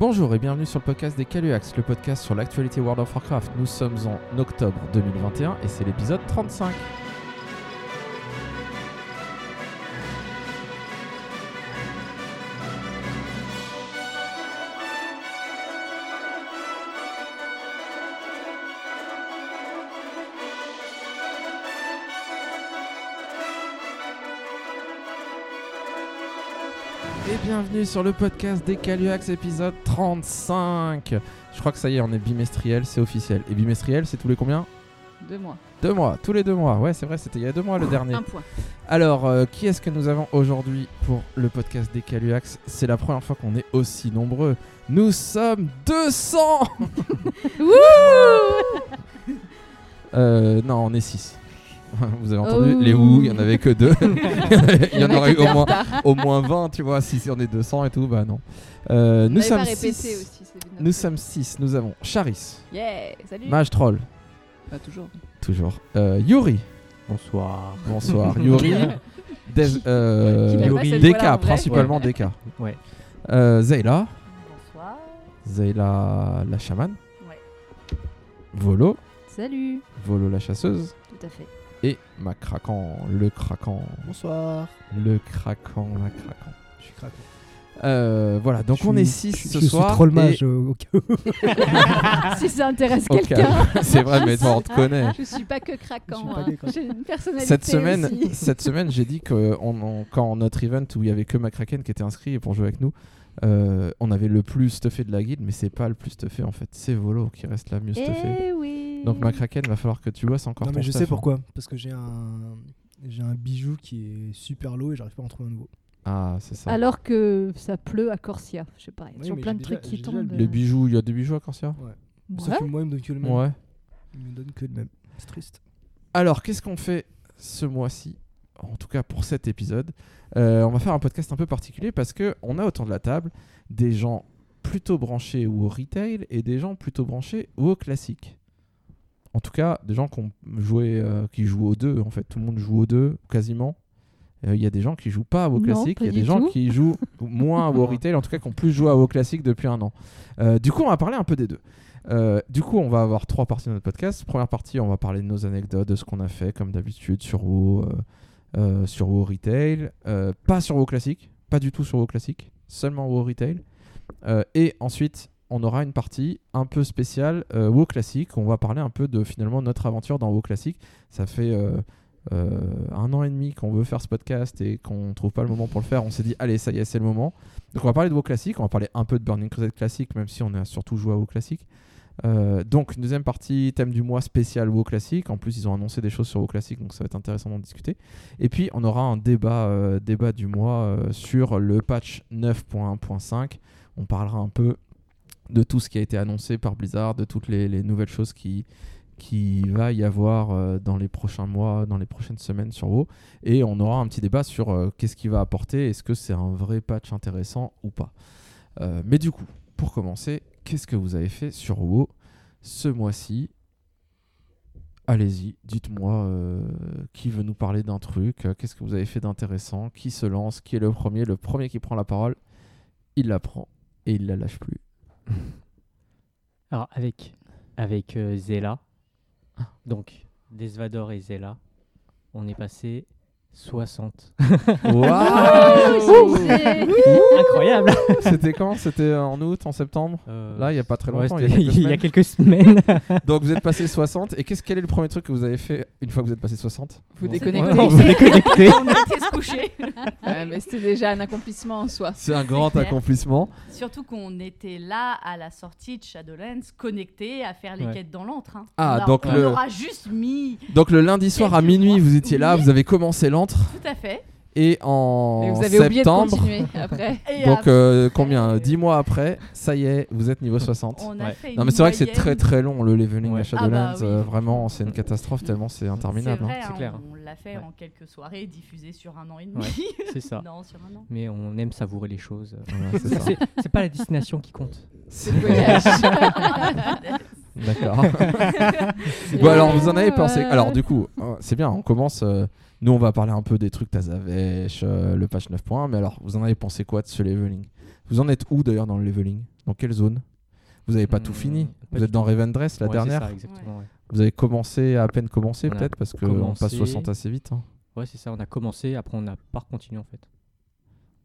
Bonjour et bienvenue sur le podcast des Caluax, le podcast sur l'actualité World of Warcraft. Nous sommes en octobre 2021 et c'est l'épisode 35. Bienvenue sur le podcast des Caluax épisode 35. Je crois que ça y est, on est bimestriel, c'est officiel. Et bimestriel, c'est tous les combien? Deux mois. Deux mois, tous les deux mois. Ouais, c'est vrai, c'était il y a deux mois le dernier. Un point. Alors, euh, qui est-ce que nous avons aujourd'hui pour le podcast des Caluax C'est la première fois qu'on est aussi nombreux. Nous sommes 200 euh, Non, on est 6. Vous avez entendu Oh. Les ou, il y en avait que deux. il y en aurait eu au moins, au moins 20, tu vois. Si on est 200 et tout, bah non. Euh, nous sommes six. aussi. Nous sommes 6. Nous avons Charis, Yeah, salut. Mage Troll, Pas toujours. toujours. Euh, Yuri, Bonsoir. bonsoir. Yuri, Des- euh, Yuri. vrai. principalement DK. Ouais. Euh, Zayla, Bonsoir. Zayla la chamane. Ouais. Volo, Salut. Volo la chasseuse. Tout à fait. Et ma craquant, le craquant, Bonsoir. le craquant, la craquant. Je suis craquant. Euh, voilà, donc Je on suis- est 6 je- ce je soir. suis troll et- mage euh, au cas où. si ça intéresse quelqu'un. C'est vrai, mais toi on te connaît. Je suis pas que craquant. suis pas hein. que craquant. J'ai une personnalité Cette semaine, aussi. cette semaine, j'ai dit que on, on- quand notre event où il y avait que McCracken qui était inscrit pour jouer avec nous, euh, on avait le plus stuffé de la guilde, mais c'est pas le plus stuffé en fait, c'est Volo qui reste la mieux stuffé. Eh oui. Donc McCracken, va falloir que tu bosses encore. Non ton mais je sais hein. pourquoi. Parce que j'ai un j'ai un bijou qui est super low et j'arrive pas à en trouver un nouveau. Ah, c'est ça. Alors que ça pleut à Corsia. Je sais pas. Il y a Oui, toujours mais plein j'ai de déjà- trucs qui j'ai déjà tombent. le Les bijoux, il y a des bijoux à Corsia? Sauf Ouais. que moi il me donne que le même. Ouais. Il me donne que le même. C'est triste. Alors, qu'est-ce qu'on fait ce mois-ci? En tout cas, pour cet épisode, Euh, on va faire un podcast un peu particulier parce que on a autour de la table des gens plutôt branchés ou au retail et des gens plutôt branchés ou au classique. En tout cas, des gens qui ont joué, euh, qui jouent aux deux. En fait, tout le monde joue aux deux quasiment. Euh, Il y a des gens qui jouent pas à WoW Non, classique, il y a des gens tout. qui jouent moins à WoW retail, en tout cas qui ont plus joué à WoW classique depuis un an. Euh, du coup, on va parler un peu des deux. Euh, du coup, on va avoir trois parties de notre podcast. Première partie, on va parler de nos anecdotes, de ce qu'on a fait comme d'habitude sur WoW, sur WoW Retail, pas sur WoW classique, pas du tout sur WoW classique, seulement WoW Retail. Et ensuite, on aura une partie un peu spéciale euh, WoW classique. On va parler un peu de finalement notre aventure dans WoW classique. Ça fait euh, euh, un an et demi qu'on veut faire ce podcast et qu'on trouve pas le moment pour le faire. On s'est dit, allez, ça y est, c'est le moment. Donc on va parler de WoW classique, on va parler un peu de Burning Crusade classique, même si on a surtout joué à WoW classique. Donc, une deuxième partie, thème du mois spécial WoW classique. En plus, ils ont annoncé des choses sur WoW classique, donc ça va être intéressant d'en discuter. Et puis, on aura un débat, débat du mois sur le patch 9.1.5. On parlera un peu de tout ce qui a été annoncé par Blizzard, de toutes les, les nouvelles choses qui, qui va y avoir euh, dans les prochains mois, dans les prochaines semaines sur WoW. Et on aura un petit débat sur euh, qu'est-ce qu'il va apporter, est-ce que c'est un vrai patch intéressant ou pas. Euh, mais du coup, pour commencer, qu'est-ce que vous avez fait sur WoW ce mois-ci? Allez-y, dites-moi qui veut nous parler d'un truc, qu'est-ce que vous avez fait d'intéressant, qui se lance, qui est le premier, le premier qui prend la parole, il la prend et il la lâche plus. Alors avec, avec euh, donc Desvador et Zela, on est passé 60. Waouh Incroyable C'était quand? C'était en août, en septembre? Euh, Là, il n'y a pas très ouais, longtemps, il y il y a semaines. quelques semaines. Donc vous êtes passé 60. Et qu'est-ce quel est le premier truc que vous avez fait une fois que vous êtes passé 60 Vous Bon. déconnectez. on s'est déconnecté. On a été se coucher. Ouais, mais c'était déjà un accomplissement en soi. C'est un grand clair. accomplissement. Surtout qu'on était là à la sortie de Shadowlands, connectés à faire les Ouais. quêtes dans l'antre. hein. Ah, on donc on le- aura juste mis. Donc le lundi soir à minuit, vous étiez là, vous avez commencé l'antre. Tout à fait. Et en Mais vous avez oublié de septembre, après. Et donc après, euh, combien 10 mois après, ça y est, vous êtes niveau 60. on a Ouais. fait Non mais c'est vrai que c'est très très long le leveling Ouais. à Shadowlands. Ah bah oui. euh, vraiment, c'est une catastrophe tellement c'est interminable. c'est hein, clair. on l'a fait Ouais. en quelques soirées, diffusé sur un an et demi. Ouais, c'est ça. non, sur un an. Mais on aime savourer les choses. C'est pas la destination qui compte. C'est le voyage. D'accord. bon alors vous en avez pensé Alors du coup, euh, c'est bien, on commence. euh, nous on va parler un peu des trucs Tazavesh, euh, le patch 9.1, mais alors vous en avez pensé quoi de ce leveling? Vous en êtes où d'ailleurs dans le leveling? Dans quelle zone? Vous avez pas tout Hmm, fini pas Vous êtes dans tout. Revendress, la Ouais, dernière ça, exactement, ouais. Vous avez commencé, à peine commencé On peut-être Parce qu'on passe commencé. 60 assez vite. hein. Ouais, c'est ça. On a commencé, après on n'a pas continué en fait.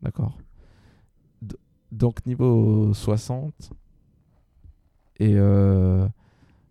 D'accord. Donc niveau 60. Et euh,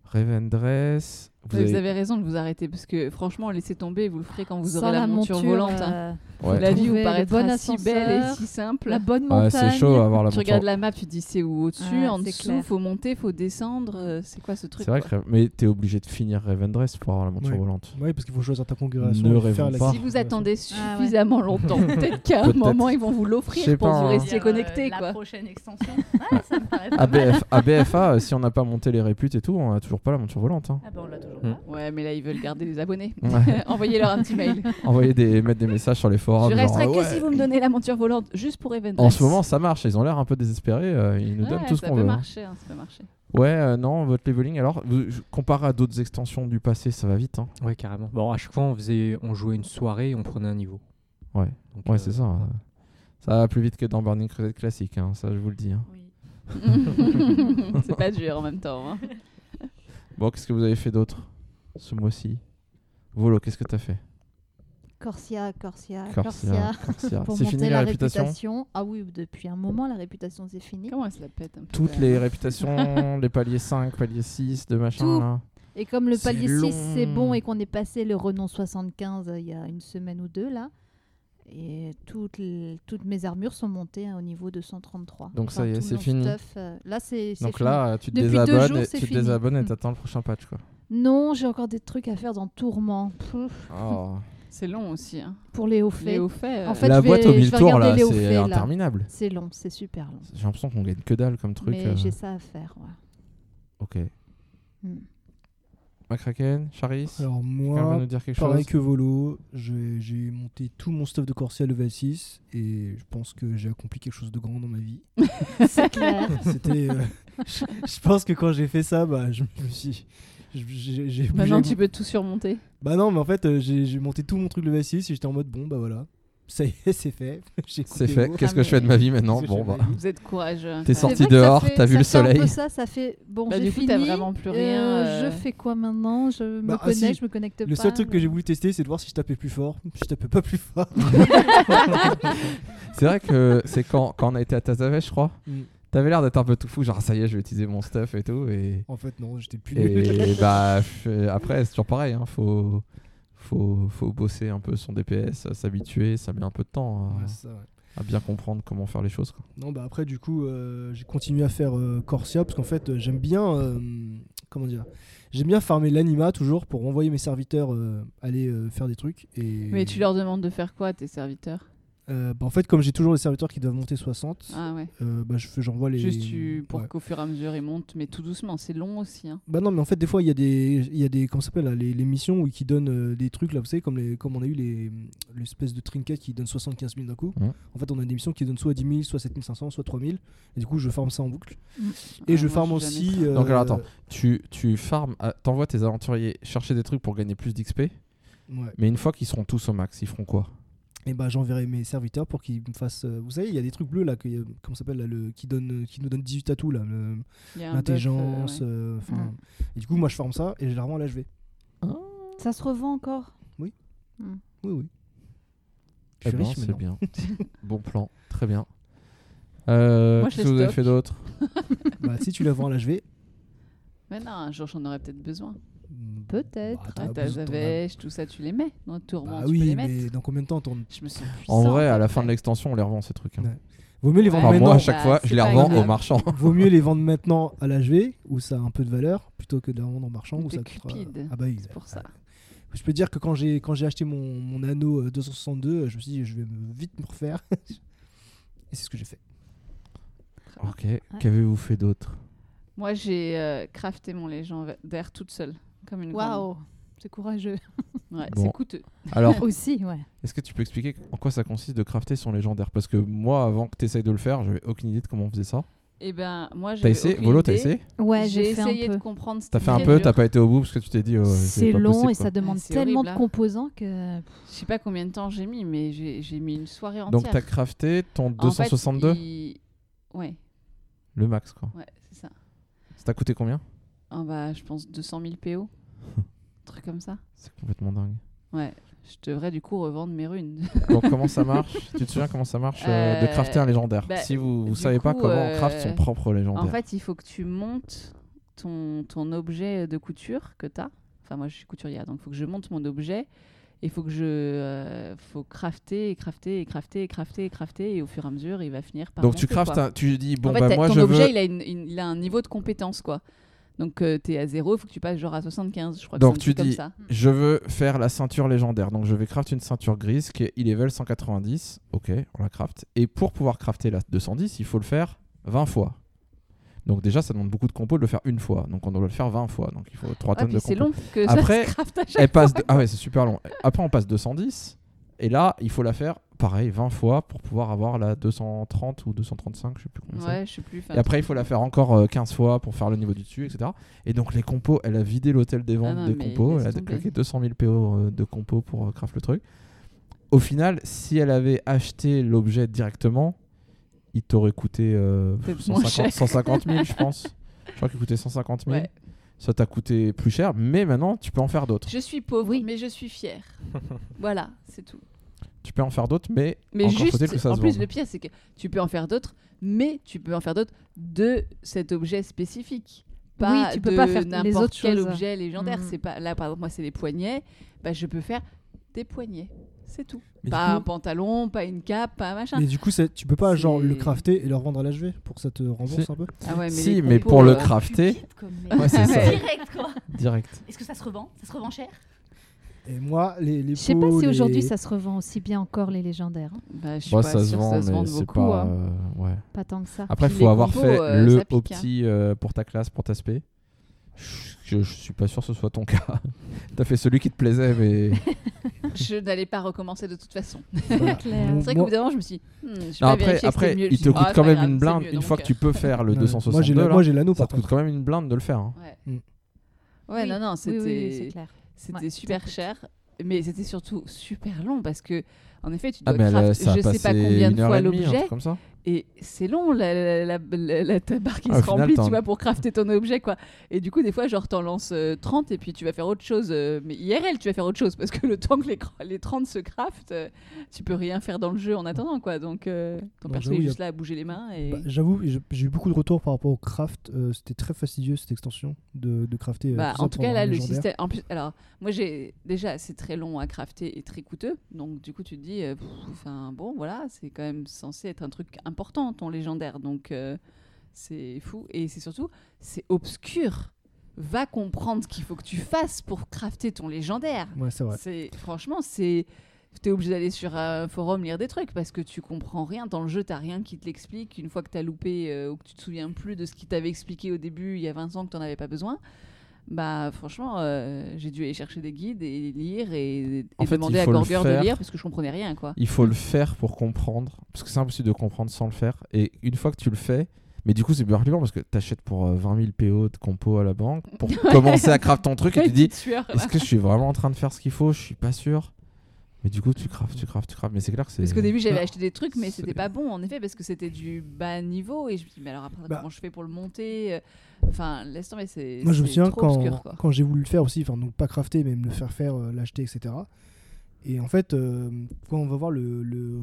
Revendress. Vous avez- raison de vous arrêter parce que franchement, laissez tomber, vous le ferez quand vous Sans aurez la, monture, volante. hein. euh, Ouais. La vie Trouver vous paraîtra si belle et si simple. la bonne Ouais, montagne. c'est chaud à avoir la tu monture. regardes la map, tu te dis c'est où au-dessus, Ouais, en dessous, clair. faut monter, faut descendre. euh, C'est quoi ce truc C'est vrai que mais t'es obligé de finir Revendress pour avoir la monture Ouais. volante. Ouais, parce qu'il faut choisir ta configuration. Ne faire la pas. Si vous attendez Ah ouais. suffisamment longtemps, peut-être qu'à un moment ils vont vous l'offrir pour pas, que vous hein. restiez Dire, connecté. euh, La quoi. prochaine extension. Ouais, ça me paraît pas mal. ABF, à BFA, euh, si on n'a pas monté les réputes et tout, on a toujours pas la monture volante. hein. Ah bah on l'a toujours Pas. Ouais, mais là ils veulent garder les abonnés. Ouais. Envoyez-leur un petit mail. Envoyer des, mettre des messages sur les forums. Je resterai ah que ouais. si vous me donnez la monture volante juste pour Event. En ce moment, ça marche. Ils ont l'air un peu désespérés. euh, ils nous donnent tout ce qu'on veut. hein. marcher, hein, ça peut marcher. Ouais, euh, non, votre leveling. Alors, comparé à d'autres extensions du passé, ça va vite. Hein. Ouais, carrément. Bon, à chaque fois on faisait, on jouait une soirée, et on prenait un niveau. Ouais. Donc, Ouais, euh, c'est ça. euh, Ça va plus vite que dans Burning Crusade classique. hein, ça, je vous le dis. hein. Oui. c'est pas dur en même temps. hein. Bon, qu'est-ce que vous avez fait d'autre? Ce mois-ci Volo, qu'est-ce que t'as fait? Corsia, Corsia, Corsia, Corsia. Pour C'est monter fini la réputation Ah oui, depuis un moment, la réputation, c'est fini. Comment elle se la pète un peu Toutes les même. réputations, les paliers 5, paliers 6, de machin Tout. là. Et comme le C'est palier 6, c'est long. bon et qu'on est passé le renom 75 euh, il y a une semaine ou deux, là. Et toutes, les- toutes mes armures sont montées hein, au niveau de 133. Donc ça y est, c'est fini. stuff, euh, là, c'est c'est Donc fini. là, tu te Depuis désabonnes, jours, et, tu te désabonnes et t'attends le prochain patch quoi. Non, j'ai encore des trucs à faire dans Tourment. Oh. C'est long aussi. Hein. pour les hauts faits. Les hauts faits. En euh, fait, la je boîte vais- au je mille tours là, c'est interminable. C'est long, c'est super long. J'ai l'impression qu'on gagne que dalle comme truc. Mais euh. j'ai ça à faire. ouais. Ok. Mm. McCracken, Charis, Alors moi, nous dire quelque pareil chose que Volo, j'ai monté tout mon stuff de Corsia level 6 et je pense que j'ai accompli quelque chose de grand dans ma vie. C'est clair. C'était, euh, je, je pense que quand j'ai fait ça, bah, je me suis, j'ai- Maintenant, j'ai- tu peux tout surmonter. Bah non, mais en fait, euh, j'ai monté tout mon truc level 6 et j'étais en mode bon, bah voilà, ça y est, c'est fait. C'est fait. Qu'est-ce Ah, que je fais de ma vie maintenant Bon, de bah. Vous êtes courageux. T'es sorti dehors, t'as vu ça le fait un peu soleil. ça, ça fait bon, Bah, j'ai du coup, fini. t'as vraiment plus rien, euh, euh. Je fais quoi maintenant? Je Bah, me ah, si. je me connecte pas. Le seul truc que j'ai voulu tester, c'est de voir si je tapais plus fort. Je tapais pas plus fort. C'est vrai que c'est quand, quand on a été à Tazavesh, je crois. Mm. T'avais l'air d'être un peu tout fou, genre ça y est, je vais utiliser mon stuff et tout. Et, En fait, non, j'étais plus et bah après, c'est toujours pareil. Hein, faut, faut, faut bosser un peu son DPS, s'habituer. Ça met un peu de temps à, Ouais, c'est ça, ouais. à bien comprendre comment faire les choses. quoi. Non, bah après, du coup, euh, j'ai continué à faire euh, Corsia parce qu'en fait, euh, j'aime bien. euh, comment dire J'aime bien farmer l'anima toujours pour envoyer mes serviteurs euh, aller euh, faire des trucs. Et, Mais tu leur demandes de faire quoi tes serviteurs? Euh, bah, en fait, comme j'ai toujours des serviteurs qui doivent monter 60, Ah ouais. euh, bah, je fais- j'envoie les. Juste tu, pour Ouais. qu'au fur et à mesure ils montent, mais tout doucement. C'est long aussi. Hein. Bah non, mais en fait, des fois, il y a des, il y a des, comment s'appelle, les, les missions où, qui donnent euh, des trucs, là, vous savez, comme, les, comme on a eu les, l'espèce de trinket qui donne 75 000 d'un coup. En fait, on a des missions qui donnent soit 10 000, soit 7500, soit 3000. Et du coup, je farme ça en boucle. Mm. Et Ah, je farme aussi. euh, Donc, alors, attends. Tu, tu farmes, à- t'envoies tes aventuriers chercher des trucs pour gagner plus d'XP. ouais. Mais une fois qu'ils seront tous au max, ils feront quoi? Et bah, j'enverrai mes serviteurs pour qu'ils me fassent. euh, vous savez, il y a des trucs bleus là, que, euh, comment ça s'appelle, là, le, qui, donne, qui nous donne 18 atouts, là. L'intelligence. euh, ouais. euh, Mm. Et du coup, moi, je farme ça et je la revends à l'HV. Ça se revend encore? Oui. Mm. Oui, oui. Je Eh ben, riche c'est bien. bon plan, très bien. Euh, Moi, je Qu'est-ce que vous avez fait d'autre? Bah, si tu la vends à l'HV. Mais non, un jour j'en aurais peut-être besoin. Peut-être. Bah, Ah, ta Zavèche, tout ça, tu les mets dans le tourment. Bah tu peux oui, les mais mettre. dans combien de temps on Je me sens En puissante, vrai, à la fin de l'extension, on les revend ces trucs. hein. Ouais. Vaut mieux les vendre Ouais. Enfin, moi, à maintenant. chaque bah, fois, c'est je les pas revends grave. aux marchands. Vaut mieux les vendre maintenant à l'HV où ça a un peu de valeur plutôt que de la vendre en marchand où T'es ça coûtera- cupide. Ah bah oui. C'est pour ça. Je peux dire que quand j'ai quand j'ai acheté mon, mon anneau euh, 262, je me suis dit je vais me- vite me refaire. Et c'est ce que j'ai fait. Ok, qu'avez-vous fait d'autre? Moi, j'ai euh, crafté mon légendaire toute seule, comme une. Waouh, c'est courageux. Ouais, Bon. c'est coûteux. Alors, Aussi, ouais. est-ce que tu peux expliquer en quoi ça consiste de crafter son légendaire? Parce que moi, avant que tu essayes de le faire, j'avais aucune idée de comment on faisait ça. Et ben, moi, T'as j'ai essayé? Volo, t'as essayé? Ouais, J'ai essayé un de comprendre. T'as c'était fait un peu, t'as pas été au bout parce que tu t'es dit. oh, C'est long possible, et ça demande tellement horrible, de hein. composants que. Je sais pas combien de temps j'ai mis, mais j'ai mis une soirée entière. Donc, t'as crafté ton En fait, 262 il- Ouais, Le max, quoi. ouais, c'est ça. Ça t'a coûté combien? Ah bah, je pense 200 000 PO. Un truc comme ça. C'est complètement dingue. Ouais. Je devrais du coup revendre mes runes. Donc, comment ça marche? Tu te souviens comment ça marche euh, de Euh, crafter un légendaire? bah, Si vous, du savez pas comment on euh, craft son propre légendaire. En fait, il faut que tu montes ton, ton objet de couture que tu as. Enfin, moi, je suis couturière, donc il faut que je monte mon objet. Il faut que je euh, faut crafter et crafter et crafter et crafter et crafter et au fur et à mesure il va finir par Donc, tu craftes, un- tu dis, bon, en bah, moi, ton je objet veux. il, a une- une- il a un niveau de compétence quoi donc tu es à 0 il faut que tu passes genre à 75 je crois Donc, que tu c'est dis- comme ça Je veux faire la ceinture légendaire. Donc, je vais craft une ceinture grise qui est e-level 190. Ok, on la craft. Et pour pouvoir crafter la 210, il faut le faire 20 fois. Donc, déjà, ça demande beaucoup de compos de le faire une fois. Donc, on doit le faire 20 fois. Donc, il faut 3 Ah, tonnes puis de c'est compos. long que Après, ça se à chaque Elle passe fois. de- Ah ouais, c'est super long. Après, on passe 210. Et là, il faut la faire pareil 20 fois pour pouvoir avoir la 230 ou 235, je sais plus combien ouais je sais plus Et après, il faut la faire encore euh, 15 fois pour faire le niveau du dessus, etc. Et donc, les compos, elle a vidé l'hôtel des ventes Ah non, des compos. Elle a claqué 200 000 PO euh, de compos pour euh, craft le truc. Au final, si elle avait acheté l'objet directement, il t'aurait coûté euh, Peut-être moins 150, cher. 150 000, je pense. Je crois qu'il coûtait 150 000. Ouais. Ça t'a coûté plus cher, mais maintenant, tu peux en faire d'autres. je suis pauvre Oui. mais je suis fière voilà c'est tout Tu peux en faire d'autres, mais, Mais encore juste, que ça en se plus, vende. le pire, c'est que tu peux en faire d'autres, mais tu peux en faire d'autres de cet objet spécifique. Pas Oui, tu peux de pas faire les n'importe autres quel choses. objet légendaire. Mhm. C'est pas là, par exemple, moi, c'est les poignets. Bah, je peux faire des poignets. C'est tout. Mais pas coup- un pantalon, pas une cape, pas un machin. Mais du coup, c'est- tu peux pas genre le crafter et le revendre à l'HV pour que ça te rembourse un peu? Ah ouais, mais Si, mais pour le euh, crafter. Ouais, c'est ça. Direct quoi. direct. Est-ce que ça se revend? Ça se revend cher? Et moi, les, les Je sais pas si les- aujourd'hui ça se revend aussi bien encore les légendaires. hein. Bah, je suis Bon, pas ça se vend, ça se mais c'est beaucoup. pas. hein. euh, ouais. Pas tant que ça. Après, il faut avoir compos, fait euh, le pique, hein. opti euh, pour ta classe, pour ta spé. Je, je suis pas sûr que ce soit ton cas. T'as fait celui qui te plaisait, mais. Je n'allais pas recommencer de toute façon. Voilà. C'est vrai qu'au bout d'un moment, je me suis dit, hmm, je Non, après, après mieux. Il te coûte ah, quand même pas une blinde. mieux, Une fois que euh, tu peux faire le Ouais. 262, Moi, j'ai l'anneau ça te coûte quand même une blinde de le faire. hein. Ouais, ouais Oui. non, non, c'était. oui, oui. C'était Ouais, super cher, mais c'était surtout super long parce que, en effet, tu Ah, dois mais elle a- craft je sais pas combien de fois l'objet truc comme ça. Et c'est long la, la, la, la- la- ta barre qui Ah, se final, remplit, tu vois, pour crafter ton objet quoi. Et du coup, des fois, genre t'en lances euh, 30 et puis tu vas faire autre chose, euh, mais IRL, tu vas faire autre chose parce que le temps que les, les 30 se craftent, euh, tu peux rien faire dans le jeu en attendant quoi. Donc euh, ton Bon, perso j'avoue, est a- juste là à bouger les mains et. Bah, J'avoue, j'ai eu beaucoup de retours par rapport au craft. euh, C'était très fastidieux cette extension de, de crafter. euh, Bah, tout en tout cas, un là, le système. En plus, alors, moi, j'ai déjà, c'est très long à crafter et très coûteux. Donc, du coup, tu te dis, enfin, bon, voilà, c'est quand même censé être un truc important, ton légendaire. Donc, euh, c'est fou. Et c'est surtout, c'est obscur. Va comprendre ce qu'il faut que tu fasses pour crafter ton légendaire. Ouais, c'est vrai. C'est franchement, c'est t'es obligé d'aller sur un forum lire des trucs parce que tu comprends rien dans le jeu, t'as rien qui te l'explique. Une fois que t'as loupé euh, ou que tu te souviens plus de ce qui t'avait expliqué au début il y a 20 ans que t'en avais pas besoin, bah franchement, euh, j'ai dû aller chercher des guides et lire et, et En fait, demander à Gorger de lire parce que je comprenais rien quoi. Il faut le faire pour comprendre. Parce que c'est impossible de comprendre sans le faire. Et une fois que tu le fais. Mais du coup, c'est bien flippant parce que t'achètes pour euh, 20 000 PO de compo à la banque pour commencer à craft ton truc et tu dis est-ce que je suis vraiment en train de faire ce qu'il faut? Je suis pas sûr. Mais du coup, tu craftes, tu craftes, tu craftes. Mais c'est clair que c'est. Parce qu'au début, j'avais acheté des trucs, mais c'était pas bon, en effet, parce que c'était du bas niveau. Et je me dis, mais alors après, Bah. comment je fais pour le monter euh, Enfin, laisse tomber, c'est. Moi, je me souviens quand, obscur, quand j'ai voulu le faire aussi, enfin, donc pas crafter, mais me le faire faire, euh, l'acheter, etc. Et en fait, euh, quand on va voir le, le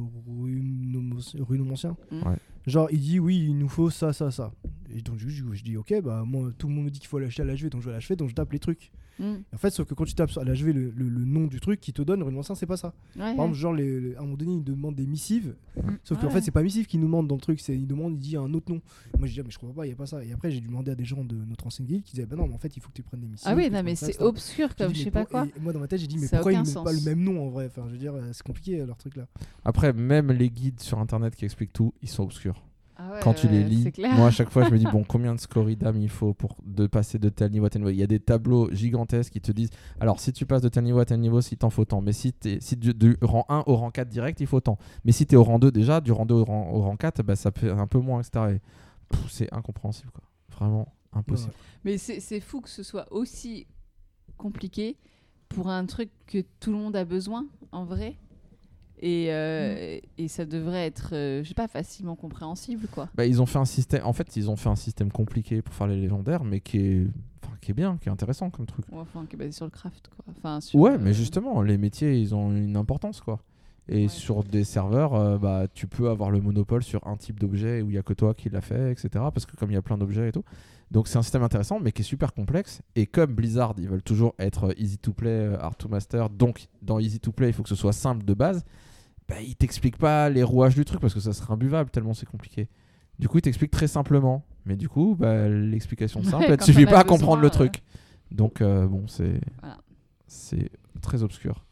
runomancien, Mm. Ouais. genre il dit oui, il nous faut ça, ça, ça. Et donc je, je- je dis ok, bah moi tout le monde me dit qu'il faut l'acheter à l'HV, donc je vais l'acheter, donc je tape les trucs. Mm. En fait, sauf que quand tu tapes à l'HV le, le, le nom du truc qui te donne, le runomancien, c'est pas ça. Ouais, Par ouais. exemple, genre les, les- à un moment donné, il demande des missives, sauf qu'en Ouais. fait, c'est pas missive qu'il nous demande dans le truc, c'est il demande, il dit un autre nom. Moi, je dis ah, mais je comprends pas, il y a pas ça. Et après, j'ai demandé à des gens de notre ancienne guilde qui disaient bah non, mais en fait, il faut que tu prennes des missives. Ah oui, non, mais c'est obscur comme je sais pas quoi. et moi dans ma tête j'ai dit mais pourquoi ils mettent pas le même nom en vrai? Enfin je veux dire euh, c'est compliqué euh, leur truc là. Après, même les guides sur internet qui expliquent tout, ils sont obscurs. Ah ouais, Quand tu les ouais, lis, moi à chaque fois je me dis bon combien de scoridam il faut pour de passer de tel niveau à tel niveau? Il y a des tableaux gigantesques qui te disent alors si tu passes de tel niveau à tel niveau, si t'en faut tant. Mais si t'es si du, du rang 1 au rang 4 direct, il faut tant. Mais si t'es au rang 2 déjà, du rang 2 au rang, au rang 4, bah, ça fait un peu moins etc. Et, c'est incompréhensible quoi. Vraiment impossible. Mais c'est c'est fou que ce soit aussi compliqué pour un truc que tout le monde a besoin, en vrai. Et, euh, et ça devrait être, euh, je sais pas, facilement compréhensible, quoi. Bah, ils ont fait un système. En fait, ils ont fait un système compliqué pour faire les légendaires, mais qui est, enfin, qui est bien, qui est intéressant comme truc. Ouais, Enfin, qui est basé sur le craft, quoi. Enfin, sur, Ouais, euh, mais justement, les métiers, ils ont une importance, quoi. Et Ouais. sur des serveurs, euh, bah, tu peux avoir le monopole sur un type d'objet où il y a que toi qui l'a fait, etc. Parce que comme il y a plein d'objets et tout. Donc c'est un système intéressant, mais qui est super complexe. Et comme Blizzard, ils veulent toujours être easy to play, hard to master. Donc dans easy to play, il faut que ce soit simple de base. Bah, ils t'expliquent pas les rouages du truc parce que ça serait imbuvable tellement c'est compliqué. Du coup, ils t'expliquent très simplement. Mais du coup, bah, l'explication Ouais, simple, elle te suffit pas à comprendre le truc. Donc euh, bon, c'est Voilà. c'est très obscur.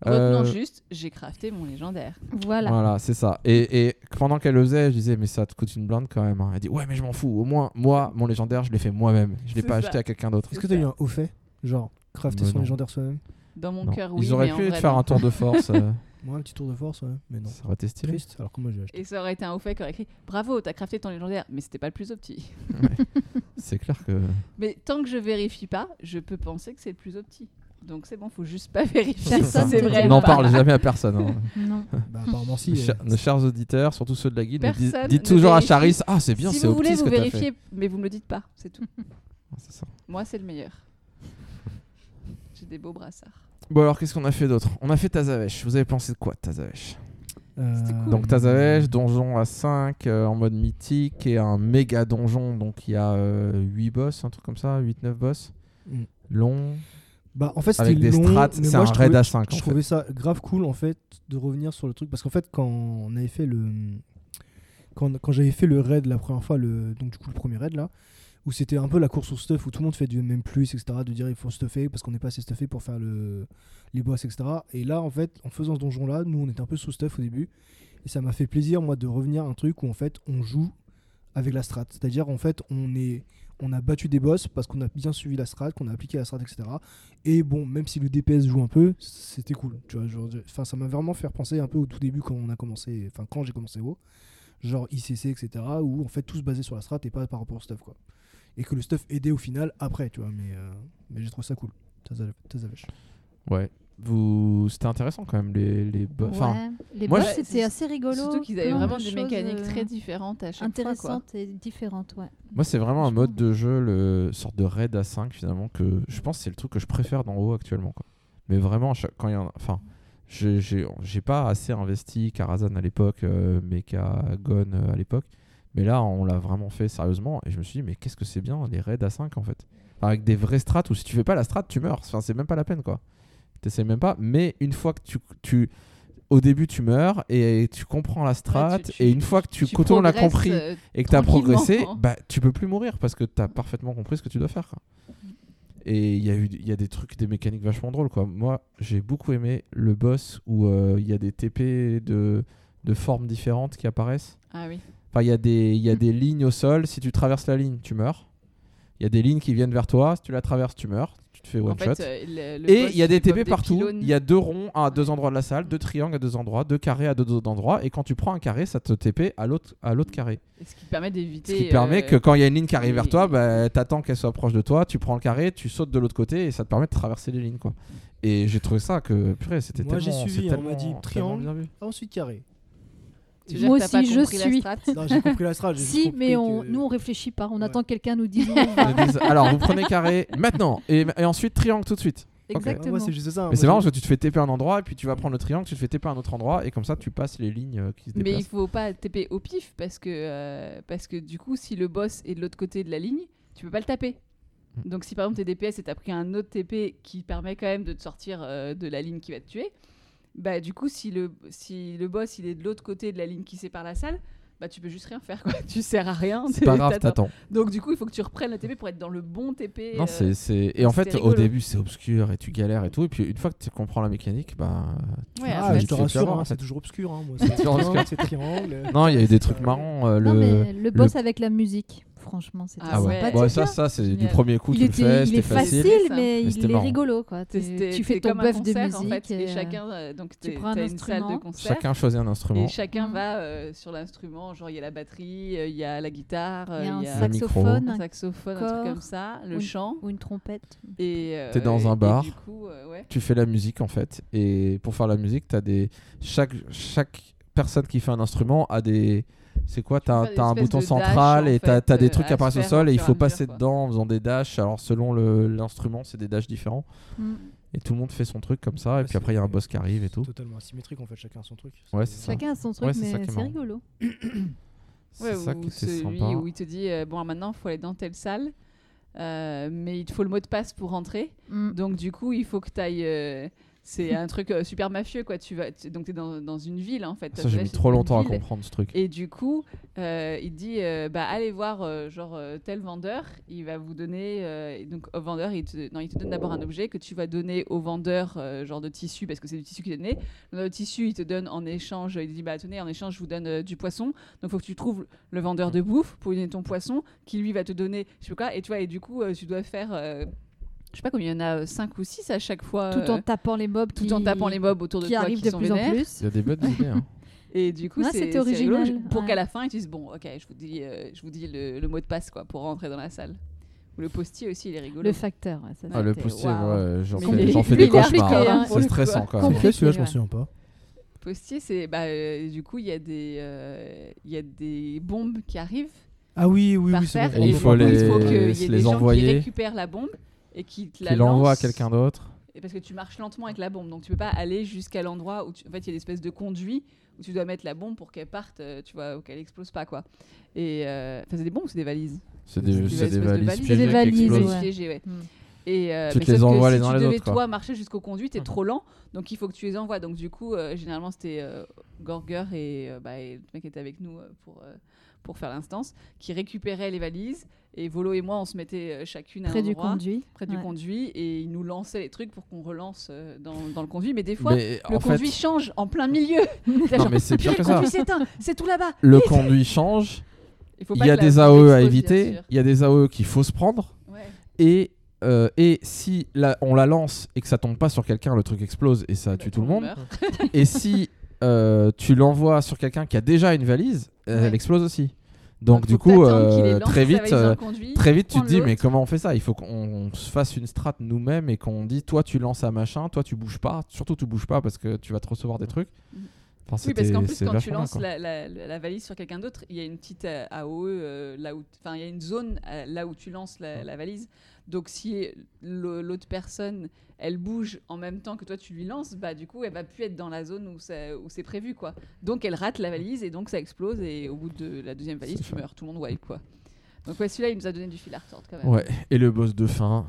Retenons Euh, juste, j'ai crafté mon légendaire. Voilà. Voilà, c'est ça. Et, et pendant qu'elle le faisait, je disais, mais ça te coûte une blinde quand même. hein. Elle dit, ouais, mais je m'en fous. Au moins, moi, mon légendaire, je l'ai fait moi-même. Je l'ai pas ça. acheté à quelqu'un d'autre. Est-ce que t'as eu un haut fait? Genre, crafter Mais son non. légendaire soi-même? Dans mon Non. cœur, oui. Ils auraient mais en pu te vrai, faire non. un tour de force. euh, Moi, un petit tour de force, ouais. Mais non. ça aurait été stylé. Triste, alors que moi j'ai acheté. Et ça aurait été un haut fait qui aurait écrit Bravo, t'as crafté ton légendaire, mais c'était pas le plus opti. C'est clair que. Mais tant que je vérifie pas, je peux penser que c'est le plus opti. Donc c'est bon, faut juste pas vérifier. Si c'est vrai. N'en parle jamais à personne. hein. Non. Bah, apparemment, si. Nos euh, chers- nos chers auditeurs, surtout ceux de la guide, dites ne toujours à. Charis Ah, c'est bien, si c'est vous opti voulez, ce vous t'as fait. vérifiez, mais vous me le dites pas, c'est tout. Ah, c'est ça. Moi, c'est le meilleur. J'ai des beaux brassards. Bon, alors, qu'est-ce qu'on a fait d'autre? On a fait Tazavesh. Vous avez pensé de quoi, Tazavesh? Euh, C'était cool. Donc Tazavesh, donjon à 5 euh, en mode mythique et un méga donjon. Donc il y a 8 boss, un truc comme ça, 8-9 boss. Mm. Long. Bah, en fait, c'était Avec des long, strats, c'est un je raid à 5 en Je fait. trouvais ça grave cool en fait de revenir sur le truc parce qu'en fait quand on avait fait le quand, quand j'avais fait le raid la première fois le donc du coup le premier raid là où c'était un peu la course au stuff où tout le monde fait du même plus etc de dire il faut stuffer parce qu'on n'est pas assez stuffé pour faire le les boss etc et là en fait en faisant ce donjon là nous on était un peu sous stuff au début et ça m'a fait plaisir moi de revenir à un truc où en fait on joue avec la strat c'est à dire en fait on est on a battu des boss parce qu'on a bien suivi la strat, qu'on a appliqué la strat, etc. Et bon, même si le DPS joue un peu, c'était cool. Tu vois, enfin, ça m'a vraiment fait penser un peu au tout début quand on a commencé, enfin quand j'ai commencé WoW, genre ICC, etc. Où en fait tout se basait sur la strat et pas par rapport au stuff quoi. Et que le stuff aidait au final après, tu vois. Mais, euh, mais j'ai trouvé ça cool. Ouais. Vous... C'était intéressant quand même, les, les boss. Enfin. Les moi, boss, c'était assez rigolo. Surtout qu'ils avaient vraiment de des mécaniques euh, très différentes à chaque fois. intéressantes et différentes, ouais. moi, c'est vraiment un mode de jeu, le sorte de raid à 5 finalement, que je pense que c'est le truc que je préfère dans WoW actuellement. Quoi. Mais vraiment, quand il y en a. Enfin, j'ai pas assez investi Karazhan à l'époque, euh, Mechagon euh, à l'époque. Mais là, on l'a vraiment fait sérieusement. Et je me suis dit, mais qu'est-ce que c'est bien les raids à 5 en fait Avec des vrais strats où si tu fais pas la strat, tu meurs. Enfin, c'est même pas la peine quoi. T'essayes même pas. Mais une fois que tu. tu au début, tu meurs et tu comprends la strat. Ouais, tu- tu- et une fois que tu, Tu l'a compris euh, et que tu as progressé, bah, tu peux plus mourir parce que tu as parfaitement compris ce que tu dois faire. quoi. Et il y, a eu- il y a des trucs, des mécaniques vachement drôles. Quoi. Moi, j'ai beaucoup aimé le boss où euh, il y a des TP de, de formes différentes qui apparaissent. Ah oui. Enfin, il y, a des- il y a des lignes au sol. Si tu traverses la ligne, tu meurs. Il y a des lignes qui viennent vers toi. Si tu la traverses, tu meurs. Tu te fais one En shot. fait, euh, le- le Et il y a des TP partout. Il y a deux ronds à deux endroits de la salle, deux triangles à deux endroits, deux carrés à deux autres endroits. Et quand tu prends un carré, ça te TP à l'autre à l'autre carré. Et Ce qui permet Ce d'éviter. qui permet euh, que quand il y a une ligne qui arrive vers toi, bah, t'attends qu'elle soit proche de toi, tu prends le carré, tu sautes de l'autre côté et ça te permet de traverser les lignes. quoi. Et j'ai trouvé ça que, purée, c'était Moi, j'ai tellement. suivi, on m'a dit tellement- triangle. tellement bien vu. Ensuite carré. Tu Moi aussi, je suis. Non, j'ai compris la strat. Si, compris mais on, que- nous on réfléchit pas, on Ouais. attend que quelqu'un nous dise Alors, vous prenez carré maintenant et, et ensuite triangle tout de suite. Ouais, Exactement. moi, c'est juste ça. Mais Moi, c'est marrant parce que tu te fais TP un endroit et puis tu vas prendre le triangle, tu te fais TP un autre endroit et comme ça tu passes les lignes euh, qui se Mais il déplacent. faut pas TP au pif parce que, euh, parce que du coup, si le boss est de l'autre côté de la ligne, tu peux pas le taper. Mm. Donc si par exemple t'es DPS et t'as pris un autre TP qui permet quand même de te sortir euh, de la ligne qui va te tuer, bah du coup si le, si le boss il est de l'autre côté de la ligne qui sépare la salle, bah tu peux juste rien faire quoi. Tu sers à rien. C'est pas grave, t'attends. Donc du coup il faut que tu reprennes la TP pour être dans le bon TP. Non, euh, c'est, c'est... Et en fait, au début, c'est obscur et tu galères et tout. Et puis, une fois que tu comprends la mécanique, bah. Ouais, Ah, je te rassure, hein, c'est toujours obscur. hein, moi, c'est toujours obscur. c'est triangle. Non, il y a eu des trucs marrants. euh, Non, le... mais le boss avec la musique, franchement, c'était Ah ouais. Ouais, ça, ça c'est du premier coup, il tu le fais, c'était facile. mais, Mais il est rigolo quoi. Tu- tu fais ton bœuf de musique en fait, et euh, chacun euh, donc tu prends un une salle de instrument. concert Chacun choisit un instrument. et chacun Mhm. va euh, sur l'instrument genre il y a la batterie euh, il y a la guitare il y a un y a saxophone un saxophone un truc comme ça le chant ou une trompette. et euh, T'es dans un bar. tu fais la musique en fait et pour faire la musique t'as des chaque chaque personne qui fait un instrument a des c'est quoi t'as un bouton central dash, et t'as des euh, trucs qui apparaissent au sol et il faut mesure, passer dedans en faisant des dashs alors selon l'instrument c'est des dashs différents Mm. et tout le monde fait son truc comme ça et puis après il y a un boss qui arrive et tout Totalement asymétrique en fait, chacun son truc. Ouais, c'est ça. Chacun a son truc, Ouais, mais est c'est rigolo. c'est Ouais, ça ou qui celui sympa où il te dit euh, bon maintenant il faut aller dans telle salle euh, mais il te faut le mot de passe pour rentrer Mm. donc du coup il faut que tu ailles c'est un truc euh, super mafieux quoi tu vas tu- donc tu es dans, dans une ville en fait ça j'ai mis trop une longtemps à ville. comprendre ce truc Et du coup, euh, il dit euh, bah allez voir euh, genre euh, tel vendeur, il va vous donner euh, et donc au vendeur il te non il te donne d'abord un objet que tu vas donner au vendeur euh, genre de tissu parce que c'est du tissu qu'il a donné. Le tissu il te donne en échange il dit bah tenez en échange je vous donne euh, du poisson. Donc faut que tu trouves le vendeur de bouffe pour lui donner ton poisson qui lui va te donner je sais pas quoi et tu vois et du coup euh, tu dois faire euh, je sais pas combien il y en a 5 ou 6 à chaque fois Tout en euh, tapant les mobs tout qui, en tapant les mobs autour de qui toi arrivent qui de sont plus en plus. il y a des bonnes idées hein. Et du coup, c'est rigolo original, pour ouais. qu'à la fin, ils disent bon, ok, je vous dis, euh, je vous dis le, le mot de passe quoi pour rentrer dans la salle. Le postier aussi, il est rigolo. Le facteur, ouais, ça, ah le postier ouais, j'en fais, des cauchemars hein, hein. c'est stressant ouais. quand même Ok, celui-là je m'en souviens pas. Postier, c'est bah euh, du coup, il y a des, euh, il y a des bombes qui arrivent Ah oui, oui, par oui, terre. Et il faut les- il faut qu'il y ait les des gens envoyer. qui récupèrent la bombe et qui te la qui l'envoie à quelqu'un d'autre Et parce que tu marches lentement avec la bombe, donc tu peux pas aller jusqu'à l'endroit où tu... en fait il y a une espèce de conduit où tu dois mettre la bombe pour qu'elle parte, euh, tu vois, ou qu'elle explose pas quoi. Et euh, enfin c'est des bombes ou c'est des valises? C'est des, de valises C'est des valises, ouais. Piégées, ouais. Mm. Et euh, Tu mais te les envoies les si uns tu les devais toi marcher jusqu'au conduit, t'es trop lent, donc il faut que tu les envoies. Donc du coup, euh, généralement c'était euh, Gorger et, euh, bah, et le mec qui était avec nous euh, pour euh, pour faire l'instance, qui récupérait les valises. Et Volo et moi, on se mettait euh, chacune à Près un du endroit, conduit. près du conduit, et il nous lançait les trucs pour qu'on relance euh, dans, dans le conduit. Mais des fois, mais le fait conduit change en plein milieu. Non mais c'est pire que le ça conduit s'éteint, c'est tout là-bas. le conduit change Il, faut il pas y a des AOE à explose, bien éviter il y a des AOE qu'il faut se prendre Ouais. et euh, et si la- on la lance et que ça tombe pas sur quelqu'un, le truc explose et ça Bah, tue tout le monde. et si euh, tu l'envoies sur quelqu'un qui a déjà une valise, Ouais. elle explose aussi. Donc du coup, euh, très vite, euh, conduit, très vite, tu te dis mais comment on fait ça? Il faut qu'on se fasse une strat nous-mêmes et qu'on dit toi tu lances à machin, toi tu bouges pas, surtout tu bouges pas parce que tu vas te recevoir des trucs. Mhm. Enfin, Oui, parce qu'en plus, quand tu lances la, la- la- la valise sur quelqu'un d'autre, il y a une petite euh, AOE euh, là où, enfin, il y a une zone là où tu lances la, la valise. Donc, si l'autre personne, elle bouge en même temps que toi tu lui lances, bah du coup, elle va plus être dans la zone où c'est où c'est prévu, quoi. Donc, elle rate la valise et donc ça explose et au bout de la deuxième valise, tu meurs, tout le monde wipe, quoi. Donc ouais, celui-là, il nous a donné du fil à retordre quand même. Ouais. Et le boss de fin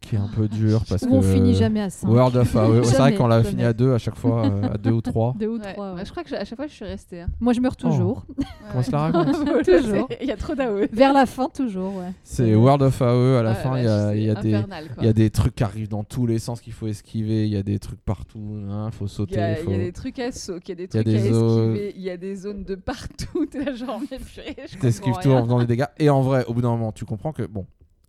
qui est un peu dur parce Où que on finit jamais à 5. World of AOE, c'est vrai qu'on l'a fini à deux à chaque fois, euh, à deux ou trois. Deux ou Ouais. trois. Ouais, ouais. je crois que je- à chaque fois, je suis restée. hein. Moi, je meurs toujours. Comment se la raconte Toujours. Il y a trop d'AOE. Vers la fin, toujours, ouais. C'est World of AOE à la fin, il y a, y a des il y a des trucs qui arrivent dans tous les sens qu'il faut esquiver, il y a des trucs partout, il faut Il sauter, y, a, faut... il y a des trucs à sauter, il y a des trucs à esquiver, il y a des zones de partout. T'es là, genre, mais purée, je t'esquives tout en faisant des dégâts. Et en vrai, au bout d'un moment, tu comprends que bon,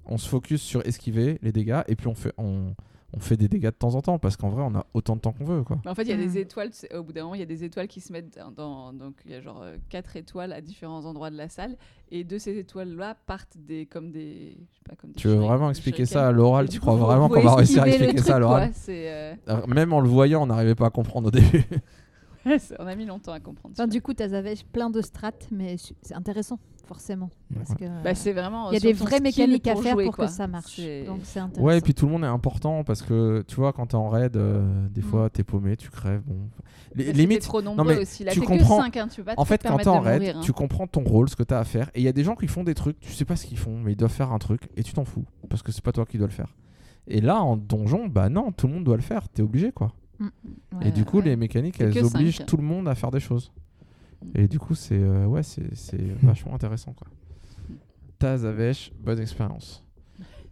on se focus sur esquiver les dégâts et puis on fait on, on fait des dégâts de temps en temps parce qu'en vrai, on a autant de temps qu'on veut quoi. Mais en fait, il y a Mm. des étoiles, tu sais, au bout d'un moment, il y a des étoiles qui se mettent dans. donc, il y a genre euh, quatre étoiles à différents endroits de la salle. Et de ces étoiles-là partent des. comme des. Je sais pas, comme des Tu veux vraiment expliquer ça à l'oral? Tu crois vraiment qu'on va réussir à expliquer ça à l'oral? euh, Même en le voyant, on n'arrivait pas à comprendre au début. On a mis longtemps à comprendre. Enfin, ça. du coup, tu avais plein de strates, mais c'est intéressant, forcément. Parce que, Bah, c'est vraiment. il y a des vraies mécaniques à faire jouer, pour quoi. que ça marche. Donc, c'est intéressant. Ouais, et puis tout le monde est important parce que tu vois, quand t'es en raid, euh, des Mm. fois t'es paumé, tu crèves. Bon. Limite, trop nombreux mais aussi. Là, tu comprends- que 5, hein, tu En fait, quand t'es en raid, mourir, hein. tu comprends ton rôle, ce que t'as à faire. Et il y a des gens qui font des trucs, tu sais pas ce qu'ils font, mais ils doivent faire un truc et tu t'en fous parce que c'est pas toi qui dois le faire. Et là, en donjon, bah non, tout le monde doit le faire, t'es obligé quoi. Ouais. et du coup, ouais. les mécaniques, elles obligent tout le monde à faire des choses. Et du coup, c'est euh, ouais, c'est c'est vachement intéressant quoi. Taz Avesh, bonne expérience.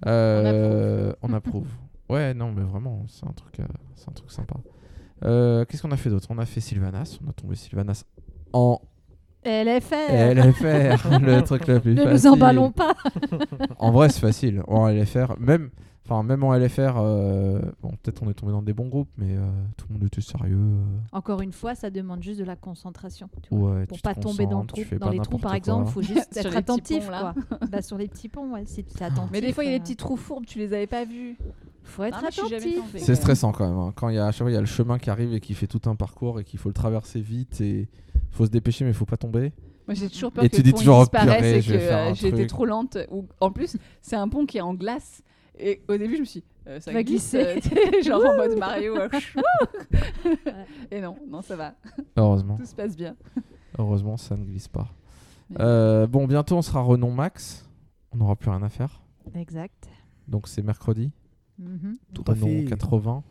Euh, on approuve. Ouais, non, mais vraiment, c'est un truc, euh, c'est un truc sympa. Euh, Qu'est-ce qu'on a fait d'autre? On a fait Sylvanas. On a tombé Sylvanas en LFR. LFR, le truc le plus Ne facile. nous emballons pas. En vrai, c'est facile. En LFR, même, enfin, même en LFR, euh, bon, peut-être on est tombé dans des bons groupes, mais euh, tout le monde était sérieux. euh, Encore une fois, ça demande juste de la concentration. tu vois. ouais, Pour tu pas tomber dans, trou- dans pas les trous, par quoi. exemple, il faut juste être attentif. ponts, là. quoi. bah, sur les petits ponts, ouais, si tu es attentif. Mais des fois, il y a des petits trous fourbes, tu les avais pas vus. faut être jamais attentif. C'est stressant quand même. hein. Quand il y a, à chaque fois, il y a le chemin qui arrive et qui fait tout un parcours et qu'il faut le traverser vite et faut se dépêcher, mais il faut pas tomber. Moi, j'ai toujours peur Et que tu le pont disparaisse purée, et que truc. trop lente. Ou, en plus, c'est un pont qui est en glace. Et au début, je me suis dit, euh, ça Va glisse, glisser. euh, genre en mode Mario. euh, et non, non, ça va. Heureusement. Tout se passe bien. Heureusement, ça ne glisse pas. Mais- Euh, bon, bientôt, on sera renom max. On n'aura plus rien à faire. Exact. Donc, c'est mercredi. Mhm. Tout à Renom fait. 80.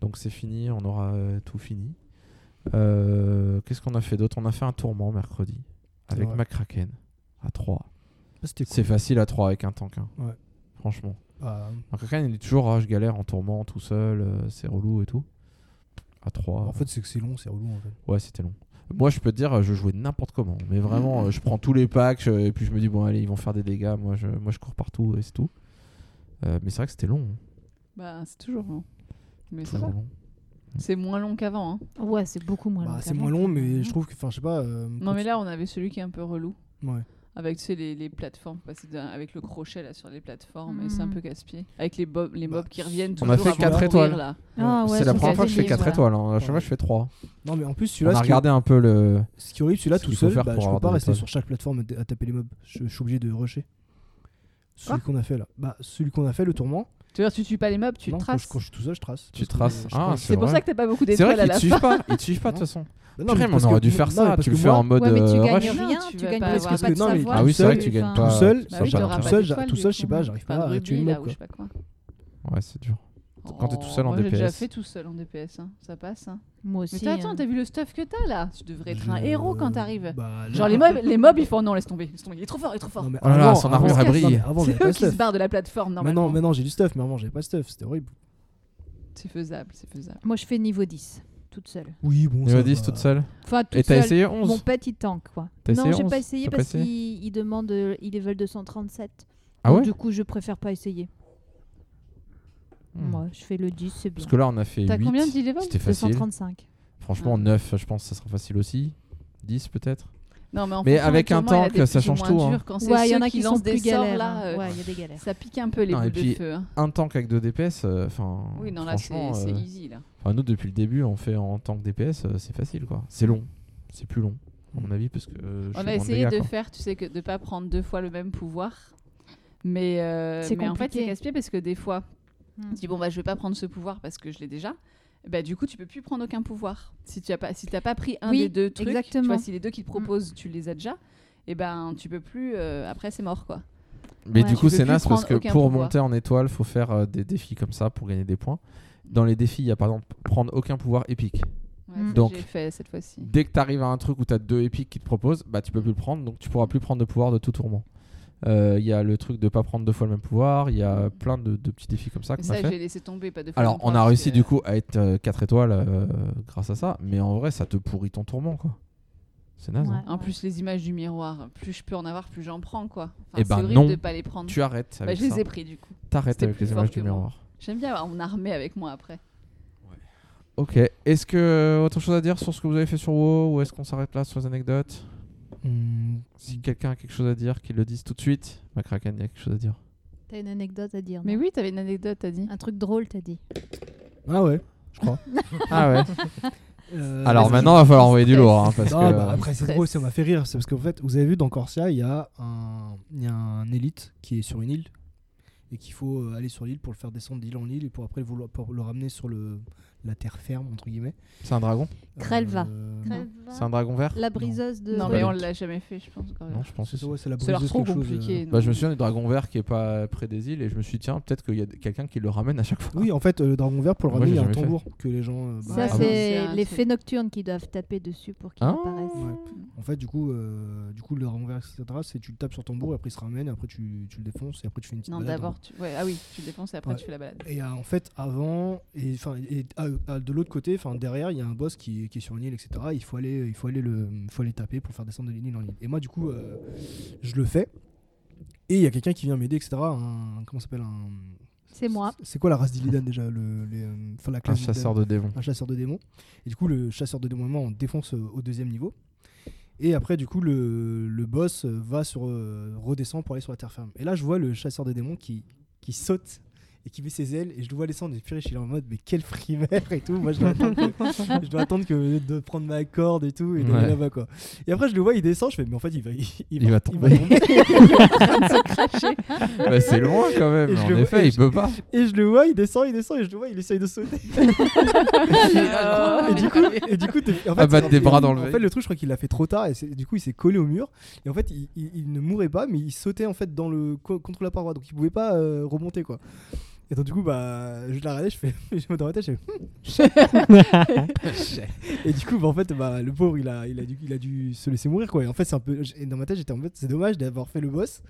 Donc, c'est fini. On aura euh, tout fini. Euh, Qu'est-ce qu'on a fait d'autre? On a fait un tourment mercredi avec. McCracken à 3. Ah, C'est cool. facile à 3 avec un tank. hein. Ouais. Franchement. Ah, il est toujours ah, je galère en tourment tout seul. euh, c'est relou et tout. À 3. en fait, c'est que c'est long, c'est relou en fait. Ouais, c'était long. Moi, je peux te dire, je jouais n'importe comment. Mais vraiment, euh, je prends tous les packs je- et puis je me dis, bon, allez, ils vont faire des dégâts. Moi, je, moi, je cours partout et c'est tout. Euh, mais c'est vrai que c'était long. hein. Bah, c'est toujours long. Mais ça Toujours va. long. C'est moins long qu'avant. hein. Ouais, c'est beaucoup moins long. Bah, c'est qu'avant, moins long, mais je trouve que, enfin, je sais pas. euh, Non, mais là, on avait celui qui est un peu relou. Ouais. Avec tu sais, les, les plateformes, avec le crochet là sur les plateformes, et c'est un Mhm. peu casse-pied. Avec les, bo- les Bah, mobs qui reviennent on toujours a fait un peu quatre courir, étoiles. là. Ah ouais, c'est la première fois que je fais quasi 4 voilà. étoiles. hein. À chaque fois, je fais 3. Non, mais en plus, On celui-là, a ce qui- regardé un peu le. ce qui est horrible, celui-là ce tout seul, faire bah, pour je peux pas rester sur chaque plateforme à taper les mobs. Je, je suis obligé de rusher. Celui qu'on a fait là. Bah, celui qu'on a fait, le tourment. Tu veux dire, tu tues pas les mobs, tu non, le quand je, traces. quand je suis tout seul, je trace. Tu traces. Ah, c'est pour ça que t'as pas beaucoup C'est vrai d'étoiles à qu'ils la te suivent fin. pas. Ils te suivent pas de toute façon. Bah Putain, mais on aurait dû faire non, ça. mais Tu le fais moi- en mode Ouais, mais tu euh, gagnes rush. rien, tu gagnes pas non, mais-. Ah oui, c'est vrai que tu gagnes pas. Tout seul, ça Bah tout pas seul, tout seul, je sais pas, j'arrive pas à tuer une. Ouais, c'est dur. Quand t'es tout seul en moi, J'ai déjà DPS. fait tout seul en DPS, hein. ça passe. hein. Moi Mais aussi. t'as- attends, hein. t'as vu le stuff que t'as là? Tu devrais être un héros quand t'arrives. Bah, Genre les mobs, les mobs, ils font non, laisse tomber, laisse tomber. Il est trop fort, il est trop fort. Non, mais Oh là là, son avant- armure, elle non, brille. mais C'est eux qui se barrent de la plateforme normalement. Maintenant, maintenant j'ai du stuff, mais avant, j'avais pas de stuff. C'était horrible. C'est faisable, c'est faisable. Moi, je fais niveau 10, toute seule. Oui, bon. Niveau ça 10 va. toute seule. Enfin, toute Et t'as seule. essayé Mon 11 pet, il tank, quoi. T'as non, essayé j'ai 11? pas essayé T'as pas parce essayé qu'il il demande. euh, Il level 237. Ah Donc, ouais Du coup, je préfère pas essayer. Hmm. Moi, je fais le 10, c'est bien. Parce que là, on a fait T'as 8. combien de level C'était facile. 235. Franchement, Ah. 9, je pense que ça sera facile aussi. 10 peut-être. Non, mais, en Mais fonction avec un tank, ça change tout, hein. Quand Ouais, il y en a qui qui sont lancent des sorts galères. là, hein. euh, Ouais, il y a des galères. ça pique un peu les Non, et boules puis- de feu. hein. Un tank avec 2 DPS, euh, enfin. Oui, non, là c'est franchement, c'est euh, easy là. Nous, depuis le début, on fait en tank DPS, euh, c'est facile quoi. C'est long. C'est plus long, à mon avis, parce que. euh, je On a essayé dégâts, de quoi. faire, tu sais, que de pas prendre deux fois le même pouvoir. Mais, euh, C'est mais en fait, c'est compliqué. casse-pied parce que des fois, Hmm. tu dis bon bah je vais pas prendre ce pouvoir parce que je l'ai déjà. Bah du coup tu peux plus prendre aucun pouvoir. Si tu as pas si t'as pas pris un Oui, des deux trucs, tu exactement. vois si les deux qui te proposent tu les as déjà, et ben tu peux plus. euh, après c'est mort quoi. Mais Ouais. du coup, c'est naze parce que pour pouvoir. monter en étoile, faut faire euh, des défis comme ça pour gagner des points. Dans les défis, il y a par exemple prendre aucun pouvoir épique. Ouais, Mm. Donc- j'ai fait cette fois-ci. Dès que tu arrives à un truc où tu as deux épiques qui te proposent, bah tu peux plus le prendre, donc tu pourras plus prendre de pouvoir de tout tourment. Euh, Il y a le truc de pas prendre deux fois le même pouvoir, il y a plein de, de petits défis comme ça ça j'ai laissé tomber pas de fois. Alors, on a réussi parce du coup à être 4 étoiles euh, grâce à ça, mais en vrai, ça te pourrit ton tourment quoi. C'est naze. hein. En plus les images du miroir, plus je peux en avoir, plus j'en prends quoi. Enfin, Eh c'est ben horrible non. de pas les prendre. Tu arrêtes Bah, avec je les ai pris du coup. T'arrêtes avec les images du moi. miroir. J'aime bien avoir mon armée avec moi après. Ok. Est-ce que autre chose à dire sur ce que vous avez fait sur WoW ou est-ce qu'on s'arrête là sur les anecdotes? Hmm, Si quelqu'un a quelque chose à dire, qu'il le dise tout de suite. Macraken, il y a quelque chose à dire. T'as une anecdote à dire. Mais oui, t'avais une anecdote, t'as dit. Un truc drôle, t'as dit. Ah ouais, je crois. Ah ouais. Euh, Alors maintenant, il va falloir envoyer du lourd. hein, parce Non, que, bah, après c'est drôle, ça m'a fait rire. C'est parce qu'en fait, vous avez vu dans Corsia, il y a un, il y a un élite qui est sur une île et qu'il faut euh, aller sur l'île pour le faire descendre d'île en île et pour après le, pour le ramener sur le, la terre ferme entre guillemets. C'est un dragon. Euh, C'est un dragon vert La briseuse de. Non, mais on l'a jamais fait, je pense. quand même. Non, je pense c'est que ça, ouais, c'est la briseuse trop quelque chose, euh. compliqué. Bah, je me souviens du dragon vert qui est pas près des îles et je me suis dit, tiens, peut-être qu'il y a quelqu'un qui le ramène à chaque fois. Oui, en fait, euh, le dragon vert pour le ramener, il y a un tambour que les gens. Ça, Ah bon c'est les fées nocturnes qui doivent taper dessus pour qu'il Ah. apparaisse. Ouais. En fait, du coup, euh, du coup, le dragon vert, etc., c'est tu le tapes sur ton tambour et après il se ramène, et après tu, tu le défonces et après tu fais une petite Non, balade. d'abord, tu... ouais, ah oui, tu le défonces et après tu fais la balade. Et en fait, avant, et enfin, ah, de l'autre côté, enfin derrière, il y a un boss qui, qui est sur une île, etc. Il faut aller, il faut aller le, il faut aller taper pour faire descendre de l'île en île. Et moi, du coup, euh, je le fais. Et il y a quelqu'un qui vient m'aider, etc. Un, comment ça s'appelle un. C'est moi. C'est quoi la race d'Illidan déjà le, les, euh, enfin, la Un classe chasseur d'Illidan de démons. un chasseur de démons. Et du coup, le chasseur de démons, on défonce euh, au deuxième niveau. Et après, du coup, le, le boss va sur redescend pour aller sur la terre ferme. Et là, je vois le chasseur de démons qui, qui saute et qui met ses ailes. Et je le vois descendre. Et puis, je suis là en mode, mais quel frimeur et tout. Moi, je dois attendre que, je dois attendre que de prendre ma corde et tout. Et d'aller Ouais. là-bas, quoi. Et après, je le vois, il descend. Je fais, mais en fait, il va, il, Il va tomber. Bah, c'est loin quand même. Et je En effet, il je- peut pas. Et je le vois, il descend, il descend. Et je le vois, il essaye de sauter. Et du coup, et du coup en des bras dans le En fait, le truc, je crois qu'il l'a fait trop tard et du coup, il s'est collé au mur. Et en fait, il, il- il ne mourait pas, mais il sautait en fait dans le co- contre la paroi, donc il pouvait pas euh, remonter quoi. Et donc du coup, bah, je l'ai regardé, je fais, je me dans ma tête, je fais, et du coup, bah, en fait, bah, le pauvre, il a, il a dû, il a dû se laisser mourir quoi. Et en fait, c'est un peu, et dans ma tête, j'étais en fait, c'est dommage d'avoir fait le boss.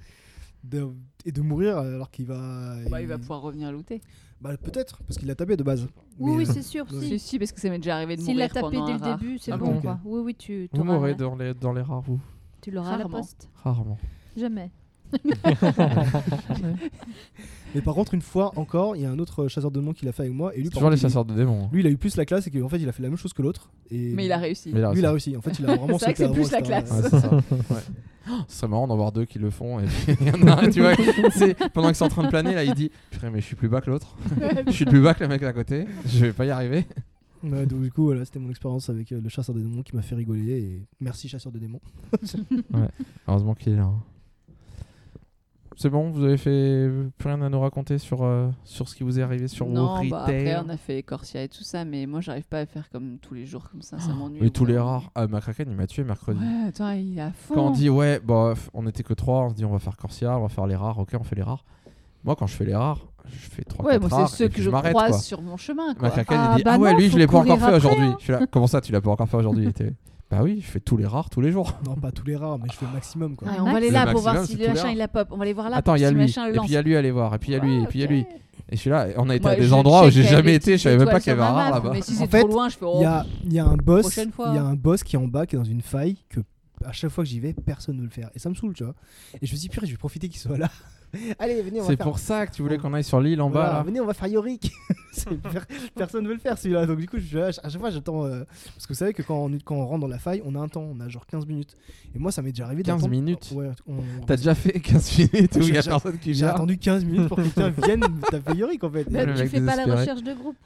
de- et de mourir alors qu'il va. Bah, il va pouvoir revenir looter. Bah, peut-être, parce qu'il l'a tapé de base. Oui, Mais, oui, euh, c'est sûr. Si, Si. si, parce que ça m'est déjà arrivé de S'il l'a mourir tapé dès le rare. début, c'est Ah bon bon, quoi. Oui, oui, tu Vous mourrez dans les, dans les rares, vous. Tu l'auras à la Rarement. poste. Rarement. Jamais. Mais par contre, une fois encore, il y a un autre chasseur de démons qui l'a fait avec moi. Et lui, par Toujours les il- chasseurs de démons. hein. Lui, il a eu plus la classe et qu'en fait, il a fait la même chose que l'autre. Et Mais il a réussi. Mais là, Lui, il a réussi. En fait, il a vraiment C'est vrai que sauté c'est plus la etc. classe. Ouais, c'est ça. Ouais. Ce serait marrant d'en voir deux qui le font. Et puis il y en a un, tu vois, c'est pendant qu'ils sont en train de planer, là, il dit Purée, mais je suis plus bas que l'autre. je suis plus bas que le mec à côté. Je vais pas y arriver. Ouais, donc, du coup, voilà, c'était mon expérience avec euh, le chasseur de démons qui m'a fait rigoler. Et merci, chasseur de démons. Heureusement qu'il est là. hein. C'est bon, vous avez fait plus rien à nous raconter sur, euh, sur ce qui vous est arrivé sur non, vos bah, après on a fait Corsia et tout ça, mais moi j'arrive pas à faire comme tous les jours comme ça, ça m'ennuie. Et au tous les rares. Ah, Macraken, il m'a tué mercredi. Ouais, attends, il est à fond. Quand on dit ouais, bah, on était que trois, on se dit on va faire Corsia, on va faire les rares, ok, on fait les rares. Moi, quand je fais les rares, je fais 3 Ouais, 4 moi c'est ceux que je croise quoi. sur mon chemin. Quoi. Macraken, Ah, il dit bah Ah ouais, non, lui, je l'ai pas encore fait aujourd'hui. hein. Je suis là, comment ça, tu l'as pas encore fait aujourd'hui Bah oui, je fais tous les rares tous les jours. Non, pas tous les rares, mais je fais le maximum. Quoi. Ouais, on va aller Le là pour voir si le machin il la pop. On va aller voir là Attends, pour il y a si le lui, machin et le lance. puis il y a lui à aller voir, et puis il y a lui, et puis il y a lui. Et je suis là, on a été Moi, à des endroits où j'ai jamais été, je savais même pas qu'il y avait un rare là-bas. Mais si c'est fait, trop loin, je fais Il oh. y a, il y a un boss, il y a un boss qui est en bas, qui est dans une faille que à chaque fois que j'y vais, personne ne veut le faire. Et ça me saule, tu vois. Et je me dis, purée, je vais profiter qu'il soit là. Allez, venez, on va C'est faire. pour ça que tu voulais qu'on aille sur l'île en bas Voilà, là. venez, on va faire Yorick. Personne ne veut le faire celui-là. Donc du coup, je, à chaque fois, j'attends. euh, parce que vous savez que quand on, quand on rentre dans la faille, on a un temps, on a genre 15 minutes. Et moi, ça m'est déjà arrivé 15 d'attendre- minutes Ouais, on- T'as déjà fait 15 minutes où il y a J'ai- personne qui J'ai vient attendu 15 minutes pour que quelqu'un vienne taper Yorick en fait. Bah, tu fais pas la recherche de groupe.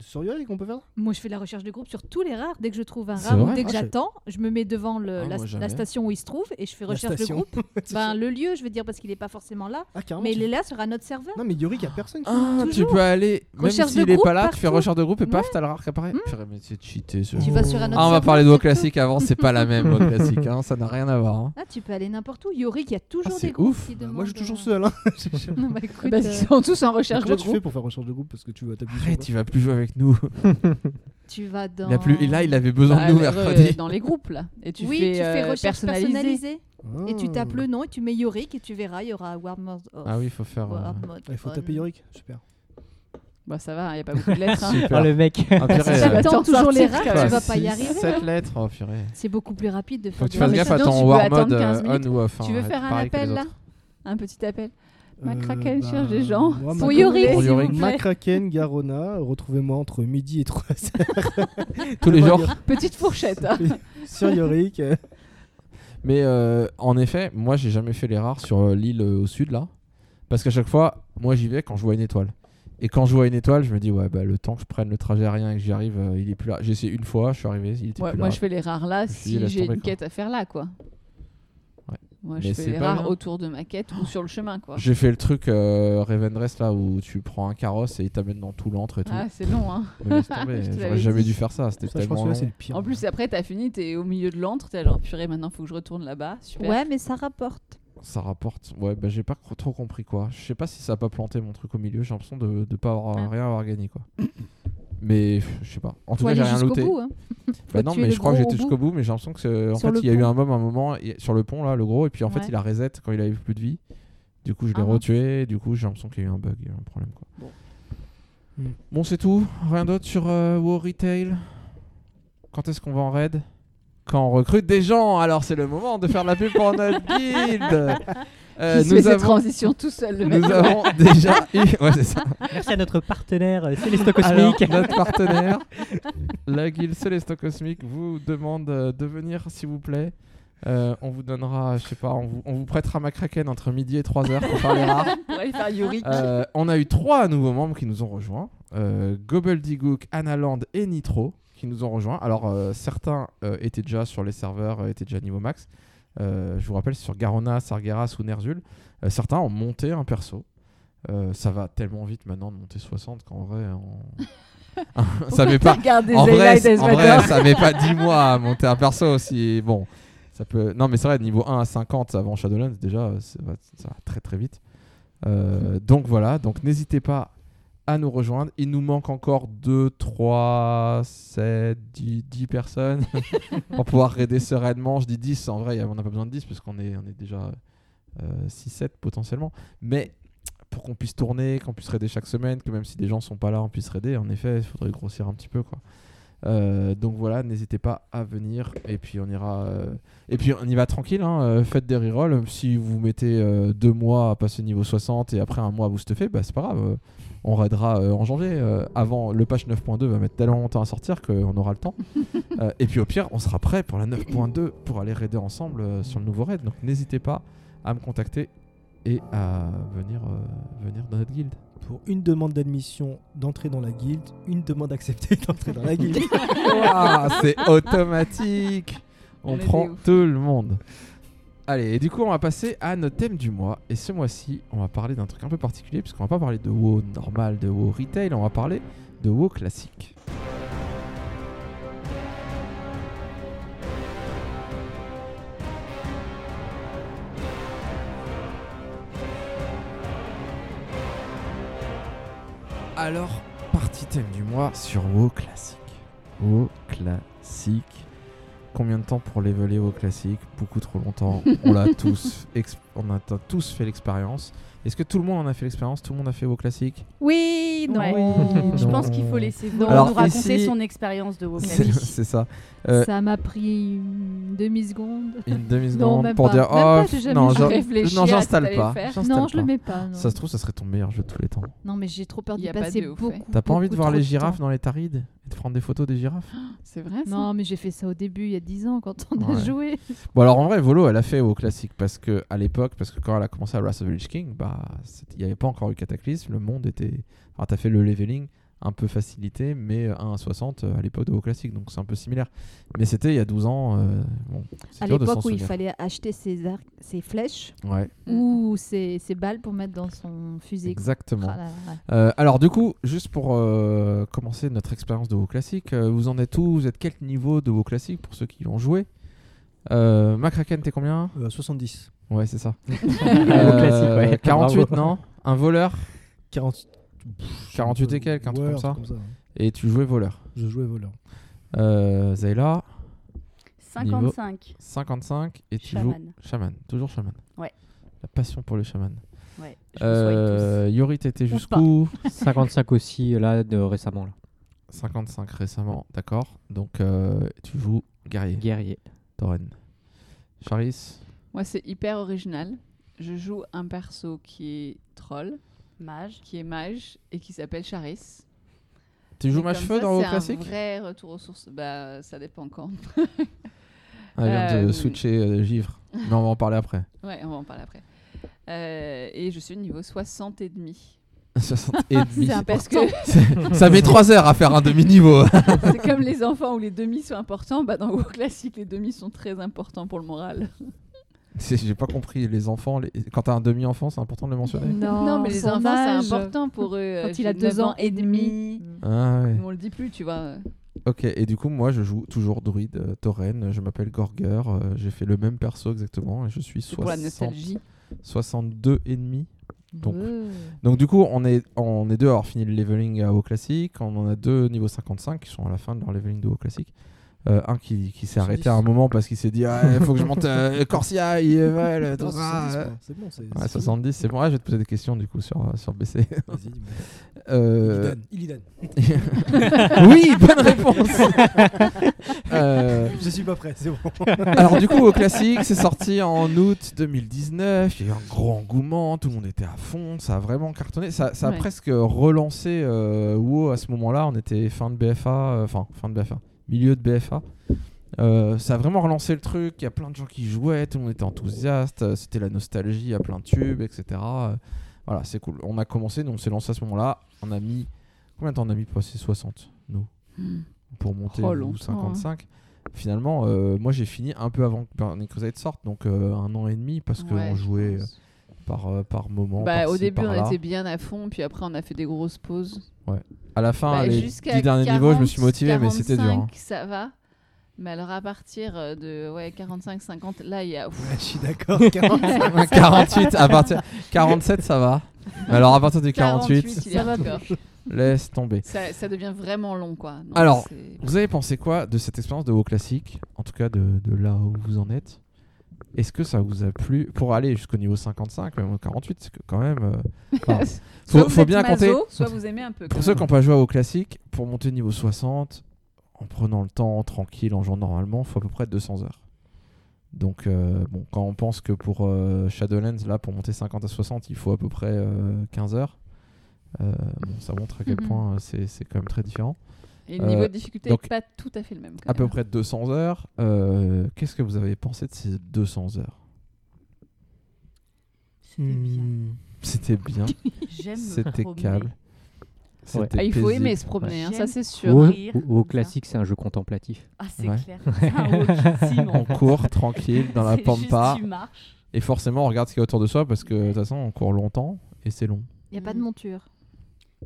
Sur Yorick, on peut faire ça Moi, je fais la recherche de groupe sur tous les rares. Dès que je trouve un rare ou dès que Ah, j'attends, je me mets devant le- Ah, la, moi, jamais. la station où il se trouve et je fais recherche de groupe. Ben, le lieu, je veux dire, parce qu'il est pas forcément là. Ah. Mais tu- il est là sur un autre serveur. Non, mais Yorick, il y a personne. qui- Ah, tu peux aller, même s'il de est groupe pas là, tu fais recherche de groupe et paf, Ouais. t'as le rare qui apparaît. Hmm. Purée, mais c'est cheaté ce Tu vas sur un autre Ah, on va parler de tout. classique avant, c'est pas la même WoW classique, hein, ça n'a rien à voir. hein. Ah, tu peux aller n'importe où. Yorick, il y a toujours c'est des groupes Bah, moi, je suis toujours euh, seul. Hein. Bah, Bah, euh, ils sont tous en recherche Comment de tu fais groupe. pour faire recherche de groupe? Parce que tu vas t'appuyer Arrête, sur. il va plus jouer avec nous. tu vas dans. Il a plus... Et là, il avait besoin Bah, de nous re- mercredi. dans les groupes là. Et tu oui, fais tu fais euh, recherche personnalisé. personnalisée. Ah. Et tu tapes le nom et tu mets Yorick et tu verras, il y aura War Mode. off, Ah oui, il faut faire. euh, Ah, Il faut taper Yorick. Super. Bah ça va, il y a pas beaucoup de lettres. hein. Super. Oh, le mec. Ah, purée, Si euh, t'attends Attends, toujours les quoi. tu vas pas y arriver. sept lettres, oh purée. C'est beaucoup plus rapide de faire Faut que tu fasses mais gaffe à ton tu peux war attendre mode 15 euh, minutes. on ou off. Tu hein, veux faire un appel là. Un petit appel Euh, Macraken bah, cherche des gens. moi, Pour Yorick, Pour Yorick. Macraken, Garona, retrouvez-moi entre midi et 3 Tous les jours. Petite fourchette. hein. sur Yorick. euh, Mais euh, en effet, moi j'ai jamais fait les rares sur euh, l'île euh, au sud là. Parce qu'à chaque fois, moi j'y vais quand je vois une étoile. Et quand je vois une étoile, je me dis, ouais, bah le temps que je prenne le trajet aérien et que j'y arrive, euh, il est plus là. J'ai essayé une fois, je suis arrivé, il était Ouais, plus moi là. je fais les rares là si j'ai une quoi. quête à faire là quoi. Moi Mais je fais les pas rares bien. autour de ma quête ou sur le chemin quoi. J'ai fait le truc euh, Revendrest là où tu prends un carrosse et il t'amène dans tout l'antre et tout. Ah c'est long hein. J'aurais jamais dit. dû faire ça, c'était Ça, je pense tellement que là, c'est long. le pire. En plus après t'as fini, t'es au milieu de l'antre, t'es genre purée maintenant faut que je retourne là-bas. Super. Ouais, mais ça rapporte. Ça rapporte. Ouais, bah j'ai pas trop compris quoi. Je sais pas si ça a pas planté mon truc au milieu, j'ai l'impression de, de pas avoir, Ah. rien avoir gagné quoi. Mais je sais pas. En tout Faut cas, aller j'ai rien jusqu'au looté. bout. hein. Bah non, tuer mais le je crois que gros j'étais au jusqu'au bout, mais j'ai l'impression que c'est- en Sur fait, le il y a eu pont. un moment, un moment et- sur le pont là, le gros, et puis en fait, il a reset quand il avait plus de vie. Du coup, je l'ai Ah mince. retué, du coup, j'ai l'impression qu'il y a eu un bug, il y a eu un problème quoi. Bon, c'est tout. Rien d'autre sur euh, WoW Retail? Quand est-ce qu'on va en raid? Quand on recrute des gens. Alors, c'est le moment de faire de la pub pour notre guilde. Euh, Il se fait nous cette avons, transition tout seul. Le mec. nous avons déjà eu. Ouais, c'est ça. Merci à notre partenaire euh, Céleste Alors, Cosmique. notre partenaire, la guilde Céleste Cosmique, vous demande euh, de venir, s'il vous plaît. Euh, on vous donnera, je sais pas, on vous, on vous prêtera ma kraken entre midi et 3 heures pour faire les rares. Pour aller faire Yorick. Euh, on a eu trois nouveaux membres qui nous ont rejoints euh, Gobbledygook, Analand et Nitro qui nous ont rejoints. Alors, euh, certains euh, étaient déjà sur les serveurs, euh, étaient déjà niveau max. Euh, je vous rappelle, sur Garona, Sargeras ou Ner'zhul. Euh, certains ont monté un perso. Euh, ça va tellement vite maintenant de monter 60 qu'en vrai, on- ça met pas. En vrai, en vrai, ça met pas 10 mois à monter un perso aussi. Bon, ça peut. Non, mais c'est vrai, niveau 1 à 50 avant Shadowlands, déjà, ça va, ça va très très vite. Euh, donc voilà, donc n'hésitez pas à nous rejoindre. Il nous manque encore 2, 3, 7, 10, 10 personnes pour pouvoir raider sereinement. Je dis 10, en vrai, on n'a pas besoin de 10 parce qu'on est, on est déjà 6, 7 potentiellement. Mais pour qu'on puisse tourner, qu'on puisse raider chaque semaine, que même si des gens sont pas là, on puisse raider, en effet, il faudrait grossir un petit peu. quoi. Euh, donc voilà, n'hésitez pas à venir et puis on ira euh, et puis on y va tranquille. hein, euh, faites des rerolls. Si vous mettez euh, deux mois à passer niveau 60 et après un mois à vous stuffer, bah c'est pas grave. euh, on raidera euh, en janvier. euh, avant le patch 9.2 va mettre tellement longtemps à sortir qu'on aura le temps. Euh, et puis au pire, on sera prêt pour la 9.2 pour aller raider ensemble euh, sur le nouveau raid. Donc n'hésitez pas à me contacter et à venir euh, venir dans notre guilde. Pour une demande d'admission d'entrer dans la guilde, une demande acceptée d'entrer dans la guilde. Ouah, c'est automatique. On, prend tout le monde. Allez, et du coup, on va passer à notre thème du mois. Et ce mois-ci, on va parler d'un truc un peu particulier, puisqu'on va pas parler de WoW normal, de WoW retail, on va parler de WoW classique. Alors, partie thème du mois sur WoW classique. WoW classique. Combien de temps pour leveler WoW classique Beaucoup trop longtemps. On l'a tous, ex- on a tous fait l'expérience. Est-ce que tout le monde en a fait l'expérience? Tout le monde a fait WoW classique Oui, non. Ouais. Je pense qu'il faut laisser Alors, nous raconter ici- son expérience de WoW classique. c'est ça. Euh, Ça m'a pris une demi-seconde. Une demi Non, seconde même pour pas. dire Même pas, oh jamais non, j'installe pas. j'installe Non, je le pas. mets pas. Non, Ça se trouve ça serait ton meilleur jeu de tous les temps. Non, mais j'ai trop peur d'y pas passer de ouf, beaucoup. T'as pas envie de voir les girafes dans les tarides et de prendre des photos des girafes? C'est vrai ça? Non, mais j'ai fait ça au début, il y a 10 ans, quand on Ouais. a joué. Bon alors en vrai Volo elle a fait au classique parce que à l'époque parce que quand elle a commencé à Wrath of the Lich King bah il n'y avait pas encore eu Cataclysme le monde était alors t'as fait le leveling un peu facilité mais 1 à 60 euh, à l'époque de WoW classique donc c'est un peu similaire. Mais c'était il y a 12 ans euh, bon À l'époque où il fallait acheter ses, arcs, ses flèches ouais. ou ses, ses balles pour mettre dans son fusil. exactement. Ah là. Euh, alors du coup, juste pour euh, commencer notre expérience de WoW classique, vous en êtes où? Vous êtes quel niveau de WoW classique pour ceux qui ont joué? Euh, Macraken, t'es combien Euh, 70. Ouais, c'est ça. Classique, ouais. 48, Bravo. non Un voleur 40... 48 et quelques, un truc comme ça. truc ouais. Et tu jouais voleur. Je jouais voleur. Euh, Zayla, 55. 55 et tu Shaman. joues chaman. Toujours chaman. Ouais. La passion pour le chaman. Ouais, je Euh, Yori, t'étais jusqu'où 55 aussi, là, de récemment. Là. 55 récemment, d'accord. Donc euh, tu joues guerrier. Guerrier. Toren. Charis Moi, c'est hyper original. Je joue un perso qui est troll. Mage. qui est mage et qui s'appelle Charis. Tu joues mage feu ça, dans WoW C'est classique un vrai retour aux sources. Bah, ça dépend quand. Elle vient de Euh, switcher euh, givre. Mais on va en parler après. Ouais, on va en parler après. Euh, et je suis niveau 60 et demi. 60 et demi. C'est Parce que Ça met 3 heures à faire un demi-niveau. c'est comme les enfants où les demi sont importants. Bah, dans WoW classique, les demi sont très importants pour le moral. J'ai pas compris. Les enfants, les- quand t'as un demi-enfant, c'est important de le mentionner? Non, non, mais les enfants, c'est important pour eux. Quand Euh, il a j'ai deux 9 ans et demi. Ah ouais. On le dit plus, tu vois. Ok, et du coup, moi, je joue toujours druide euh, tauren. Je m'appelle Gorger. euh, J'ai fait le même perso exactement. Et je suis C'est pour la 60 nostalgie. 62 et demi. Donc, du coup, on est, on est deux à avoir fini le leveling à WoW classique. On en a deux niveau 55 qui sont à la fin de leur leveling de WoW classique. Euh, un qui, qui s'est 70. arrêté à un moment parce qu'il s'est dit ah, il faut que je monte euh, Corsia, Yvel, tout Non, ça. 70, quoi. C'est bon, c'est. Ouais, c'est 70, c'est bon. Ah, je vais te poser des questions du coup sur, euh, sur BC. Vas-y. Euh, Illidan. Illidan. oui, bonne réponse. Euh, Je suis pas prêt, c'est bon. alors du coup, au classique, c'est sorti en août 2019. Il y a eu un gros engouement, tout le monde était à fond, ça a vraiment cartonné. Ça, ça a Ouais. presque relancé euh, WoW à ce moment-là. On était fin de BFA, euh, enfin fin de BFA, milieu de BFA. Euh, ça a vraiment relancé le truc. Il y a plein de gens qui jouaient, tout le monde était enthousiaste. euh, C'était la nostalgie à plein de tubes, etc. Euh, voilà, c'est cool. On a commencé, donc on s'est lancé à ce moment-là. On a mis combien de temps on a mis pour passer 60 nous Hmm. pour monter Oh, longtemps, 55. Finalement, euh, moi j'ai fini un peu avant que Burning Crusade sorte, donc euh, un an et demi parce qu'on Ouais, je jouait pense. Par, euh, par moment. Bah, au début, on était bien à fond, puis après, on a fait des grosses pauses. À la fin, Bah, les jusqu'à 10 derniers niveaux, je me suis 40, motivé, mais c'était dur. hein. 45, ça va. Mais alors, à partir de ouais, 45-50, là, il y a. Ouais, je suis d'accord. 45. 48, à partir 47, ça va. Mais alors à partir du 48, 48, il est ça va laisse tomber. ça, ça devient vraiment long, quoi. Donc, Alors, Vous avez pensé quoi de cette expérience de WoW classique En tout cas, de, de là où vous en êtes? Est-ce que ça vous a plu Pour aller jusqu'au niveau 55, même au 48, c'est que quand même. euh, enfin, soit faut, vous faut êtes bien compter. maso, Soit vous aimez un peu. Pour ceux qui n'ont pas joué au classique, pour monter niveau 60, en prenant le temps, tranquille, en jouant normalement, il faut à peu près 200 heures. Donc, euh, bon, quand on pense que pour euh, Shadowlands, là, pour monter 50 à 60, il faut à peu près euh, 15 heures, bon, ça montre à quel Mhm. point c'est c'est quand même très différent. Et le niveau euh, de difficulté donc, n'est pas tout à fait le même. quand À peu près 200 heures. euh, Qu'est-ce que vous avez pensé de ces 200 heures? C'était bien. Hmm. C'était bien, J'aime calme. Ouais. c'était Ah, il faut paisible. aimer se promener, hein, ça c'est sûr. Au, rire au- classique, c'est un jeu contemplatif. Ah, c'est Ouais. clair. Un On court tranquille dans la pampa. juste. Et forcément, on regarde ce qu'il y a autour de soi parce que de toute façon, on court longtemps et c'est long. Il n'y a pas de monture.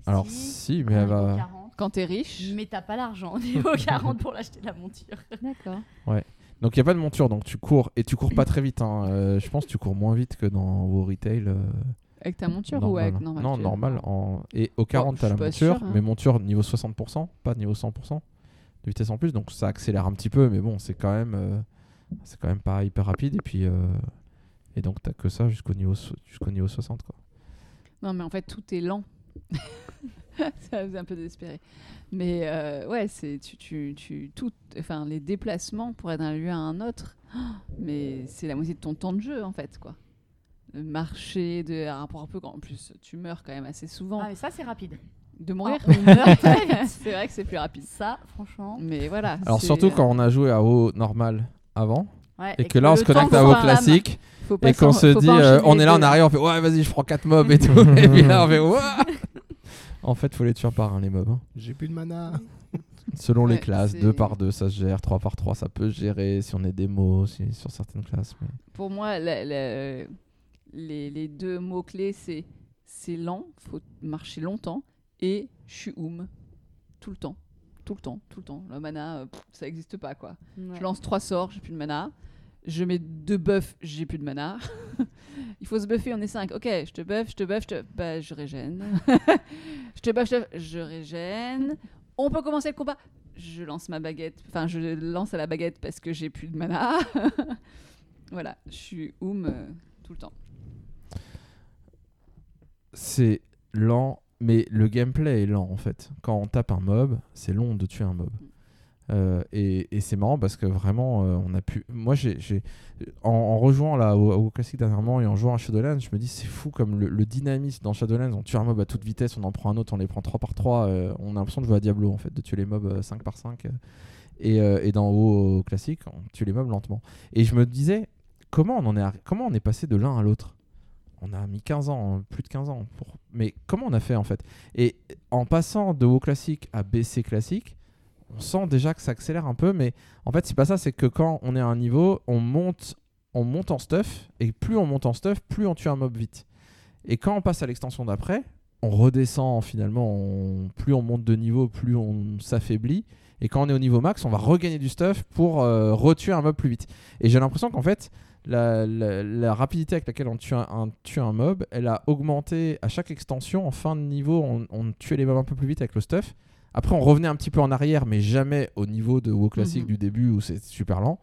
Alors, Si, si, mais elle va. 40, Quand t'es riche, Mais t'as pas l'argent au niveau 40 pour l'acheter la monture. D'accord. Donc, il n'y a pas de monture, donc tu cours. Et tu cours pas très vite. hein. Euh, je pense que tu cours moins vite que dans vos retail. euh, avec ta monture ou normal. avec normal Non, tu- normal. En... Et au 40, je t'as la pas monture, sûre, hein. mais monture niveau 60%, pas niveau 100% de vitesse en plus. Donc, ça accélère un petit peu, mais bon, c'est quand même. euh, C'est quand même pas hyper rapide. Et puis. euh, Et donc, t'as que ça jusqu'au niveau, so- jusqu'au niveau 60. Quoi. Non, mais en fait, tout est lent. ça faisait un peu désespéré. Mais euh, ouais, c'est tu, tu, tu tout, enfin les déplacements pour aller d'un lieu à un autre. mais c'est la moitié de ton temps de jeu en fait, quoi. Le marcher, de un rapport un peu quand en plus tu meurs quand même assez souvent. Ah, mais ça, c'est rapide. de mourir, on meurt très vite. c'est vrai que c'est plus rapide. Ça, franchement. Mais voilà. Alors, surtout quand on a joué à WoW normal avant, Ouais, et que là, on se connecte à un- classique. et qu'on se dit, euh, on est là en arrière, on fait ouais, vas-y, je prends 4 mobs et tout. et puis là, on fait Ouah En fait, faut les tuer par un, les mobs. hein. J'ai plus de mana. Selon les Ouais, classes, c'est- 2 par 2, ça se gère, 3 par 3, ça peut se gérer si on est démo, si, sur certaines classes. mais- Pour moi, la- la- les, les deux mots-clés, c'est c'est lent, faut marcher longtemps, et je suis oum. Tout le temps. Tout le temps, tout le temps. Le mana, euh, pff, ça n'existe pas, quoi. Ouais. Je lance trois sorts, j'ai plus de mana. Je mets deux buffs, j'ai plus de mana. Il faut se buffer, on est 5. Ok, je te buff, je te buff, je te... Bah, je régène. je te buff, je te... Je régène. On peut commencer le combat. Je lance ma baguette. Enfin, je lance à la baguette parce que j'ai plus de mana. voilà, je suis oum euh, tout le temps. C'est lent, mais le gameplay est lent en fait. Quand on tape un mob, c'est long de tuer un mob. Euh, et c'est marrant parce que vraiment, euh, on a pu. Moi, j'ai, en, en rejoignant là au, classique dernièrement et en jouant à Shadowlands, je me dis c'est fou comme le, dynamisme dans Shadowlands. On tue un mob à toute vitesse, on en prend un autre, on les prend 3 par 3 euh, on a l'impression de jouer à Diablo en fait, de tuer les mobs euh, 5 par 5 euh. et, et dans WoW classique, on tue les mobs lentement. Et je me disais comment on en est, comment on est passé de l'un à l'autre? On a mis 15 ans, hein, plus de 15 ans. Pour... Mais comment on a fait en fait? Et en passant de WoW classique à BC classique, on sent déjà que ça accélère un peu, mais en fait, c'est pas ça, c'est que quand on est à un niveau, on monte, on monte en stuff, et plus on monte en stuff, plus on tue un mob vite. Et quand on passe à l'extension d'après, on redescend finalement, plus on monte de niveau, plus on s'affaiblit. Et quand on est au niveau max, on va regagner du stuff pour euh, retuer un mob plus vite. Et j'ai l'impression qu'en fait, la, rapidité avec laquelle on tue un, un- tue un mob, elle a augmenté à chaque extension. En fin de niveau, on, on tuait les mobs un peu plus vite avec le stuff. Après, on revenait un petit peu en arrière, mais jamais au niveau de WoW classique Mhm. du début où c'est super lent.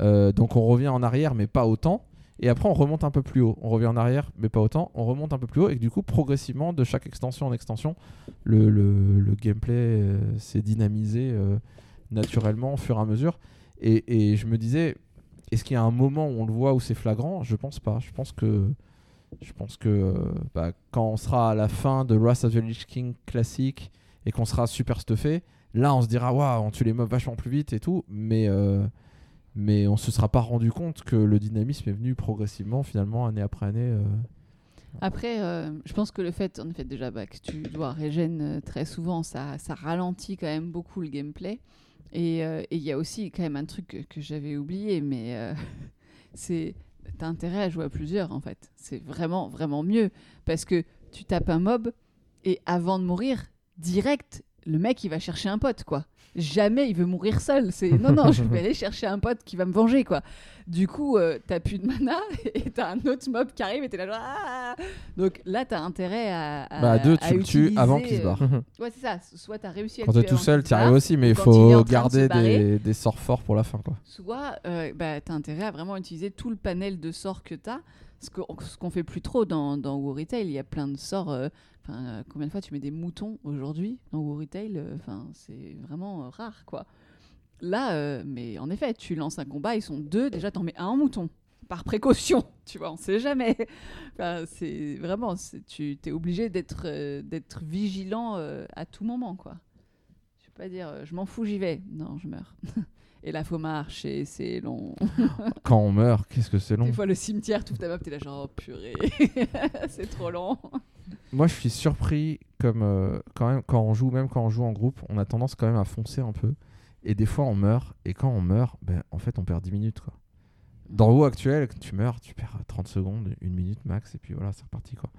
Euh, donc on revient en arrière, mais pas autant. Et après, on remonte un peu plus haut. On revient en arrière, mais pas autant. On remonte un peu plus haut. Et du coup, progressivement, de chaque extension en extension, le, le- le gameplay euh, s'est dynamisé euh, naturellement au fur et à mesure. Et, et je me disais, est-ce qu'il y a un moment où on le voit où c'est flagrant? Je pense pas. Je pense que, je pense que bah, quand on sera à la fin de Wrath of the Lich King classique et qu'on sera super stuffé, là on se dira waouh, on tue les mobs vachement plus vite et tout. Mais euh, mais on se sera pas rendu compte que le dynamisme est venu progressivement finalement année après année. euh. Après, euh, je pense que le fait, en effet, déjà bah, que tu dois régène euh, très souvent, ça, ça ralentit quand même beaucoup le gameplay. Et il y a aussi quand même un truc que, que j'avais oublié, mais c'est t'as intérêt à jouer à plusieurs en fait. C'est vraiment vraiment mieux parce que tu tapes un mob et avant de mourir, direct, le mec il va chercher un pote quoi. Jamais il veut mourir seul. C'est non non, je vais aller chercher un pote qui va me venger quoi. Du coup, euh, t'as plus de mana et t'as un autre mob qui arrive et t'es là genre Ah donc là t'as intérêt à, à Bah, à deux, à tu le tues avant qu'il se barre. euh, Ouais c'est ça. Soit t'as réussi à Quand le t'es tout seul, t'y arrives aussi, mais il faut de garder barrer. des, des sorts forts pour la fin quoi. soit euh, bah, tu as intérêt à vraiment utiliser tout le panel de sorts que tu as. Ce qu'on ce qu'on fait plus trop dans, dans Retail, il y a plein de sorts. euh, euh, combien de fois tu mets des moutons aujourd'hui dans WoW Retail euh, c'est vraiment rare, quoi. Là, mais en effet, tu lances un combat, ils sont deux, déjà t'en mets un mouton. Par précaution, tu vois, on sait jamais. Enfin, c'est vraiment, tu es obligé d'être vigilant à tout moment, quoi. Je vais pas dire, je m'en fous, j'y vais. Non, je meurs. Et là, faut marcher, c'est long. Quand on meurt, qu'est-ce que c'est long. Des fois, le cimetière, tout ta map, t'es là genre, oh, purée, c'est trop long. Moi, je suis surpris comme euh, quand même quand on joue, même quand on joue en groupe, on a tendance quand même à foncer un peu. Et des fois, on meurt. Et quand on meurt, ben, en fait, on perd 10 minutes. Quoi. Dans WoW actuel, quand tu meurs, tu perds 30 secondes, une minute max, et puis voilà, c'est reparti. Quoi.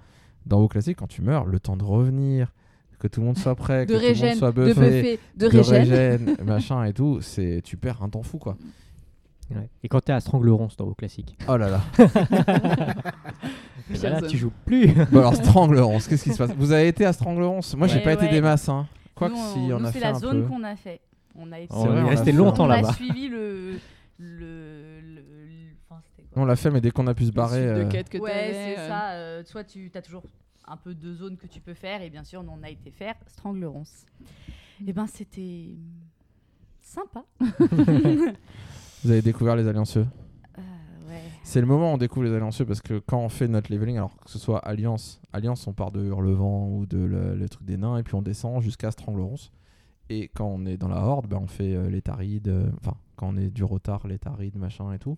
Dans WoW classique, quand tu meurs, le temps de revenir, que tout le monde soit prêt, De que tout le monde soit de buffé, buffer, de régène. régène, machin et tout, c'est tu perds un temps fou quoi. Ouais. Et quand t'es à Strangleronce dans vos classiques, Oh là là. là, tu joues plus. bon alors Strangleronce, qu'est-ce qui se passe? Vous avez été à Strangleronce Moi, j'ai Ouais, pas été des masses. Hein. Quoique Nous, si, on, a c'est fait la un zone qu'on a fait. On a été, On est on est resté longtemps on là-bas. a suivi le. le, le- le- enfin, c'était quoi? On l'a fait, mais dès qu'on a pu se barrer. De euh, quêtes que Ouais, c'est euh, ça. euh, soit tu as toujours un peu de zones que tu peux faire, et bien sûr, on a été faire Strangleronce. Et ben, c'était sympa. Vous avez découvert les alliancieux. Euh, ouais. C'est le moment où on découvre les alliancieux parce que quand on fait notre leveling, alors que ce soit Alliance, Alliance on part de Hurlevent ou de le, le truc des nains et puis on descend jusqu'à Strangleronce. Et quand on est dans la Horde, ben, on fait euh, les tarides, euh, enfin quand on est du retard, les tarides, machin et tout,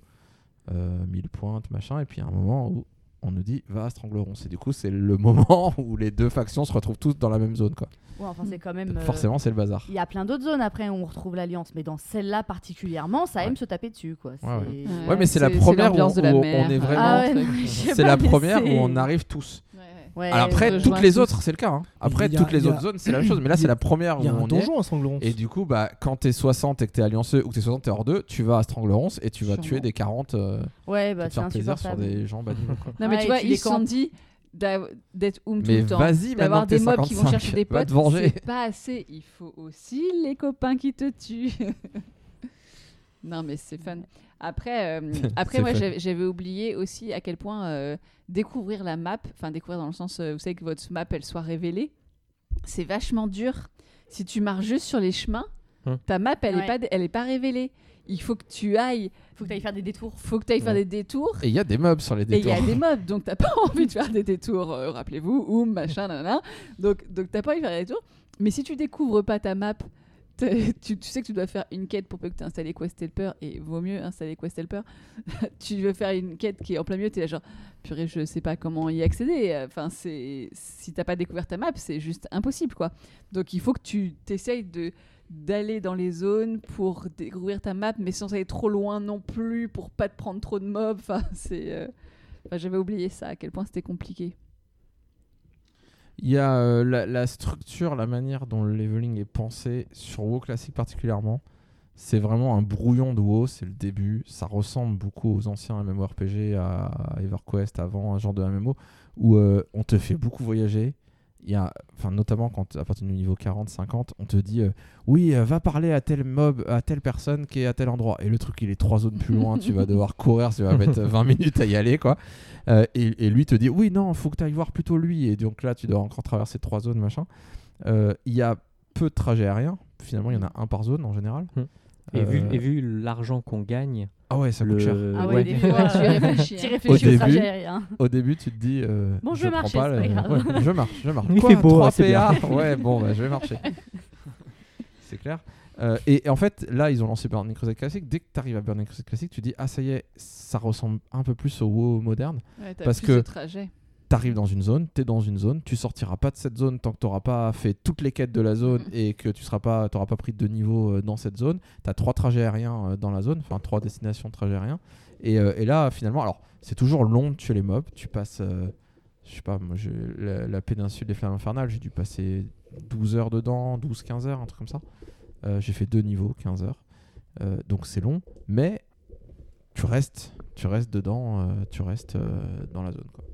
euh, 1000 pointes, machin. Et puis il y a un moment où on nous dit va à Strangleronce. Et du coup c'est le moment où les deux factions se retrouvent toutes dans la même zone. Quoi. Ouais, enfin, c'est quand même. Euh, forcément c'est le bazar. Il y a plein d'autres zones après où on retrouve l'alliance, mais dans celle-là particulièrement, ça aime se taper dessus, quoi. ouais. C'est- Ouais, Ouais, mais c'est la c'est- première c'est où- on est vraiment- Ah C'est la première où c'est- on arrive tous. Ouais, Alors après, toutes les autres, c'est le cas. hein. Après, Il y a- toutes les il y a- autres zones, c'est la même chose. Mais là, il y c'est a- la première où Il y a un on est. donjon à Strangleronce. Et du coup, bah, quand t'es 60 et que t'es allianceux ou que t'es 60 et hors 2, tu vas à Strangleronce et tu vas Sûrement. tuer des 40 euh, Ouais, pour bah te c'est faire plaisir sur insupportable. des gens bannis. quoi. Non, mais Ouais, tu et vois, ils les se sont dit d'être oum tout Mais le temps. vas-y, D'avoir que t'es des mobs qui vont 55, chercher des va potes, te venger. c'est pas assez. Il faut aussi les copains qui te tuent. non, mais c'est fun. Après, euh, après moi, j'avais oublié aussi à quel point euh, découvrir la map, enfin découvrir dans le sens, euh, vous savez que votre map, elle soit révélée, c'est vachement dur. Si tu marches juste sur les chemins, Hum. ta map, elle est Ouais. pas, elle est pas révélée. Il faut que tu ailles, Faut que tu ailles faire des détours. faut que tu ailles faire Ouais. des détours. Et il y a des mobs sur les Et il y détours. a des mobs, donc t'as pas envie de faire des détours, euh, rappelez-vous, ou machin, nanana. Donc, donc t'as pas envie de faire des détours. Mais si tu découvres pas ta map, tu, tu sais que tu dois faire une quête pour que tu aies installé Quest Helper, et vaut mieux installer Quest Helper. tu veux faire une quête qui est en plein milieu, t'es là genre, purée, je sais pas comment y accéder. Enfin, c'est si t'as pas découvert ta map, c'est juste impossible, quoi. Donc il faut que tu t'essayes de d'aller dans les zones pour découvrir ta map, mais sans aller trop loin non plus, pour pas te prendre trop de mobs. Enfin, c'est... euh, j'avais oublié ça, à quel point c'était compliqué. Il y a euh, la, structure, la manière dont le leveling est pensé, sur WoW classique particulièrement. C'est vraiment un brouillon de WoW, c'est le début. Ça ressemble beaucoup aux anciens MMORPG, à EverQuest avant, un genre de MMO, où euh, on te fait beaucoup voyager. Il y a, enfin, notamment quand à partir du niveau 40, 50, on te dit euh, oui, euh, va parler à tel mob, à telle personne qui est à tel endroit. Et le truc, il est trois zones plus loin, tu vas devoir courir, tu vas mettre 20 minutes à y aller, quoi. Euh, et, et lui te dit oui, non, faut que tu ailles voir plutôt lui. Et donc là, tu dois encore traverser trois zones, machin. Il y a peu de trajets aériens. Finalement, il y en a un par zone en général. Hmm. Et, vu, Euh, et vu l'argent qu'on gagne, Ah ouais, ça le... coûte cher. Ah ouais, ouais. des fois, Tu réfléchis, tu hein. réfléchis Au début, aérien. Au début, tu te dis. euh, Bon, je vais prends marcher, pas c'est le- pas grave. ouais, je marche, je marche. Il Quoi, fait beau, 3 hein. PA Ouais, bon, bah, je vais marcher. c'est clair. Euh, et, et en fait, là, ils ont lancé Burning Crusade Classic. Dès que tu arrives à Burning Crusade Classic, tu dis Ah, ça y est, ça ressemble un peu plus au WoW moderne. Ouais, t'as Parce plus que- trajet. T'arrives dans une zone, t'es dans une zone, tu sortiras pas de cette zone tant que t'auras pas fait toutes les quêtes de la zone Mhm. et que tu seras pas, t'auras pas pris de niveau euh, dans cette zone. T'as trois trajets aériens euh, dans la zone, enfin trois destinations de trajets aériens. Et, euh, et là, finalement, alors c'est toujours long de tuer les mobs. Tu passes, euh, je sais pas, moi, la, la péninsule des flammes infernales, j'ai dû passer 12 heures dedans, 12-15 heures, un truc comme ça. Euh, j'ai fait deux niveaux, 15 heures. Euh, donc c'est long, mais tu restes, tu restes dedans, tu restes dans la zone. Quoi.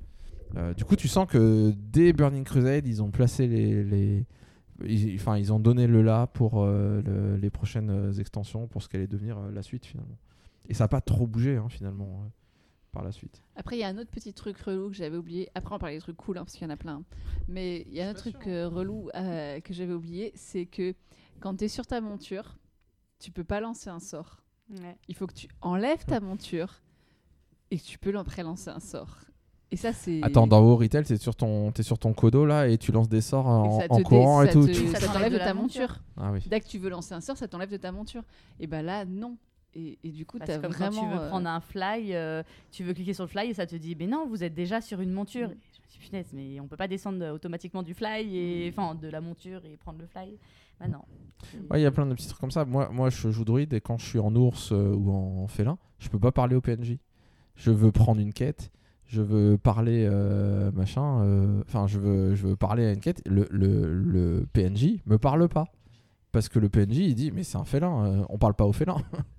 Euh, du coup, tu sens que dès Burning Crusade, ils ont placé les, les- ils, enfin, ils ont donné le là pour euh, le- les prochaines euh, extensions, pour ce qu'allait devenir euh, la suite finalement. Et ça n'a pas trop bougé hein, finalement euh, par la suite. Après, il y a un autre petit truc relou que j'avais oublié. Après, on parlait des trucs cool, hein, parce qu'il y en a plein. Mais il y a un autre truc euh, relou euh, que j'avais oublié, c'est que quand tu es sur ta monture, tu peux pas lancer un sort. Ouais. Il faut que tu enlèves ta monture et que tu peux après lancer un sort. Et ça, c'est. Attends, dans WoW Retail, t'es sur ton, t'es sur ton codo là et tu lances des sorts en, courant et ça tout. te- Tu- Ça Ça t'enlève de ta monture. Ah oui. Dès que tu veux lancer un sort, ça t'enlève de ta monture. Et bah là, non. Et, et du coup, Bah, t'as c'est comme vraiment. quand tu veux euh, prendre un fly, euh, tu veux cliquer sur le fly et ça te dit, mais non, vous êtes déjà sur une monture. Mm. Je me dis, punaise, mais on peut pas descendre automatiquement du fly et enfin de la monture et prendre le fly. Bah non. Ouais, il y a plein de petits trucs comme ça. Moi, moi, je joue druide et quand je suis en ours euh, ou en félin, je peux pas parler au PNJ. Je veux prendre une quête, je veux parler euh, machin. euh, Enfin, je veux, je veux parler à une quête. Le, le, le PNJ me parle pas parce que le PNJ il dit mais c'est un félin, euh, on parle pas au félin.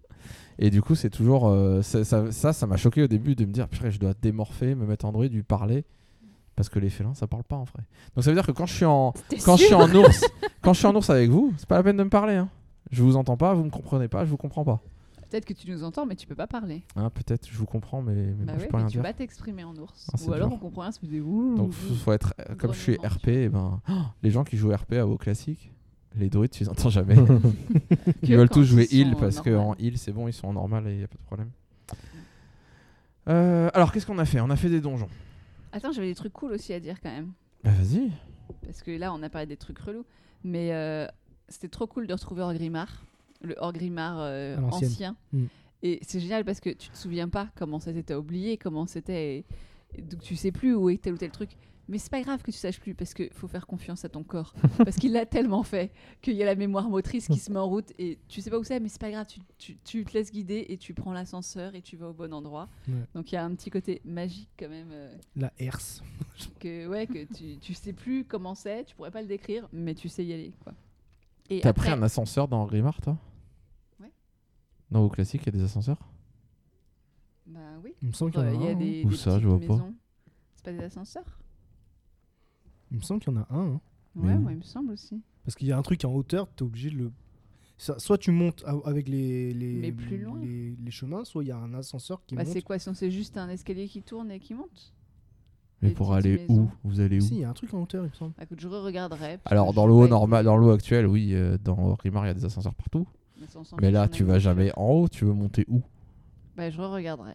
et du coup, c'est toujours euh, ça, ça, ça, ça m'a choqué au début de me dire purée, je dois démorpher, me mettre en druide, lui parler. Parce que les félins, ça parle pas en vrai. Donc ça veut dire que quand je suis en, quand je suis en ours, quand je suis en ours avec vous, c'est pas la peine de me parler. Hein. Je vous entends pas, vous me comprenez pas, je vous comprends pas. Peut-être que tu nous entends, mais tu peux pas parler. Hein, Peut-être je vous comprends, mais, mais Bah moi, je peux mais rien tu dire. vas t'exprimer en ours. Ah, c'est Ou alors dur. on comprend rien, fait des ouh. Donc faut, faut être euh, comme je suis RP, et ben oh, les gens qui jouent RP à WoW classique, les druides tu les entends jamais. ils veulent tous jouer heal parce que en normal. heal c'est bon, ils sont en normal et y a pas de problème. Euh, alors qu'est-ce qu'on a fait? On a fait des donjons. Attends, j'avais des trucs cool aussi à dire quand même. Bah vas-y. Parce que là, on a parlé des trucs relous. Mais euh, c'était trop cool de retrouver Orgrimmar. Le Orgrimmar euh, À l'ancienne. ancien. Mm. Et c'est génial parce que tu te souviens pas comment c'était, t'as oublié comment c'était. donc tu sais plus où est tel ou tel truc. Mais c'est pas grave que tu saches plus parce qu'il faut faire confiance à ton corps. parce qu'il l'a tellement fait qu'il y a la mémoire motrice qui se met en route et tu sais pas où c'est, mais c'est pas grave. Tu, tu- tu te laisses guider et tu prends l'ascenseur et tu vas au bon endroit. Ouais. Donc il y a un petit côté magique quand même. euh, La herse. que ouais que tu, tu sais plus comment c'est, tu pourrais pas le décrire, mais tu sais y aller quoi. Et T'as après, pris un ascenseur dans Grimard toi? Ouais. Dans WoW classique, il y a des ascenseurs? Bah oui, Il me semble qu'il y en a, Euh, il y a un. hein. des, Où des ça, je vois pas. maisons. C'est pas des ascenseurs? Il me semble qu'il y en a un. hein. Ouais, moi il me semble aussi. Parce qu'il y a un truc en hauteur, t'es obligé de le. Ça- soit tu montes avec les, les, Mais plus loin. les, les chemins, soit il y a un ascenseur qui Bah, monte. c'est quoi sinon c'est juste un escalier qui tourne et qui monte? Mais pour aller maisons. où? Vous allez où? Si, il y a un truc en hauteur, il me semble. bah, écoute, je regarderai. Alors dans je le sais haut pas normal, dans l'eau actuel, oui, euh, dans Grimard, il y a des ascenseurs partout. Mais là, tu vas jamais en haut, tu veux monter où? Bah je regarderai.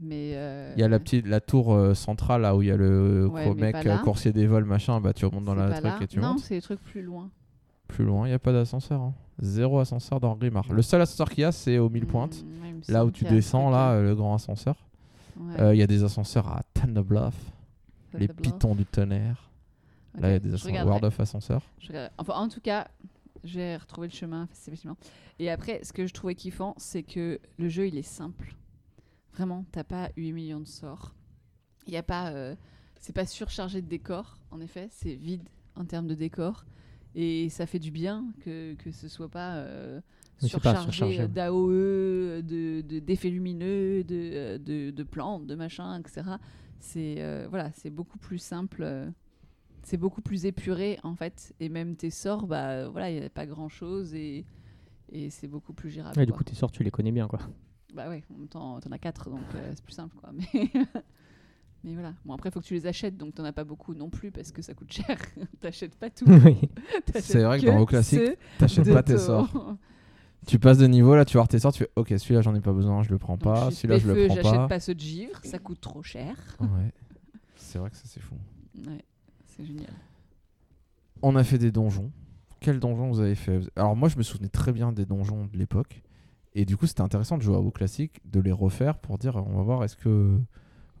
Mais euh, Il y a la petite la tour euh, centrale là où il y a le Ouais, mec coursier des vols machin, bah tu remontes dans la truc là. et tu Non, montes. c'est des trucs plus loin. Plus loin, il n'y a pas d'ascenseur. hein. Zéro ascenseur dans Grimard. Le seul ascenseur qu'il y a, c'est aux 1000 pointes. Mm, me Là où tu descends, là, le grand ascenseur. Ouais. Il y a des ascenseurs à Thunderbluff, Ça les pitons du tonnerre. Là, il y a des ascenseurs. World of regarde- Enfin, en tout cas, j'ai retrouvé le chemin, effectivement. Et après, ce que je trouvais kiffant, c'est que le jeu, il est simple. Vraiment, t'as pas 8 millions de sorts. Il y a pas, euh, c'est pas surchargé de décors. En effet, c'est vide en termes de décors. Et ça fait du bien que, que ce soit pas euh, surchargé d'AOE, de de- d'effets lumineux, de, euh, de, de plantes, de machin, etc. C'est euh, voilà, c'est beaucoup plus simple. euh, c'est beaucoup plus épuré en fait. Et même tes sorts, bah voilà, il n'y a pas grand chose et, et c'est beaucoup plus gérable. Ouais, du coup, tes sorts, tu les connais bien, quoi. Bah ouais, en même temps, t'en as 4, donc euh, c'est plus simple, quoi. Mais, mais voilà. Bon, après, il faut que tu les achètes, donc t'en as pas beaucoup non plus, parce que ça coûte cher. T'achètes pas tout. Oui. C'est vrai que dans WoW classique, T'achètes pas tes sorts. Tu passes de niveau, là, tu vas voir tes sorts, tu fais ok, celui-là j'en ai pas besoin, je le prends pas, celui-là je le prends j'achète pas. pas. ceux de givre, ça coûte trop cher. Ouais. C'est vrai que ça c'est fou. Ouais, c'est génial. On a fait des donjons. Quels donjons vous avez fait? Alors moi je me souvenais très bien des donjons de l'époque. Et du coup c'était intéressant de jouer à WoW classique, de les refaire pour dire on va voir est-ce que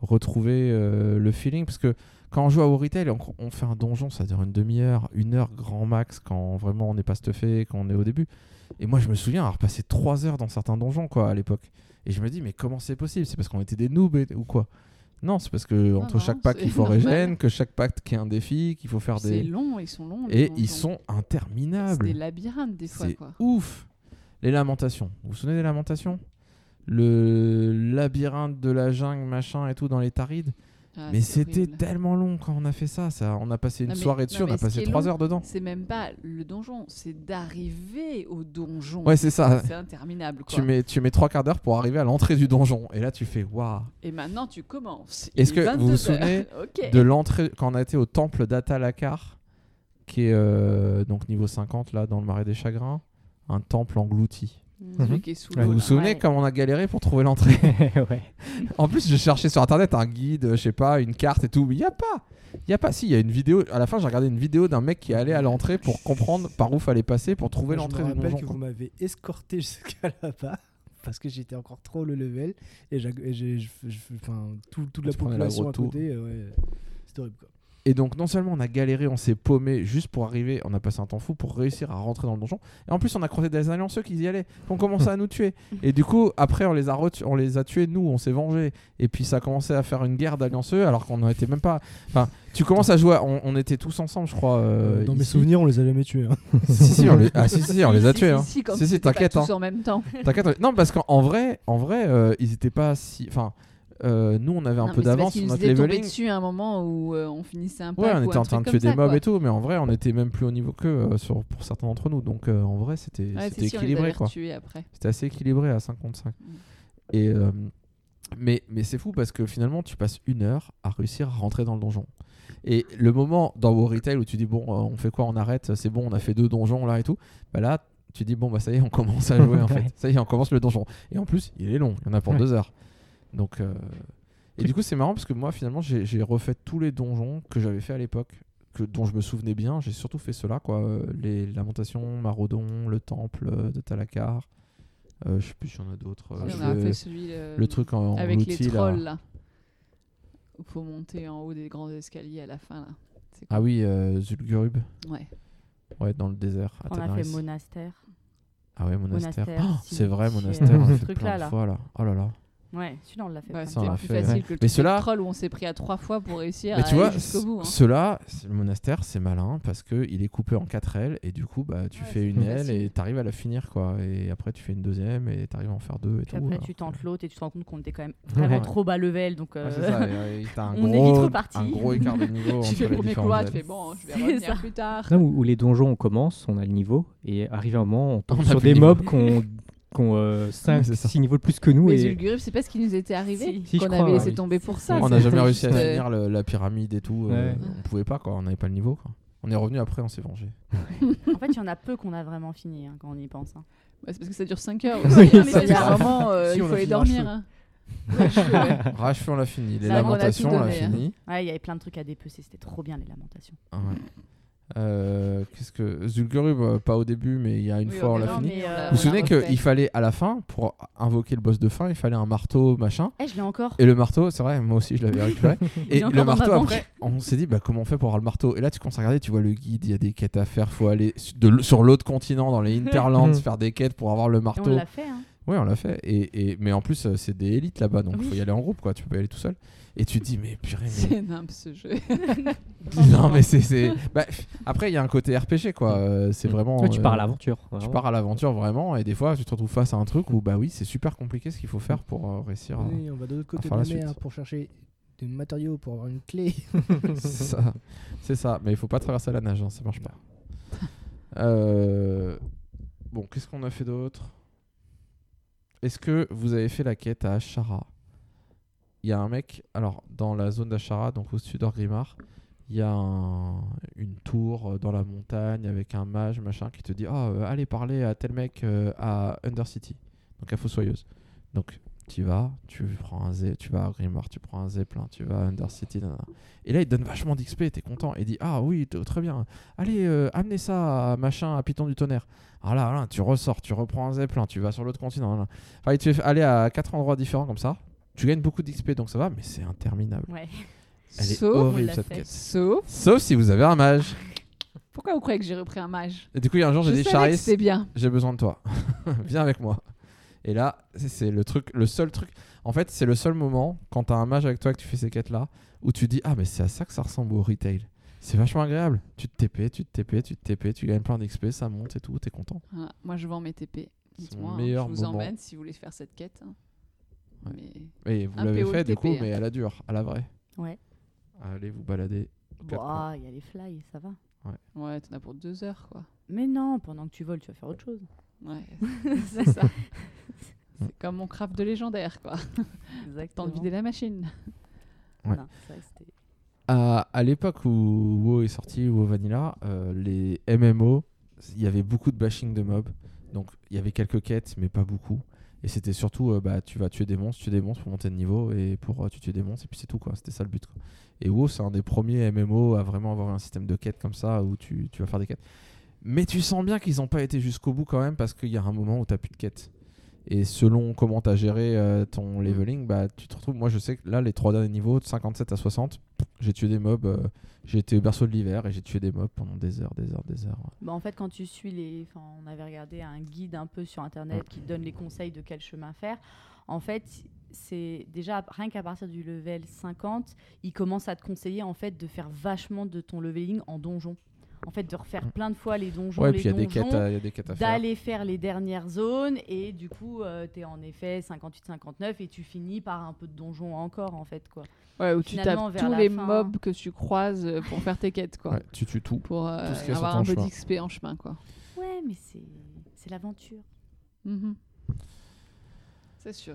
retrouver euh, le feeling? Parce que quand on joue à WoW Retail, on, on fait un donjon, ça dure une demi-heure, une heure grand max quand vraiment on n'est pas stuffé, quand on est au début. Et moi je me souviens avoir passé trois heures dans certains donjons quoi à l'époque. Et je me dis mais comment c'est possible? C'est parce qu'on était des noobs ou quoi? Non, c'est parce que entre non, chaque pack c'est il faut régène, que chaque pack qui est un défi, qu'il faut faire C'est des... long, ils sont longs. Et ils sont C'est interminables. des labyrinthes, des fois, C'est quoi. ouf. Les lamentations. Vous vous souvenez des lamentations? Le labyrinthe de la jungle, machin et tout dans les tarides? Ah, mais c'était tellement long quand on a fait ça. ça on a passé une Non, mais- soirée dessus, non, on a passé trois heures dedans. C'est même pas le donjon, c'est d'arriver au donjon. Ouais, c'est ça. C'est interminable, quoi. Tu mets, tu mets trois quarts d'heure pour arriver à l'entrée du donjon. Et là, tu fais waouh. Et maintenant, tu commences. Est-ce est que vous vous 22 souvenez. De l'entrée, quand on a été au temple d'Atalakar, qui est euh, donc niveau 50 là dans le marais des chagrins, un temple englouti. Celui qui est sous Ouais, Vous vous souvenez Ouais. comme on a galéré pour trouver l'entrée ouais. En plus, je cherchais sur internet un guide, je sais pas, une carte et tout, mais il y a pas. Il y a pas. Si, il y a une vidéo. À la fin, j'ai regardé une vidéo d'un mec qui est allé à l'entrée pour comprendre par où fallait passer pour trouver l'entrée Je me du rappelle que vous m'avez escorté jusqu'à là-bas parce que j'étais encore trop le level et j'ai, tout- toute la Tu prenais la population à côté, euh, ouais, c'était horrible quoi. Et donc, non seulement on a galéré, on s'est paumé juste pour arriver, on a passé un temps fou pour réussir à rentrer dans le donjon. Et en plus, on a croisé des allianceux qui y allaient, qui ont commencé à nous tuer. Et du coup, après, on les a, retu- on les a tués, nous, on s'est vengés. Et puis, ça a commencé à faire une guerre d'allianceux alors qu'on n'en était même pas. Enfin, tu commences à jouer, à- on, on était tous ensemble, je crois. euh, Dans mes souvenirs, on les a jamais tués. hein. si, si, on les, ah, si, si, on les a Si, tués. si, hein. si, Si, t'inquiète, hein. en même temps. T'inquiète, on- non, parce qu'en en vrai, en vrai euh, ils étaient pas si. Enfin, euh, nous, on avait un Non, peu d'avance sur notre leveling. dessus à un moment où euh, on finissait un pack Ouais, on était en train de tuer des ça, mobs quoi. et tout, mais en vrai, on était même plus au niveau qu'eux euh, sur, pour certains d'entre nous. Donc, en vrai, c'était Ouais, sûr, équilibré, avait quoi. C'était assez équilibré à 5 contre 5. Mm. Et, mais mais c'est fou parce que finalement, tu passes une heure à réussir à rentrer dans le donjon. Et le moment dans War Retail où tu dis, bon, on fait quoi On arrête, c'est bon, on a fait deux donjons là et tout. Bah là, tu dis, bon, bah ça y est, on commence à jouer en fait. Ça y est, on commence le donjon. Et en plus, il est long, il y en a pour Ouais. deux heures. Donc. euh, Et du coup, c'est marrant parce que moi, finalement, j'ai refait tous les donjons que j'avais fait à l'époque, que dont je me souvenais bien. J'ai surtout fait ceux-là, quoi. euh, les Lamentations, Maraudon, le Temple euh, de Talakar. Euh, je sais plus s'il y en a d'autres. euh, Oui, on a fait celui euh, le truc en, en avec les là. trolls là. Où faut monter en haut des grands escaliers à la fin là. Ah oui, euh, Zulgurub. Ouais. Ouais, dans le désert. à On a fait monastère. Ah ouais, monastère. Monastère, Oh, c'est vrai, monastère. on l'a ce fait plein de là. fois là. Oh là là. Ouais, celui-là on l'a fait. Ouais, c'était plus fait, facile ouais. que le Mais troll où on s'est pris à trois fois pour réussir Mais à tu vois, aller jusqu'au bout. hein. c'est- le monastère, c'est malin parce que il est coupé en 4 ailes et du coup, bah, tu Ouais, fais une aile facile. et t'arrives à la finir quoi. Et après, tu fais une deuxième et t'arrives à en faire deux et Puis tout. après, alors tu tentes l'autre et tu te rends compte qu'on était quand même vraiment Ouais. trop bas level. Donc, Ouais, euh, c'est ça, et, et t'as un, on est gros, vite reparti. un gros écart de niveau Tu fais les le premier couloir, tu fais bon, je vais revenir plus tard. Où, où les donjons on commence, on a le niveau, et arrivé un moment, on tombe sur des mobs qui ont, ont 5, Ouais, c'est ça. 6 niveaux de plus que nous. Mais et... Zulgurub, c'est pas ce qui nous était arrivé Si. Crois, avait laissé oui. tomber pour ça. On n'a jamais réussi à euh, finir le- la pyramide et tout. euh, Ouais. on pouvait pas quoi, on n'avait pas le niveau. Quoi. On est revenu après, on s'est vengé. en fait, il y en a peu qu'on a vraiment fini hein, quand on y pense. hein. C'est parce que ça dure 5 heures. Oui, aussi, c'est mais il y a ça. un moment, euh, Si, il faut aller dormir. Rachefeu. hein. On l'a fini. Les lamentations, on l'a fini. Ouais, il y avait plein de trucs à dépecer, c'était trop bien les lamentations. Euh, Qu'est-ce que Zulgurub, euh, pas au début, mais il y a une Oui, fois on l'a fini. euh, Vous vous souvenez qu'il fallait à la fin, pour invoquer le boss de fin, il fallait un marteau, machin. Eh, je l'ai encore. Et le marteau, c'est vrai, moi aussi je l'avais récupéré. et le marteau, après, on s'est dit, bah, comment on fait pour avoir le marteau? Et là, tu commences à regarder, tu vois le guide, il y a des quêtes à faire, faut aller de sur l'autre continent, dans les Interlands, faire des quêtes pour avoir le Et on marteau. l'a fait. Hein. Oui, on l'a fait. Et, et- mais en plus, euh, c'est des élites là-bas, donc il Oui. faut y aller en groupe, quoi. Tu peux pas y aller tout seul. Et tu te dis, mais purée, mais C'est nimp ce jeu. non, mais c'est. c'est- Bah, après, il y a un côté RPG, quoi. Euh, c'est vraiment. Ouais, tu pars à euh, l'aventure. Tu vraiment. pars à l'aventure vraiment, et des fois, tu te retrouves face à un truc où, bah oui, c'est super compliqué ce qu'il faut faire pour euh, réussir. à- Oui, on va de l'autre côté de faire la la mer pour chercher des matériaux pour avoir une clé. c'est ça. C'est ça. Mais il faut pas traverser la nage, hein, ça marche pas. Euh, Bon, qu'est-ce qu'on a fait d'autre? Est-ce que vous avez fait la quête à Ashara Il y a un mec, alors dans la zone d'Ashara, donc au sud d'Orgrimmar, il y a un- une tour euh, dans la montagne avec un mage machin qui te dit Ah, euh, allez parler à tel mec euh, à Undercity, donc à Fossoyeuse. Donc tu vas, tu prends un Z, tu vas à Grimoire, tu prends un Zeppelin, tu vas à Undercity, nanana. et là il donne vachement d'XP, t'es content, et il dit Ah oui, très bien, allez, euh, amenez ça à machin, à Python du tonnerre. Ah là, là, tu ressors, tu reprends un Zeppelin, tu vas sur l'autre continent. là. Enfin, il te fait aller à quatre endroits différents comme ça. Tu gagnes beaucoup d'XP donc ça va, mais c'est interminable. Ouais. Elle est Sauf, horrible cette fait. quête. sauf. Sauf si vous avez un mage. Pourquoi vous croyez que j'ai repris un mage? Et du coup, il y a un jour, Je j'ai dit savais que Charis, c'était bien. j'ai besoin de toi. Viens avec moi. Et là, c'est- c'est le truc, le seul truc. En fait, c'est le seul moment quand t'as un mage avec toi que tu fais ces quêtes-là où tu dis ah mais c'est à ça que ça ressemble au retail. C'est vachement agréable. Tu te TP, tu te TP, tu te TP, tu gagnes plein d'XP, ça monte et tout, t'es content. Voilà, moi, je vends mes TP. C'est Dites-moi, hein, meilleur je vous moment. emmène si vous voulez faire cette quête. hein. Ouais. Mais Et vous l'avez fait du coup, hein. mais à la dure, à la vraie. Ouais. Allez vous balader. Il y a les fly, ça va. ouais, t'en as pour deux heures, quoi. Mais non, pendant que tu voles, tu vas faire autre chose. Ouais, c'est ça. C'est comme mon craft de légendaire, quoi. Exactement. Temps de vider la machine. Ouais. Non, à l'époque où WoW est sorti, WoW Vanilla, euh, les MMO, il y avait beaucoup de bashing de mobs. Donc il y avait quelques quêtes, mais pas beaucoup. Et c'était surtout, euh, bah, tu vas tuer des monstres, tuer des monstres pour monter de niveau et pour euh, tu tuer des monstres, et puis c'est tout, quoi. C'était ça le but. Et WoW, c'est un des premiers MMO à vraiment avoir un système de quêtes comme ça où tu, vas faire des quêtes. Mais tu sens bien qu'ils n'ont pas été jusqu'au bout quand même parce qu'il y a un moment où tu plus de quêtes. Et selon comment tu as géré euh, ton leveling, bah, tu te retrouves. Moi, je sais que là, les trois derniers niveaux, de 57 à 60, j'ai tué des mobs. euh, j'ai été au berceau de l'hiver et j'ai tué des mobs pendant des heures, des heures, des heures. Bah, en fait, quand tu suis les. Enfin, on avait regardé un guide un peu sur internet Ouais. qui donne les conseils de quel chemin faire. En fait, c'est déjà rien qu'à partir du level 50, il commence à te conseiller en fait de faire vachement de ton leveling en donjon. En fait, de refaire plein de fois les donjons, Ouais, les puis il y a des donjons, faire. d'aller faire les dernières zones et du coup, tu es en effet 58-59 et tu finis par un peu de donjon encore en fait quoi. Ouais, où tu tapes tous les fin- mobs que tu croises euh, pour faire tes quêtes, quoi. Ouais, tu tues tout. Pour euh, Tout avoir un peu d'XP en chemin, quoi. Ouais, mais c'est c'est l'aventure. Mhm. C'est sûr.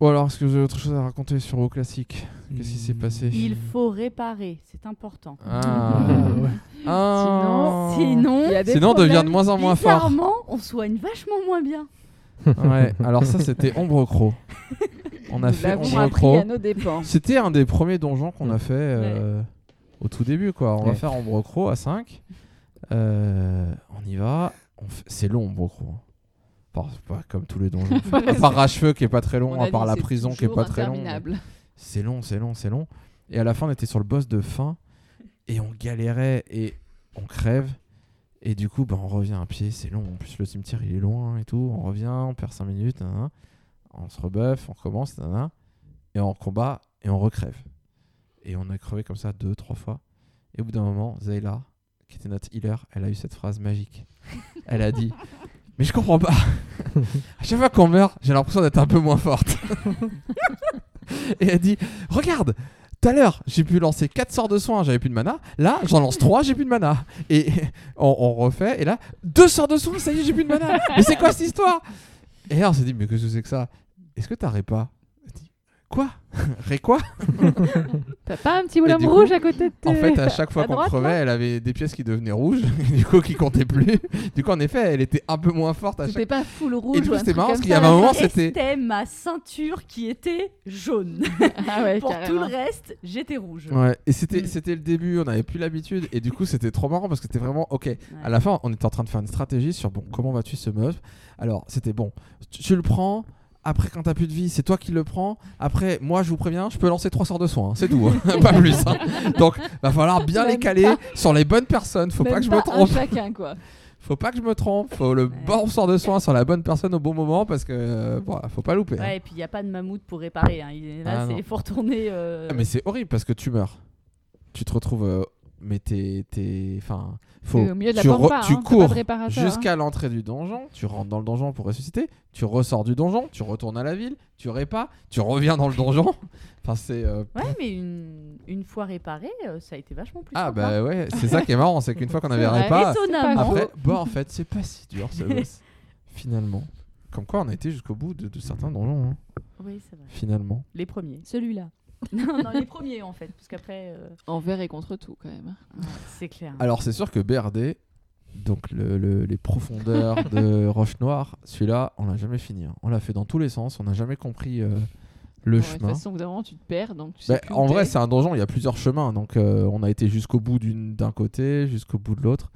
Bon, alors, est-ce que vous avez autre chose à raconter sur WoW classique? Qu'est-ce qui s'est passé? Il faut réparer, c'est important. Ah. Ouais. Ah. Sinon, des Sinon, on devient de moins en moins fort. on soigne vachement moins bien. Ouais, alors ça, c'était Ombre Crow. On a Nous fait Ombre appris Crow. à nos dépens. C'était un des premiers donjons qu'on a fait euh, au tout début, quoi. On va faire Ombre Crow à 5. Euh, on y va. On fait- C'est long, Ombre Crow. Pas, comme tous les donjons. à part Rachefeu qui est pas très long, On à part la prison qui est pas très long. C'est long, c'est long, c'est long. Et à la fin, on était sur le boss de fin et on galérait et on crève. Et du coup, bah, on revient à pied, c'est long. En plus, le cimetière il est loin et tout. On revient, on perd 5 minutes. On se rebuff, on recommence, nanana. et on combat et on recrève. Et on a crevé comme ça deux, trois fois. Et au bout d'un moment, Zayla, qui était notre healer, elle a eu cette phrase magique. Elle a dit Mais je comprends pas. à chaque fois qu'on meurt, j'ai l'impression d'être un peu moins forte. et elle dit Regarde tout à l'heure, j'ai pu lancer 4 sorts de soins, j'avais plus de mana. Là, j'en lance 3, j'ai plus de mana. Et on, on refait, et là, 2 sorts de soins, ça y est, j'ai plus de mana. Mais c'est quoi cette histoire? Et là, on s'est dit, mais qu'est-ce que c'est que ça? Est-ce que t'as dit, Quoi? Ré quoi? T'as pas un petit bonhomme coup, rouge à côté de tes... En fait, à chaque fois qu'on crevait, elle avait des pièces qui devenaient rouges, et du coup, qui comptaient plus. Du coup, en effet, elle était un peu moins forte à C'était chaque pas full rouge Et du ou coup, c'était marrant parce qu'il y avait un moment, c'était- C'était ma ceinture qui était jaune. Ah ouais, Pour tout le reste, j'étais rouge. Ouais, et c'était Mm. c'était le début, on n'avait plus l'habitude, et du coup c'était trop marrant parce que c'était vraiment ok. À la fin, on était en train de faire une stratégie sur bon, comment vas-tu ce mob Alors c'était bon, tu, tu le prends. Après, quand t'as plus de vie, c'est toi qui le prends. Après, moi, je vous préviens, je peux lancer trois sorts de soins, hein, c'est tout, hein, pas plus. hein. Donc, va falloir bien les caler pas. sur les bonnes personnes. Faut pas que je me un trompe. chacun, quoi. Faut pas que je me trompe. Faut le Ouais. bon sort de soin sur la bonne personne au bon moment parce que euh, voilà, faut pas louper. hein. Ouais, et puis il n'y a pas de mammouth pour réparer. hein. Il est là, Ah, c'est faut retourner. euh, Ah, mais c'est horrible parce que tu meurs. Tu te retrouves euh, mais t'es. t'es- Enfin, faut. Au milieu de la tu, pampa, hein, cours réparateur, hein. jusqu'à l'entrée du donjon, tu rentres dans le donjon pour ressusciter, tu ressors du donjon, tu retournes à la ville, tu répares, tu reviens dans le donjon. Enfin, c'est. euh, Ouais, mais une, une fois réparé, euh, ça a été vachement plus Ah, sympa. bah ouais, c'est ça qui est marrant, c'est qu'une fois qu'on avait réparé, après, bah en fait, c'est pas si dur ce boss. Finalement. Comme quoi, on a été jusqu'au bout de, de certains donjons, hein, Oui, c'est vrai. finalement. Les premiers. Celui-là. non, non, les premiers en fait. Parce qu'après, euh, Envers et contre tout, quand même. ouais, c'est clair. Alors, c'est sûr que BRD, donc le- le- les profondeurs de Roche Noire, celui-là, on l'a jamais fini. hein. On l'a fait dans tous les sens, on n'a jamais compris euh, le Bon, De toute chemin. façon, au bout d'un moment, tu te perds, donc tu sais Bah, plus où en vrai, t'es. c'est un donjon, il y a plusieurs chemins. Donc, euh, on a été jusqu'au bout d'une- d'un côté, jusqu'au bout de l'autre.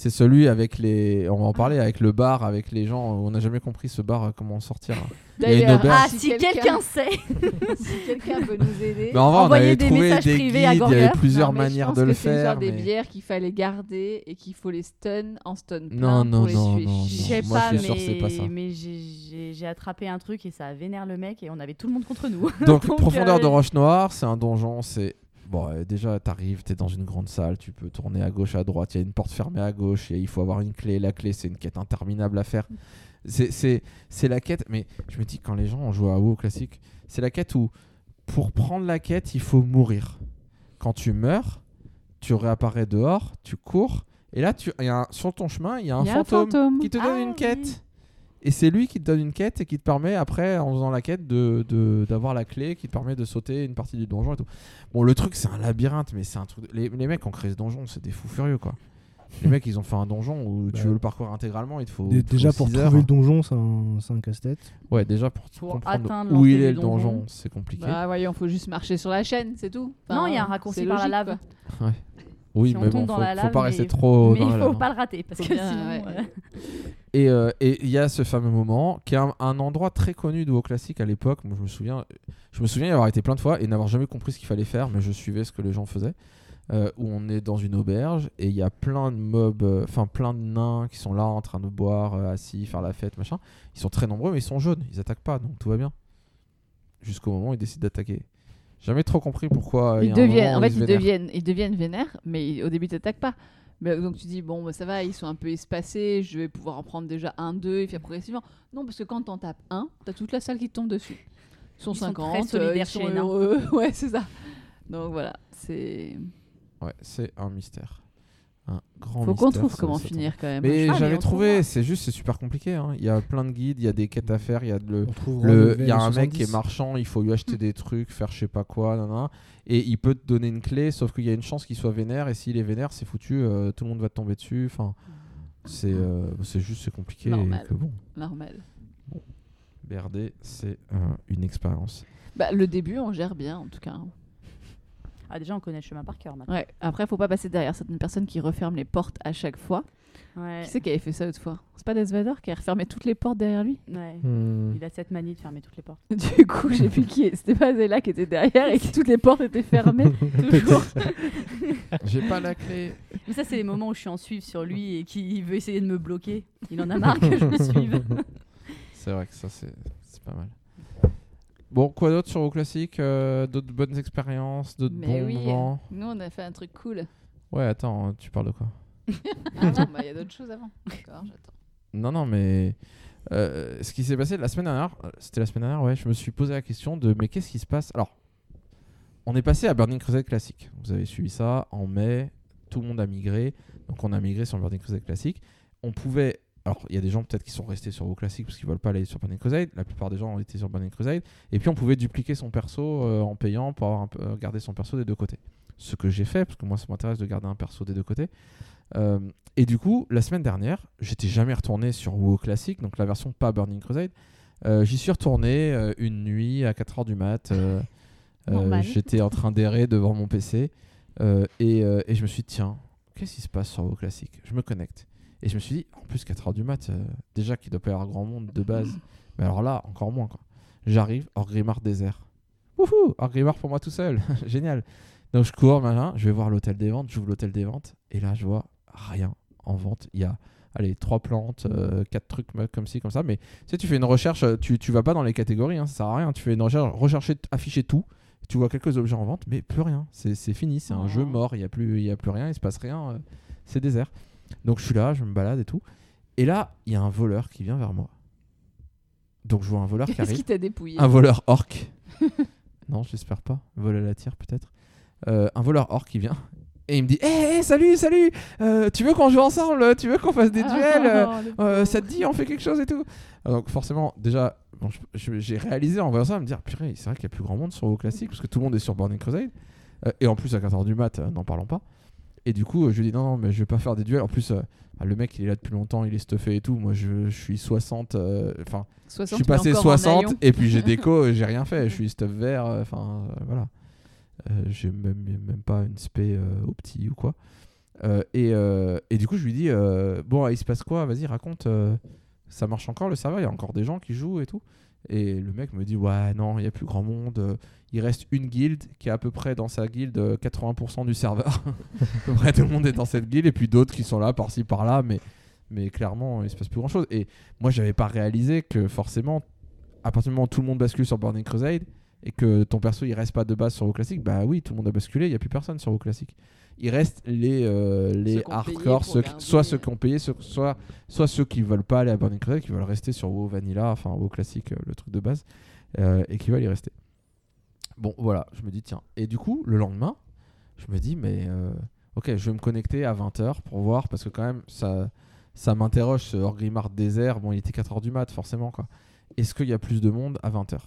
C'est celui avec les. On va en parler avec le bar, avec les gens. On n'a jamais compris ce bar, euh, comment en sortir. D'ailleurs. Ah, si quelqu'un sait si quelqu'un peut nous aider. Mais en vrai, on avait des trouvé messages des guides, privés à il y avait plusieurs Non, mais je manières pense de que le c'est faire. des bières qu'il fallait garder et qu'il faut les stun en stun plein Non, non, pour les non, non, Je sais pas, je suis sûr que c'est mais, pas ça. mais j'ai- j'ai j'ai attrapé un truc et ça a vénère le mec et on avait tout le monde contre nous. Donc, Donc, profondeur euh, de Roche Noire, c'est un donjon. C'est bon, euh, déjà, t'arrives, t'es dans une grande salle, tu peux tourner à gauche, à droite. Il y a une porte fermée à gauche et il faut avoir une clé. La clé, c'est une quête interminable à faire. C'est- C'est c'est la quête, mais je me dis quand les gens ont joué à WoW classique, c'est la quête où pour prendre la quête, il faut mourir. Quand tu meurs, tu réapparais dehors, tu cours, et là, tu, y a un- sur ton chemin, il y a un Il y a un fantôme qui te donne Ah, une oui. Et c'est lui qui te donne une quête et qui te permet après, en faisant la quête, de de- d'avoir la clé qui te permet de sauter une partie du donjon et tout. Bon, le truc, c'est un labyrinthe, mais c'est un truc. Les, les mecs créé ce donjon, c'est des fous furieux, quoi. Les mecs, ils ont fait un donjon où tu Ouais. veux le parcourir intégralement, il te faut. Dé- Déjà faut pour heures. trouver le donjon, c'est un, un casse-tête. Ouais, déjà pour, Pour comprendre où il est le donjon, donjon. c'est compliqué. Bah voyons, faut juste marcher sur la chaîne, c'est tout. Non, il y a un raccourci par la lave. quoi. Oui, si on mais tombe bon, dans faut, la faut lave, pas mais- rester trop mais dans il la faut lave, hein. pas le rater parce Faut que bien, sinon. ouais. euh, Et euh, et il y a ce fameux moment qui est un, un endroit très connu de WoW classique à l'époque. Moi, je me souviens, je me souviens y avoir été plein de fois et n'avoir jamais compris ce qu'il fallait faire, mais je suivais ce que les gens faisaient. euh, où on est dans une auberge et il y a plein de mobs, euh, enfin plein de nains qui sont là en train de boire, euh, assis, faire la fête, machin. Ils sont très nombreux, mais ils sont jaunes, ils attaquent pas, donc tout va bien. Jusqu'au moment où ils décident d'attaquer. Jamais trop compris pourquoi. euh, Ils deviennent, en fait, ils deviennent, ils deviennent vénères, mais ils- au début, ils t'attaquent pas. Mais, donc tu dis, bon, bah, ça va, ils sont un peu espacés, je vais pouvoir en prendre déjà un, deux, et puis progressivement. Non, parce que quand t'en tapes un, t'as toute la salle qui te tombe dessus. Ils sont Ils sont 50, très euh, ils sont heureux. ouais, c'est ça. Donc voilà, c'est. Ouais, c'est un mystère. Un grand Faut qu'on trouve comment finir quand même. Mais Ah, j'avais trouvé, c'est juste, c'est super compliqué. hein. Il y a plein de guides, il y a des quêtes à faire, il y a le, le- il y a un mec 70. qui est marchand, il faut lui acheter des trucs, faire je sais pas quoi, et il peut te donner une clé, sauf qu'il y a une chance qu'il soit vénère, et s'il est vénère, c'est foutu, euh, tout le monde va te tomber dessus. Enfin, c'est euh, c'est juste, c'est compliqué. et Normal. que bon, Normal. BRD, c'est euh, une expérience. Bah, le début, on gère bien en tout cas. Ah, déjà, on connaît le chemin par cœur maintenant. Ouais. Après, faut pas passer derrière certaines personnes qui referment les portes à chaque fois. Ouais. Qui c'est qui avait fait ça l'autre fois? C'est pas Desvador qui a refermé toutes les portes derrière lui? Ouais. Hmm. Il a cette manie de fermer toutes les portes. Du coup, j'ai vu qui est. C'était pas Zella qui était derrière et que toutes les portes étaient fermées. Toujours. J'ai pas la clé. Mais ça, c'est les moments où je suis en suivre sur lui et qui veut essayer de me bloquer. Il en a marre que je le suive. C'est vrai que ça, c'est c'est pas mal. Bon, quoi d'autre sur vos classiques Euh, D'autres bonnes expériences D'autres Mais bons oui, moments? nous on a fait un truc cool. Ouais, attends, tu parles de quoi? Ah non, bah il y a d'autres choses avant. D'accord, j'attends. Non, non, mais euh, ce qui s'est passé la semaine dernière, euh, c'était la semaine dernière, ouais, je me suis posé la question de mais qu'est-ce qui se passe? Alors, on est passé à Burning Crusade classique. Vous avez suivi ça en mai, tout le monde a migré, donc on a migré sur Burning Crusade classique. On pouvait. Alors, il y a des gens peut-être qui sont restés sur vos classiques parce qu'ils veulent pas aller sur Burning Crusade. La plupart des gens ont été sur Burning Crusade. Et puis, on pouvait dupliquer son perso euh, en payant pour avoir un peu, euh, garder son perso des deux côtés. Ce que j'ai fait, parce que moi, ça m'intéresse de garder un perso des deux côtés. Euh, et du coup, la semaine dernière, j'étais jamais retourné sur WoW classique, donc la version pas Burning Crusade. Euh, J'y suis retourné une nuit à 4h du mat. J'étais en train d'errer devant mon PC et, et je me suis dit, tiens, qu'est-ce qui se passe sur WoW classique? Je me connecte. Et je me suis dit, en plus 4h du mat, euh, déjà qu'il doit pas y avoir grand monde de base. Mais alors là, encore moins. quoi. J'arrive, Orgrimmar désert. Wouhou Orgrimmar pour moi tout seul. Génial. Donc je cours, machin, je vais voir l'hôtel des ventes, j'ouvre l'hôtel des ventes, et là je vois rien en vente. Il y a, allez, trois plantes, euh, quatre trucs me- comme ci, comme ça, mais tu sais, tu fais une recherche, euh, tu, tu vas pas dans les catégories, hein, ça sert à rien, tu fais une recherche, rechercher, afficher tout, Tu vois quelques objets en vente, mais plus rien. C'est c'est fini, c'est un Oh. jeu mort. Il n'y a, plus- y a plus rien, il se passe rien. euh, c'est désert. Donc je suis là, je me balade et tout. Et là, il y a un voleur qui vient vers moi. Donc je vois un voleur qui Qu'est-ce arrive. qui t'a dépouillé Un voleur orc. non, j'espère pas. Vol à la tire, peut-être. Euh, un voleur orc qui vient. Et il me dit Hé, salut, salut Euh, Tu veux qu'on joue ensemble? Tu veux qu'on fasse des duels? Euh, Oh, euh. Ça te dit, on fait quelque chose et tout? Ah, Donc, forcément, déjà, bon, j'ai réalisé en voyant ça, me dire Purée, c'est vrai qu'il y a plus grand monde sur WoW Classic, parce que tout le monde est sur Burning Crusade. Euh, et en plus, à 14h du mat, n'en parlons pas. Et du coup, euh, je lui dis Non, non, mais je vais pas faire des duels. En plus, euh, bah, le mec, il est là depuis longtemps, il est stuffé et tout. Moi, je, je suis 60. euh, Enfin, 60, je suis mais passé encore en 60 haillon. et puis j'ai déco, euh, j'ai rien fait. Je suis stuff vert, euh, enfin euh, voilà. Euh, j'ai même, même pas une spé euh, au petit ou quoi. Euh, et, euh, et du coup, je lui dis euh, Bon, il se passe quoi? Vas-y, raconte. euh, ça marche encore le serveur? Il y a encore des gens qui jouent et tout? Et le mec me dit Ouais, non, il n'y a plus grand monde. euh, Il reste une guilde qui est à peu près dans sa guilde euh, 80% du serveur. à peu près tout le monde est dans cette guilde. Et puis d'autres qui sont là par-ci par-là. Mais, mais clairement, il se passe plus grand chose. Et moi, j'avais pas réalisé que forcément, à partir du moment où tout le monde bascule sur Burning Crusade et que ton perso il reste pas de base sur WoW Classic, bah oui, tout le monde a basculé, il y a plus personne sur WoW Classic. Il reste les, euh, hardcore, ceux garder, soit ceux euh. qui ont payé, ceux- soit, soit ceux qui veulent pas aller à Burning Crusade, qui veulent rester sur WoW Vanilla, enfin WoW Classic, euh, le truc de base, euh, et qui veulent y rester. Bon, voilà, je me dis, tiens. Et du coup, le lendemain, je me dis, mais euh, ok, je vais me connecter à 20h pour voir, parce que quand même, ça, ça m'interroge ce Orgrimmar désert. Bon, il était 4h du mat, forcément, quoi. Est-ce qu'il y a plus de monde à 20h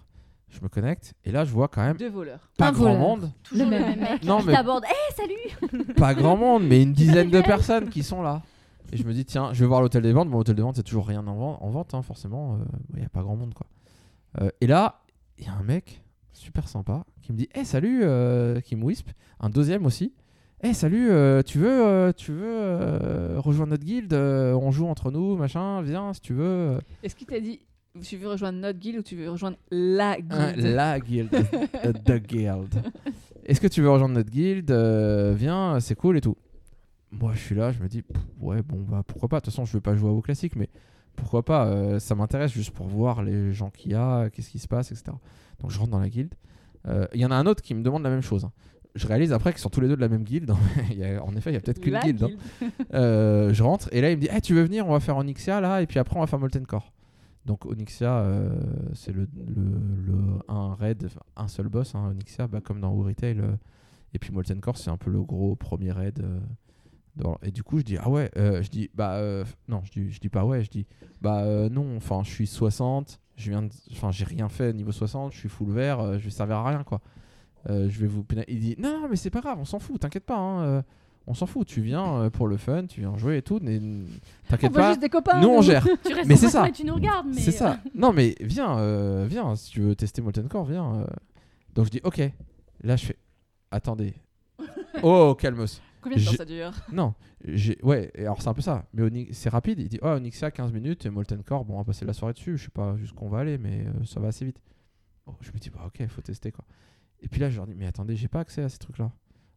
Je me connecte, et là, je vois quand même Deux voleurs. pas Un grand voleur. monde, Toujours Le même. mec Non, qui mais- t'aborde. Eh, salut pas grand monde, mais une dizaine de personnes qui sont là. Et je me dis, tiens, je vais voir l'hôtel des ventes. Bon, l'hôtel des ventes, c'est toujours rien en vente, en vente hein, forcément. Il n'y a pas grand monde, quoi. Euh, et là, il y a un mec super sympa qui me dit, hé, salut, euh, qui me whispe. Un deuxième aussi. Hé, salut, euh, tu veux, euh, tu veux euh, rejoindre notre guilde? Euh, On joue entre nous, machin, viens si tu veux. Est-ce qu'il t'a dit tu veux rejoindre notre guilde ou tu veux rejoindre la guilde? Hein, la guilde. euh, the guild. Est-ce que tu veux rejoindre notre guilde? Euh, Viens, c'est cool et tout. Moi, je suis là, je me dis, pff, ouais, bon, bah pourquoi pas? De toute façon, je vais pas jouer à WoW classique, mais pourquoi pas? Euh, Ça m'intéresse juste pour voir les gens qu'il y a, qu'est-ce qui se passe, etc. Donc, je rentre dans la guilde. Euh, Il y en a un autre qui me demande la même chose. hein. Je réalise après qu'ils sont tous les deux de la même guilde. Il y a- en effet, il y a peut-être qu'une guilde. hein. guilde. Euh, je rentre et là il me dit Eh, tu veux venir? On va faire Onyxia là et puis après on va faire Molten Core donc Onyxia euh, c'est le, le, un raid un seul boss hein, Onyxia bah, comme dans Retail euh, et puis Molten Core c'est un peu le gros premier raid euh, et du coup je dis ah ouais je dis bah non je dis, je dis pas ouais je dis bah non enfin je suis 60 je viens enfin j'ai rien fait niveau 60 je suis full vert je vais servir à rien quoi. Je vais vous il dit non mais c'est pas grave on s'en fout t'inquiète pas hein, on s'en fout, tu viens euh, pour le fun, tu viens jouer et tout, t'inquiète pas, juste des copains. nous on gère. Tu restes Mais c'est ça. et tu nous regardes. mais, C'est ça. euh, Non mais viens, euh, viens, si tu veux tester Molten Core, viens. Donc je dis ok. Là je fais, attendez. Oh calmos. Combien de temps ça dure? Non, j'ai ouais. Alors c'est un peu ça. Mais c'est rapide. Il dit oh Onyxia 15 minutes et Molten Core. Bon on va passer la soirée dessus. Je sais pas jusqu'où on va aller, mais euh, ça va assez vite. Oh, je me dis bah ok, faut tester quoi. Et puis là je leur dis mais attendez, j'ai pas accès à ces trucs là.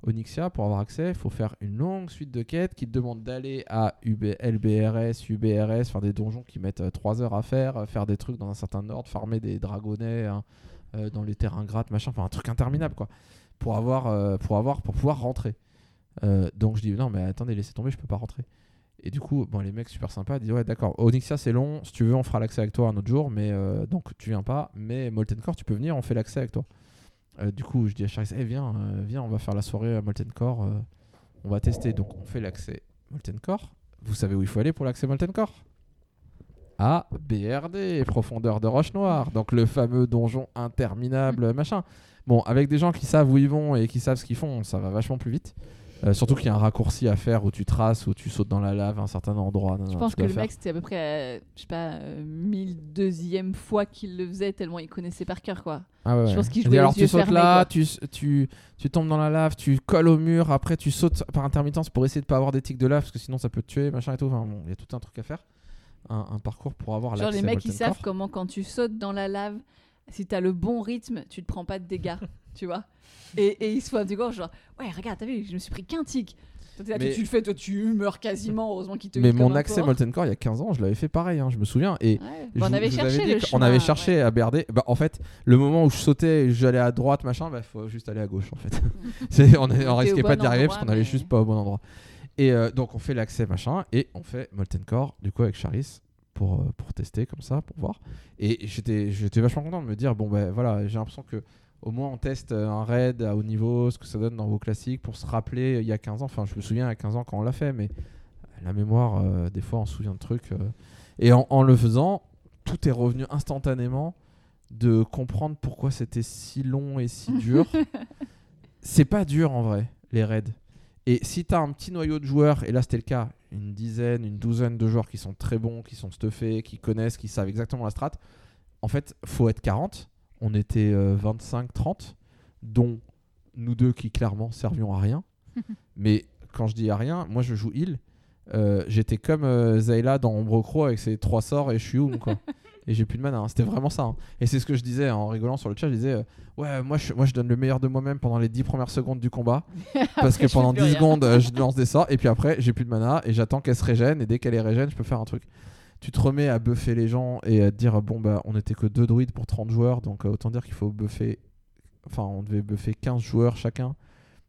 Onyxia, pour avoir accès, il faut faire une longue suite de quêtes qui te demandent d'aller à UB, LBRS, UBRS, faire des donjons qui mettent 3 heures à faire, euh, faire des trucs dans un certain ordre, farmer des dragonnets hein, euh, dans les terrains grattes, machin, enfin un truc interminable quoi, pour avoir, euh, pour avoir, pour pouvoir rentrer. Euh, donc je dis non mais attendez, laissez tomber, je peux pas rentrer. Et du coup, bon, les mecs super sympas disent ouais d'accord, Onyxia c'est long, si tu veux on fera l'accès avec toi un autre jour, mais euh, donc tu viens pas, mais Molten Core tu peux venir, on fait l'accès avec toi. Euh, du coup, je dis à Charis, Eh, viens, euh, viens, on va faire la soirée à Molten Core. euh, on va tester. Donc, on fait l'accès Molten Core. Vous savez où il faut aller pour l'accès Molten Core? À BRD, profondeur de roche noire. Donc, le fameux donjon interminable, machin. Bon, avec des gens qui savent où ils vont et qui savent ce qu'ils font, ça va vachement plus vite. Euh, surtout qu'il y a un raccourci à faire où tu traces, où tu sautes dans la lave à un certain endroit. Je Non, pense tu que le faire. mec, c'était à peu près, euh, je sais pas, euh, 1002e fois qu'il le faisait, tellement il connaissait par cœur, quoi. Ah ouais, Je pense qu'il jouait alors tu sautes fermés, là, tu, tu, tu tombes dans la lave, tu colles au mur, après tu sautes par intermittence pour essayer de pas avoir des tics de lave parce que sinon ça peut te tuer, machin et tout. Enfin bon, il y a tout un truc à faire. Un, un parcours pour avoir Genre, les à mecs, ils savent comment, quand tu sautes dans la lave, si t'as le bon rythme, tu te prends pas de dégâts, tu vois. Et, et ils se font du coup, genre, ouais, regarde, t'as vu, je me suis pris qu'un tic. Toi, t'es là, Mais- Tu le fais, toi, tu meurs quasiment. Heureusement qu'il te Mais mon un accès. Molten Core il y a 15 ans, je l'avais fait pareil, hein, je me souviens. Et Ouais. je on avait je cherché le chemin, avait ouais. cherché à BRD. Bah, en fait, le moment où je sautais, j'allais à droite, machin, bah faut juste aller à gauche en fait. C'est- on, on risquait pas bon d'y arriver parce qu'on allait mais- juste pas au bon endroit. Et euh, donc on fait l'accès machin et on fait Molten Core du coup avec Charis pour, euh, pour tester comme ça, pour voir. Et j'étais j'étais vachement content de me dire bon ben voilà, j'ai l'impression que au moins on teste euh, un raid à haut niveau, ce que ça donne dans vos classiques pour se rappeler euh, il y a 15 ans. Enfin, je me souviens il y a 15 ans quand on l'a fait, mais la mémoire, euh, des fois on se souvient de trucs. euh. Et en, en le faisant, tout est revenu instantanément de comprendre pourquoi c'était si long et si dur. c'est pas dur en vrai, les raids. Et si tu as un petit noyau de joueurs, et là c'était le cas, une dizaine, une douzaine de joueurs qui sont très bons, qui sont stuffés, qui connaissent, qui savent exactement la strat, en fait, faut être 40. On était 25-30, dont nous deux qui clairement servions à rien. Mais quand je dis à rien, moi je joue heal. Euh, J'étais comme euh, Zayla dans Ombre Crow avec ses trois sorts et je suis Oum, quoi. et j'ai plus de mana. hein. C'était vraiment ça. hein. Et c'est ce que je disais en rigolant sur le chat. Je disais, euh, ouais, moi je, moi je donne le meilleur de moi-même pendant les 10 premières secondes du combat. parce que pendant plus 10 rien. secondes, euh, je lance des sorts. Et puis après, j'ai plus de mana et j'attends qu'elle se régène. Et dès qu'elle est régène, je peux faire un truc. Tu te remets à buffer les gens et à te dire, bon, bah, on était que deux druides pour 30 joueurs. Donc euh, autant dire qu'il faut buffer. Enfin, on devait buffer 15 joueurs chacun.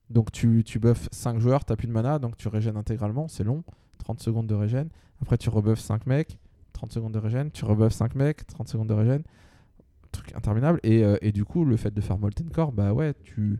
Donc tu, tu buffes 5 joueurs, t'as plus de mana, donc tu régènes intégralement, c'est long, 30 secondes de régène. Après tu rebuffes 5 mecs, 30 secondes de régène, tu rebuffes 5 mecs, 30 secondes de régène. Truc interminable. Et, euh, et du coup, le fait de faire Molten Core, bah ouais, tu,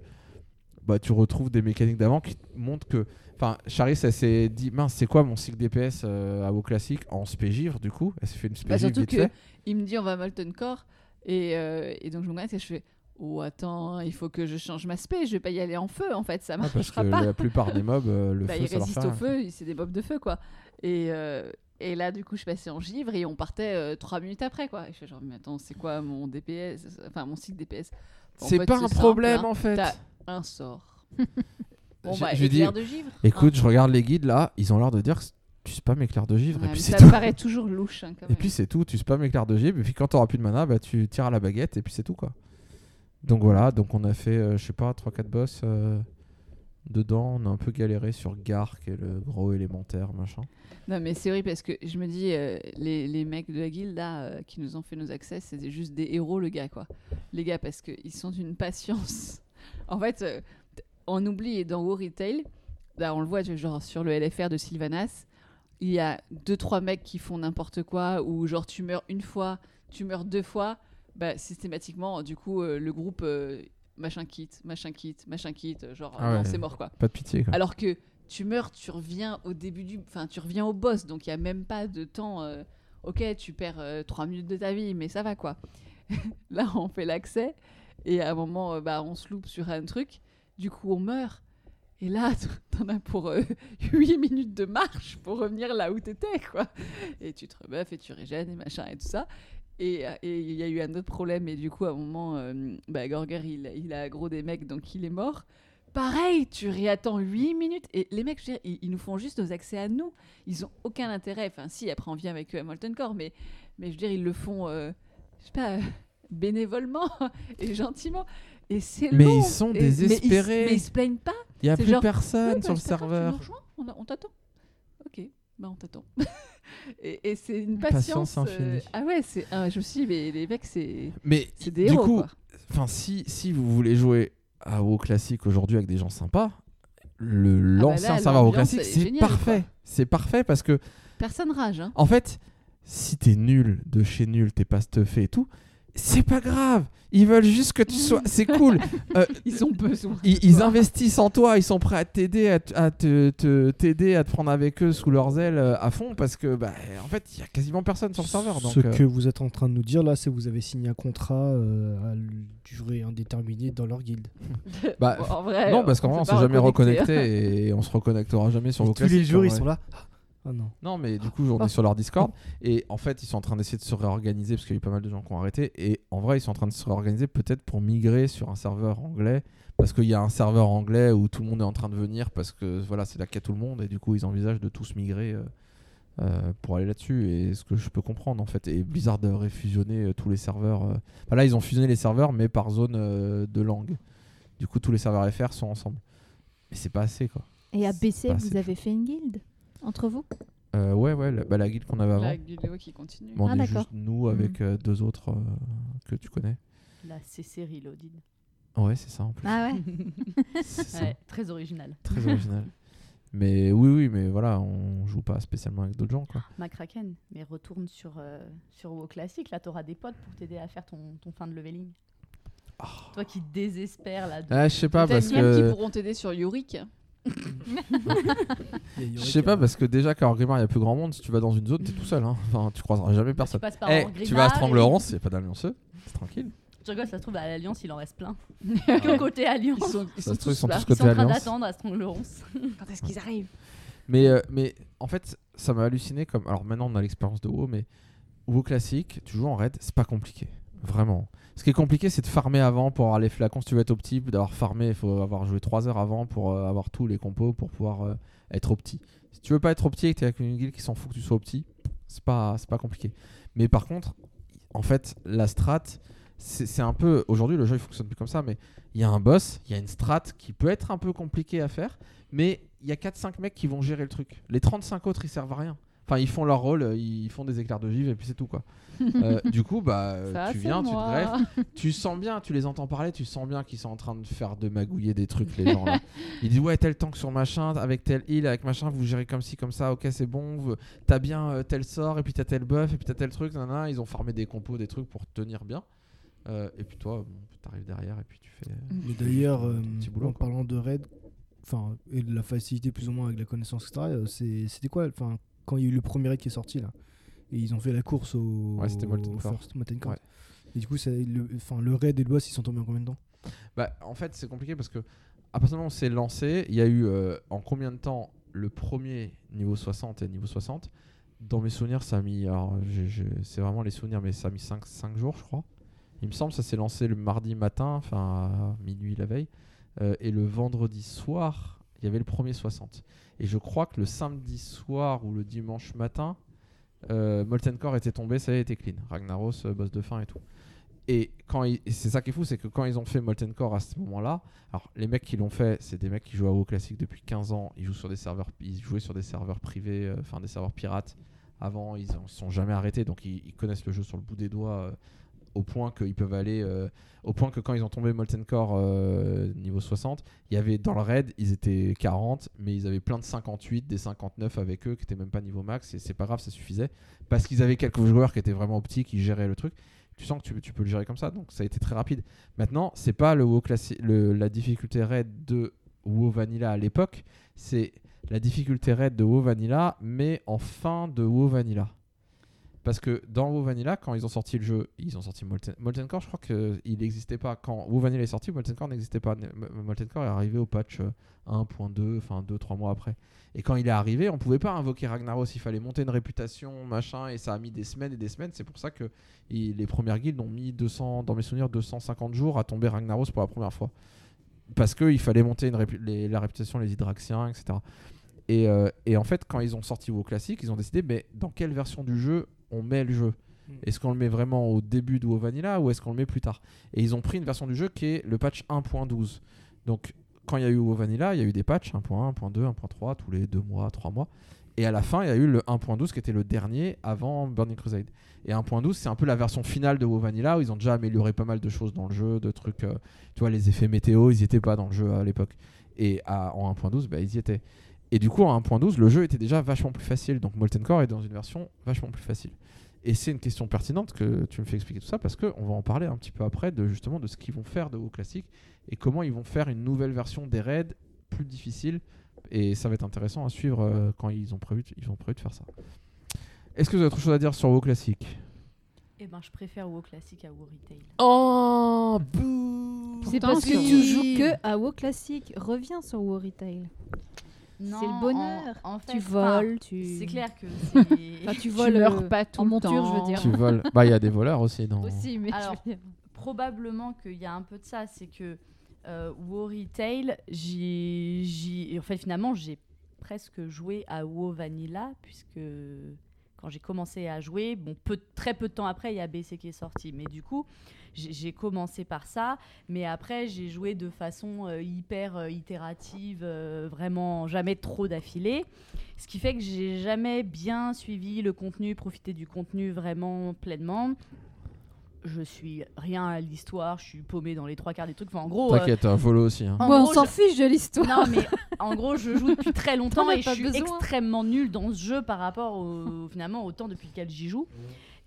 bah, tu retrouves des mécaniques d'avant qui montrent que. Enfin, Charis, elle s'est dit, mince, c'est quoi mon cycle DPS euh, à WoW classique en spégivre du coup? Elle s'est fait une Bah, spégivre surtout vite que fait. il me dit on va Molten Core et, euh, et donc je me regarde et je fais oh attends il faut que je change ma spé je vais pas y aller en feu en fait ça Ah, parce que marchera pas la plupart des mobs, euh, le bah, feu, ils ça leur résistent fait au rien. feu c'est des mobs de feu quoi et euh, et là du coup je passais en givre et on partait 3 minutes après quoi et je fais genre mais attends c'est quoi mon DPS enfin mon cycle DPS C'est pas un simple, problème hein. en fait. T'as un sort bon bah je lui dis, de givre Écoute, hein. je regarde les guides là, ils ont l'air de dire que tu spams éclair de givre Ouais, et puis ça c'est me tout. paraît toujours louche hein, quand Et même. puis c'est tout, tu spams éclair de givre et puis quand t'auras plus de mana, bah tu tires à la baguette et puis c'est tout quoi. Donc voilà, donc on a fait euh, je sais pas 3 4 boss euh, dedans, on a un peu galéré sur Gar qui est le gros élémentaire machin. Non, mais c'est vrai parce que je me dis, euh, les, les mecs de la guilde là, qui nous ont fait nos accès, c'était juste des héros, le gars, quoi. Les gars, parce qu'ils sont d'une patience. en fait, on oublie dans War Retail, là, on le voit genre sur le LFR de Sylvanas, il y a deux, trois mecs qui font n'importe quoi, ou genre tu meurs une fois, tu meurs deux fois, bah, systématiquement, du coup, euh, le groupe. euh, Machin quitte, machin quitte, machin quitte, genre Ah non, ouais. c'est mort quoi. Pas de pitié quoi. Alors que tu meurs, tu reviens au début du. Enfin, tu reviens au boss, donc il n'y a même pas de temps. euh, ok, tu perds 3 minutes de ta vie, mais ça va quoi. Là, on fait l'accès, et à un moment, bah, on se loupe sur un truc, du coup, on meurt. Et là, t'en as pour 8 minutes de marche pour revenir là où t'étais, quoi. Et tu te rebuffes et tu régènes et machin et tout ça. Et euh, il y a eu un autre problème, et du coup, à un moment, euh, bah, Gorger, il, a aggro des mecs, donc il est mort. Pareil, tu réattends 8 minutes. Et les mecs, je veux dire, ils, nous font juste nos accès à nous. Ils ont aucun intérêt. Enfin, si, après, on vient avec eux à Molten Core, mais, mais je veux dire, ils le font, euh, je sais pas, euh, bénévolement et gentiment. Et c'est Mais long. ils sont Et- mais ils- désespérés. Mais ils, se plaignent pas. Il y a c'est plus genre, personne Ouais, bah, sur le c'est pas grave, serveur. Tu nous rejoins on, a- on t'attend. Ok, bah on t'attend. et et c'est une Patience patience. euh, infinie. ah ouais, c'est. ah, je me suis dit, mais les mecs, c'est. Mais C'est des du héros. coup, quoi. enfin si si vous voulez jouer à WoW classique aujourd'hui avec des gens sympas, le l'ancien Ah là, serveur WoW l'ambiance classique est c'est géniale, parfait. C'est parfait parce que Personne rage. Hein. En fait, si t'es nul de chez nul, t'es pas stuffé et tout, c'est pas grave. Ils veulent juste que tu sois. C'est cool. Euh, Ils ont besoin. ils, ils investissent en toi. Ils sont prêts à t'aider, à, t- à te te- t'aider, à te prendre avec eux sous leurs ailes euh, à fond parce que, bah, en fait, il y a quasiment personne sur le serveur. Donc, Ce euh, que vous êtes en train de nous dire là, c'est que vous avez signé un contrat euh, à durée indéterminée dans leur guilde. Bah, Bon, en vrai, non, parce qu'en vrai, on s'est jamais reconnecté et on se reconnectera jamais sur Et vos tous les jours, ils sont là. Ah non. Non, mais du coup, on est sur leur Discord. Et en fait, ils sont en train d'essayer de se réorganiser parce qu'il y a eu pas mal de gens qui ont arrêté. Et en vrai, ils sont en train de se réorganiser peut-être pour migrer sur un serveur anglais. Parce qu'il y a un serveur anglais où tout le monde est en train de venir parce que voilà, c'est là qu'il y a tout le monde. Et du coup, ils envisagent de tous migrer euh, euh, pour aller là-dessus. Et ce que je peux comprendre en fait. Et Blizzard devrait fusionner euh, tous les serveurs. euh. Enfin, là, ils ont fusionné les serveurs, mais par zone euh, de langue. Du coup, tous les serveurs FR sont ensemble. Mais c'est pas assez quoi. Et à C'est BC, vous avez fait une guilde? Entre vous? Euh, ouais, ouais, la, bah, la guilde qu'on avait avant. La vidéo qui continue. Mais on Ah, est juste nous avec euh, deux autres euh, que tu connais. La CC Reloaded. Ouais, c'est ça en plus. Ah ouais ça. Ouais, très original. Très original. mais oui, oui, mais voilà, on joue pas spécialement avec d'autres gens, quoi. Macraken, mais retourne sur, euh, sur WoW Classic, là t'auras des potes pour t'aider à faire ton, ton fin de leveling. Toi qui désespères là. de- Ah, je sais pas, parce même qui que. pourront t'aider sur Yorick. Je sais pas, parce que déjà, qu'à Orgrimmar, il y a plus grand monde. Si tu vas dans une zone, t'es tout seul. Hein. Enfin, tu croiseras jamais personne. passes par Eh, Orgrimmar tu vas à et- Stranglerons, a pas d'allianceux. C'est tranquille. Je rigole, ça se trouve à l'Alliance il en reste plein. que côté Alliance. Ils sont, ils Ça sont se trouve, ils tous sont là. tous Ils côté sont en train Alliance. d'attendre à Stranglerons. Quand est-ce qu'ils arrivent? Mais, euh, mais en fait, ça m'a halluciné comme. Alors maintenant, on a l'expérience de WoW, mais WoW classique, tu joues en raid, c'est pas compliqué. Vraiment. Ce qui est compliqué, c'est de farmer avant pour avoir les flacons. Si tu veux être opti, d'avoir farmé, il faut avoir joué 3 heures avant pour euh, avoir tous les compos pour pouvoir euh, être opti. Si tu veux pas être opti et que t'es avec une guilde qui s'en fout que tu sois opti, c'est pas, pas compliqué. Mais par contre, en fait, la strat, c'est c'est un peu. Aujourd'hui, le jeu il fonctionne plus comme ça, mais il y a un boss, il y a une strat qui peut être un peu compliquée à faire, mais il y a 4-5 mecs qui vont gérer le truc. Les 35 autres, ils servent à rien. Enfin, ils font leur rôle, euh, ils font des éclairs de givre et puis c'est tout quoi. Euh, du coup, bah, euh, Ça, tu viens, tu te moi. greffes, tu sens bien, tu les entends parler, tu sens bien qu'ils sont en train de faire de magouiller des trucs, les gens là. Ils disent ouais, tel tank sur machin, avec tel heal, avec machin, vous gérez comme ci, comme ça, ok, c'est bon, vous- t'as bien euh, tel sort, et puis t'as tel buff, et puis t'as tel truc, nanana. Ils ont farmé des compos, des trucs pour tenir bien. Euh, et puis toi, bon, t'arrives derrière et puis tu fais. Mais d'ailleurs, euh, en quoi. parlant de raid, enfin, et de la facilité plus ou moins avec la connaissance, etc., euh, c'est- c'était quoi Enfin, quand il y a eu le premier raid qui est sorti là, et ils ont fait la course au, Ouais, c'était Molten au Core. First Molten Core. Ouais. Et du coup, le, enfin, le raid et le boss, ils sont tombés en combien de temps? Bah, en fait, c'est compliqué parce que à partir du moment où c'est lancé, il y a eu euh, en combien de temps le premier niveau 60 et niveau 60 Dans mes souvenirs, ça a mis. Alors, j'ai- j'ai- c'est vraiment les souvenirs, mais ça a mis 5, jours, je crois. Il me semble ça s'est lancé le mardi matin, enfin à minuit la veille. Euh, et le vendredi soir, il y avait le premier 60. Et je crois que le samedi soir ou le dimanche matin, euh, Molten Core était tombé, ça était clean. Ragnaros, euh, boss de fin et tout. Et quand c'est ça qui est fou, c'est que quand ils ont fait Molten Core à ce moment-là, alors les mecs qui l'ont fait, c'est des mecs qui jouent à WoW classique depuis 15 ans, ils jouent sur des serveurs, jouaient sur des serveurs privés, euh, enfin des serveurs pirates. Avant, ils ne sont jamais arrêtés, donc ils, ils connaissent le jeu sur le bout des doigts euh, au point qu'ils peuvent aller, euh, au point que quand ils ont tombé Molten Core euh, niveau 60, il y avait dans le raid, ils étaient 40, mais ils avaient plein de 58, des 59 avec eux qui étaient même pas niveau max, et c'est pas grave, ça suffisait, parce qu'ils avaient quelques joueurs qui étaient vraiment optiques, qui géraient le truc tu sens que tu, peux le gérer comme ça, donc ça a été très rapide. Maintenant, c'est pas le, la difficulté raid de WoW Vanilla à l'époque, c'est la difficulté raid de WoW Vanilla, mais en fin de WoW Vanilla. Parce que dans WoW Vanilla, quand ils ont sorti le jeu, ils ont sorti Molten, Core, je crois qu'il n'existait pas. Quand WoW Vanilla est sorti, Molten Core n'existait pas. Molten Core est arrivé au patch euh, 1.2, enfin 2-3 mois après. Et quand il est arrivé, on pouvait pas invoquer Ragnaros, il fallait monter une réputation, machin, et ça a mis des semaines et des semaines. C'est pour ça que les premières guildes ont mis 200, dans mes souvenirs, 250 jours à tomber Ragnaros pour la première fois. Parce qu'il fallait monter la réputation, les Hydraxiens, etc. Et, euh, et en fait, quand ils ont sorti WoW Classic, ils ont décidé mais dans quelle version du jeu on met le jeu Mm. Est-ce qu'on le met vraiment au début de WoW Vanilla ou est-ce qu'on le met plus tard? Et ils ont pris une version du jeu qui est le patch 1.12. Donc, quand il y a eu WoW Vanilla, il y a eu des patchs 1.1, 1.2, 1.3 tous les deux mois, trois mois. Et à la fin, il y a eu le 1.12 qui était le dernier avant Burning Crusade. Et 1.12, c'est un peu la version finale de WoW Vanilla où ils ont déjà amélioré pas mal de choses dans le jeu, de trucs. euh, tu vois, les effets météo, ils n'y étaient pas dans le jeu à l'époque. Et à- en 1.12, bah, ils y étaient. Et du coup, en 1.12, le jeu était déjà vachement plus facile. Donc Molten Core est dans une version vachement plus facile. Et c'est une question pertinente que tu me fais expliquer tout ça parce qu'on va en parler un petit peu après de justement de ce qu'ils vont faire de WoW classique et comment ils vont faire une nouvelle version des raids plus difficile. Et ça va être intéressant à suivre euh, quand ils ont prévu, ils ont prévu de faire ça. Est-ce que vous avez autre chose à dire sur WoW classique? Eh ben, je préfère WoW Classic à WoW Retail. Oh, bouh C'est parce que tu joues que à WoW classique. Reviens sur WoW Retail. C'est le bonheur. en- en fait, Tu voles, tu. C'est clair que c'est. Enfin, tu Tu voles meurs euh, pas tout en le monture, temps. je veux dire. Tu voles. Bah, il y a des voleurs aussi dans. Aussi, mais Alors, veux dire- probablement qu'il y a un peu de ça, c'est que euh, WoW Retail, j'y- en fait finalement j'ai presque joué à WoW Vanilla puisque quand j'ai commencé à jouer, bon, peu, très peu de temps après, il y a BC qui est sorti. Mais du coup, j'ai commencé par ça. Mais après, j'ai joué de façon euh, hyper euh, itérative, euh, vraiment jamais trop d'affilée. Ce qui fait que j'ai jamais bien suivi le contenu, profité du contenu vraiment pleinement. Je suis rien à l'histoire, je suis paumé dans les trois quarts des trucs. Enfin, en gros, euh, T'inquiète, un follow aussi. hein. en Bon, on gros, s'en je- fiche de l'histoire. non, mais en gros, je joue depuis très longtemps et je suis besoin. extrêmement nulle dans ce jeu par rapport au, finalement au temps depuis lequel j'y joue.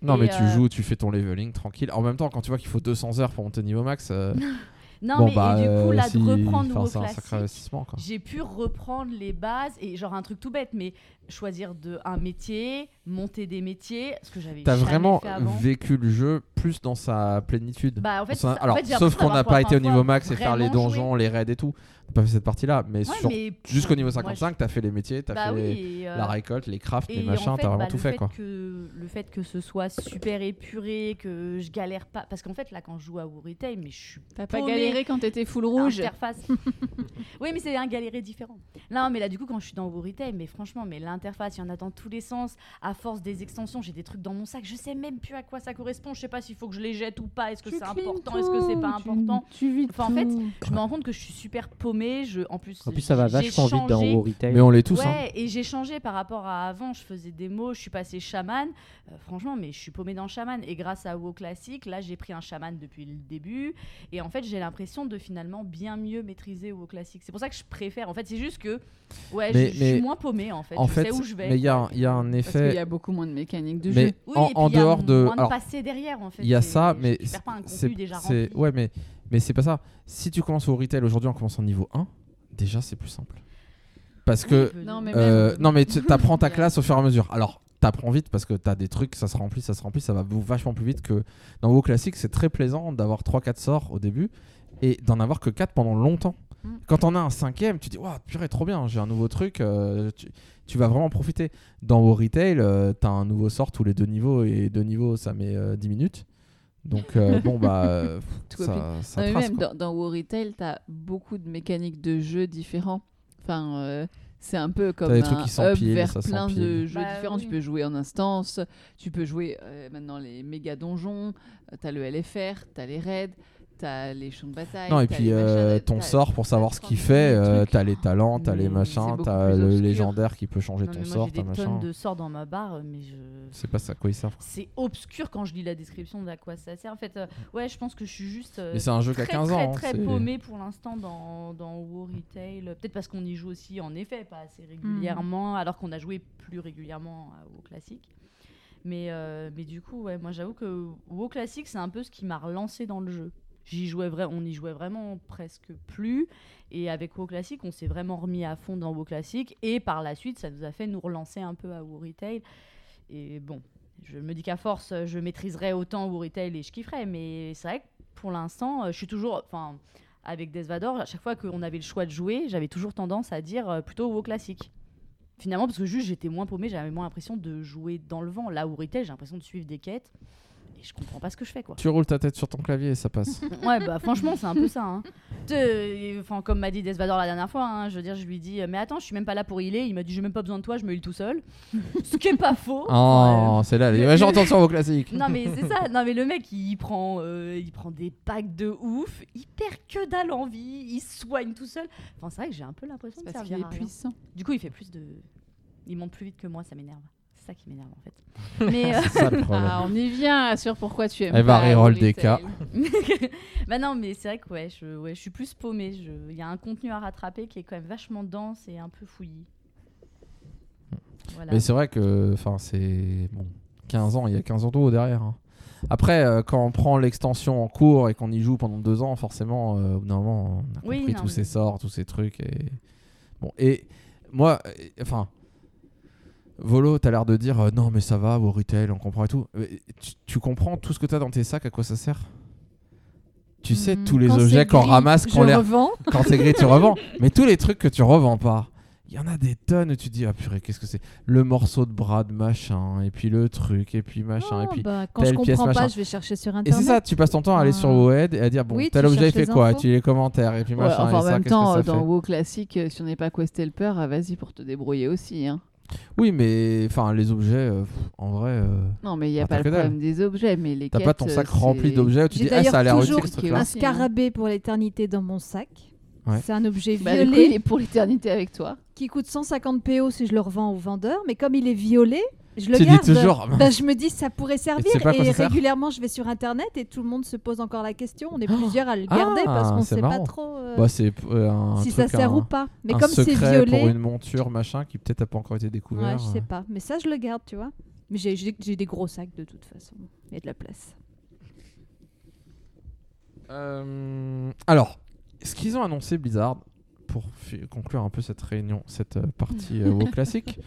Non, Et, mais tu euh, joues, tu fais ton leveling tranquille. En même temps, quand tu vois qu'il faut 200 heures pour monter niveau max, euh, Non, bon, mais bah, et du coup, euh, là, si- de reprendre enfin, nouveau c'est un sacré classique, investissement. Quoi. j'ai pu reprendre les bases et genre un truc tout bête, mais choisir de un métier, monter des métiers, ce que j'avais T'as vraiment fait avant. vécu le jeu plus dans sa plénitude. Bah, en fait, Ça-. En alors, fait, sauf qu'on n'a pas été au niveau max et faire les donjons, les raids et tout. T'as pas fait cette partie-là, mais, joué. Ouais, sur- mais jusqu'au niveau moi, 55, t'as fait les métiers, t'as bah fait oui, les- et, euh, la récolte, les crafts, les machins, en fait, t'as vraiment bah, tout le fait quoi. Que, le fait que ce soit super épuré, que je galère pas. Parce qu'en fait, là, quand je joue à Retail, mais je suis T'as pas galéré quand t'étais full rouge Interface. oui, mais c'est un galéré différent. Non, mais là, du coup, quand je suis dans Retail, mais franchement, mais l'interface, il y en a dans tous les sens. À force des extensions, j'ai des trucs dans mon sac. Je sais même plus à quoi ça correspond. Je sais pas s'il faut que je les jette ou pas. Est-ce que c'est important Est-ce que c'est pas important Tu vis Enfin, en fait. Je me rends compte que je suis super paumée. Je, en plus, En plus, ça va vachement vite dans. War Retail. Mais on l'est tous. hein. Ouais, et j'ai changé par rapport à avant. Je faisais des mots, je suis passé chaman. Euh, franchement, mais je suis paumée dans chaman. Et grâce à WoW classique, là, j'ai pris un chaman depuis le début. Et en fait, j'ai l'impression de finalement bien mieux maîtriser WoW classique. C'est pour ça que je préfère. En fait, c'est juste que, ouais, Mais- je, je mais- suis moins paumée en fait. En je fait, sais où je vais. mais il y, a un- il y a un Parce qu'il y effet. a beaucoup moins de mécaniques de Mais jeu. Oui, en, et puis en il y a dehors de. moins de Alors, passer derrière en fait. il y a ça, mais récupère pas un c'est contenu déjà rempli. ouais, mais mais c'est pas ça. Si tu commences au retail aujourd'hui en commençant niveau 1, déjà c'est plus simple. Parce que Non, mais euh, même- non mais tu apprends ta classe au fur et à mesure. Alors t'apprends vite parce que t'as des trucs, ça se remplit, ça se remplit, ça va vachement plus vite que dans WoW classique. C'est très plaisant d'avoir 3-4 sorts au début et d'en avoir que 4 pendant longtemps. Mm. Quand on a un cinquième, tu dis waouh purée trop bien, j'ai un nouveau truc. euh, tu, tu vas vraiment profiter. Dans WoW retail, euh, t'as un nouveau sort tous les deux niveaux et deux niveaux ça met euh, 10 minutes. Donc euh, bon bah euh, Tout ça, copie. ça Non, mais trace, même quoi. dans, dans War Retail, t'as beaucoup de mécaniques de jeu différents. Enfin, euh, c'est un peu comme des un trucs qui hub s'empilent, vers ça plein de jeux Bah, différents. Tu peux jouer en instance, tu peux jouer euh, maintenant les méga donjons, euh, t'as le LFR, t'as les raids, t'as les champs de bataille. Non, et puis euh, machins, ton sort pour savoir ce qu'il 30 fait, euh, t'as les talents, t'as les machins, t'as le obscur. légendaire qui peut changer Non, ton moi, sort, j'ai des machin. tonnes de sorts dans ma barre, mais je. C'est pas ça à quoi ils servent. c'est obscur quand je lis la description d'à quoi ça sert. En fait, euh, ouais, je pense que je suis juste euh, Mais c'est un jeu qui a très 15 très ans. très c'est- paumé pour l'instant dans, dans War Retail. Peut-être parce qu'on y joue aussi, en effet, pas assez régulièrement, alors qu'on a joué plus régulièrement à WoW classique. Mais, euh, mais du coup, ouais, moi j'avoue que WoW classique, c'est un peu ce qui m'a relancé dans le jeu. J'y jouais on y jouait vraiment presque plus. Et avec WoW classique, on s'est vraiment remis à fond dans WoW classique. Et par la suite, ça nous a fait nous relancer un peu à WoW Retail. Et bon, je me dis qu'à force, je maîtriserai autant WoW Retail et je kifferais. Mais c'est vrai que pour l'instant, je suis toujours. Enfin, avec Desvador, à chaque fois qu'on avait le choix de jouer, j'avais toujours tendance à dire euh, plutôt WoW classique. Finalement, parce que juste j'étais moins paumé, j'avais moins l'impression de jouer dans le vent. Là, WoW Retail, j'ai l'impression de suivre des quêtes. Je comprends pas ce que je fais, quoi. Tu roules ta tête sur ton clavier et ça passe. Ouais, bah franchement, c'est un peu ça. Hein. Te- Enfin, comme m'a dit Desvador la dernière fois, hein, je veux dire, je lui dis, mais attends, je suis même pas là pour healer. Il m'a dit, j'ai même pas besoin de toi, je me heal tout seul. Ce qui est pas faux. Oh, c'est là. les- Ouais, J'entends sur vos classiques. Non mais c'est ça, non mais le mec il prend, euh, il prend des packs de ouf, il perd que dalle en vie, il se soigne tout seul. Enfin c'est vrai que j'ai un peu l'impression C'est de parce qu'il servir est à rien. puissant. Du coup il fait plus de, il monte plus vite que moi, ça m'énerve. Ça qui m'énerve en fait. Mais euh, ça le. Ah, on y vient sur pourquoi tu aimes Elle va reroll des Retail. bah non mais c'est vrai que ouais, je, ouais, je suis plus paumée. Je- Il y a un contenu à rattraper qui est quand même vachement dense et un peu fouillis. Voilà. Mais c'est vrai que enfin c'est bon 15 ans, il y a 15 ans d'eau derrière. hein. Après, euh, quand on prend l'extension en cours et qu'on y joue pendant deux ans, forcément, euh, au bout d'un moment, on a Oui, compris non, tous mais- ces sorts, tous ces trucs. Et bon, et moi, euh, enfin, Volo, t'as l'air de dire euh, non, mais ça va, au retail, on comprend et tout. Mais tu, tu comprends tout ce que t'as dans tes sacs, à quoi ça sert? Tu sais, Hmm, tous les objets qu'on ramasse, qu'on les revends. quand c'est gris, tu revends. Mais tous les trucs que tu revends pas, il y en a des tonnes où tu te dis, ah purée, qu'est-ce que c'est? Le morceau de bras de machin, et puis le truc, et puis machin, et puis. bah, quand telle je pièce, comprends pas, je vais chercher sur Et internet. c'est ça, tu passes ton temps à aller sur Ah. WoW et à dire, bon, Oui, tel objet fait quoi? infos. Tu lis les commentaires, et puis Ouais, machin, enfin, et en ça, même qu'est-ce que temps, ça dans WoW classique, euh, si on n'est pas Questelper, euh, vas-y pour te débrouiller aussi. Hein. Oui, mais enfin, les objets, euh, pff, en vrai. euh, Non, mais il n'y a Ah, pas t'as le que dalle. problème des objets, mais les T'as quêtes. pas ton sac euh, rempli c'est- d'objets où tu J'ai dis, ah, ça a l'air d'ailleurs utile toujours ce truc-là. un hein. scarabée pour l'éternité dans mon sac. Ouais. C'est un objet Bah, du coup, violet il est pour l'éternité avec toi. qui coûte 150 PO si je le revends au vendeur, mais comme il est violet, je le Tu dis garde. toujours, Bah, je me dis ça pourrait servir et régulièrement je vais sur internet et tout le monde se pose encore la question. On est plusieurs à le garder Ah, parce qu'on c'est sait pas trop euh, Bah, euh, un si truc, ça sert un- ou pas. Mais un comme c'est violet, pour une monture machin qui peut-être a pas encore été découvert. ouais, je sais pas. Mais ça je le garde, tu vois. Mais j'ai- des gros sacs de toute façon et de la place. Euh, alors, ce qu'ils ont annoncé Blizzard pour conclure un peu cette réunion, cette euh, partie euh, WoW classique,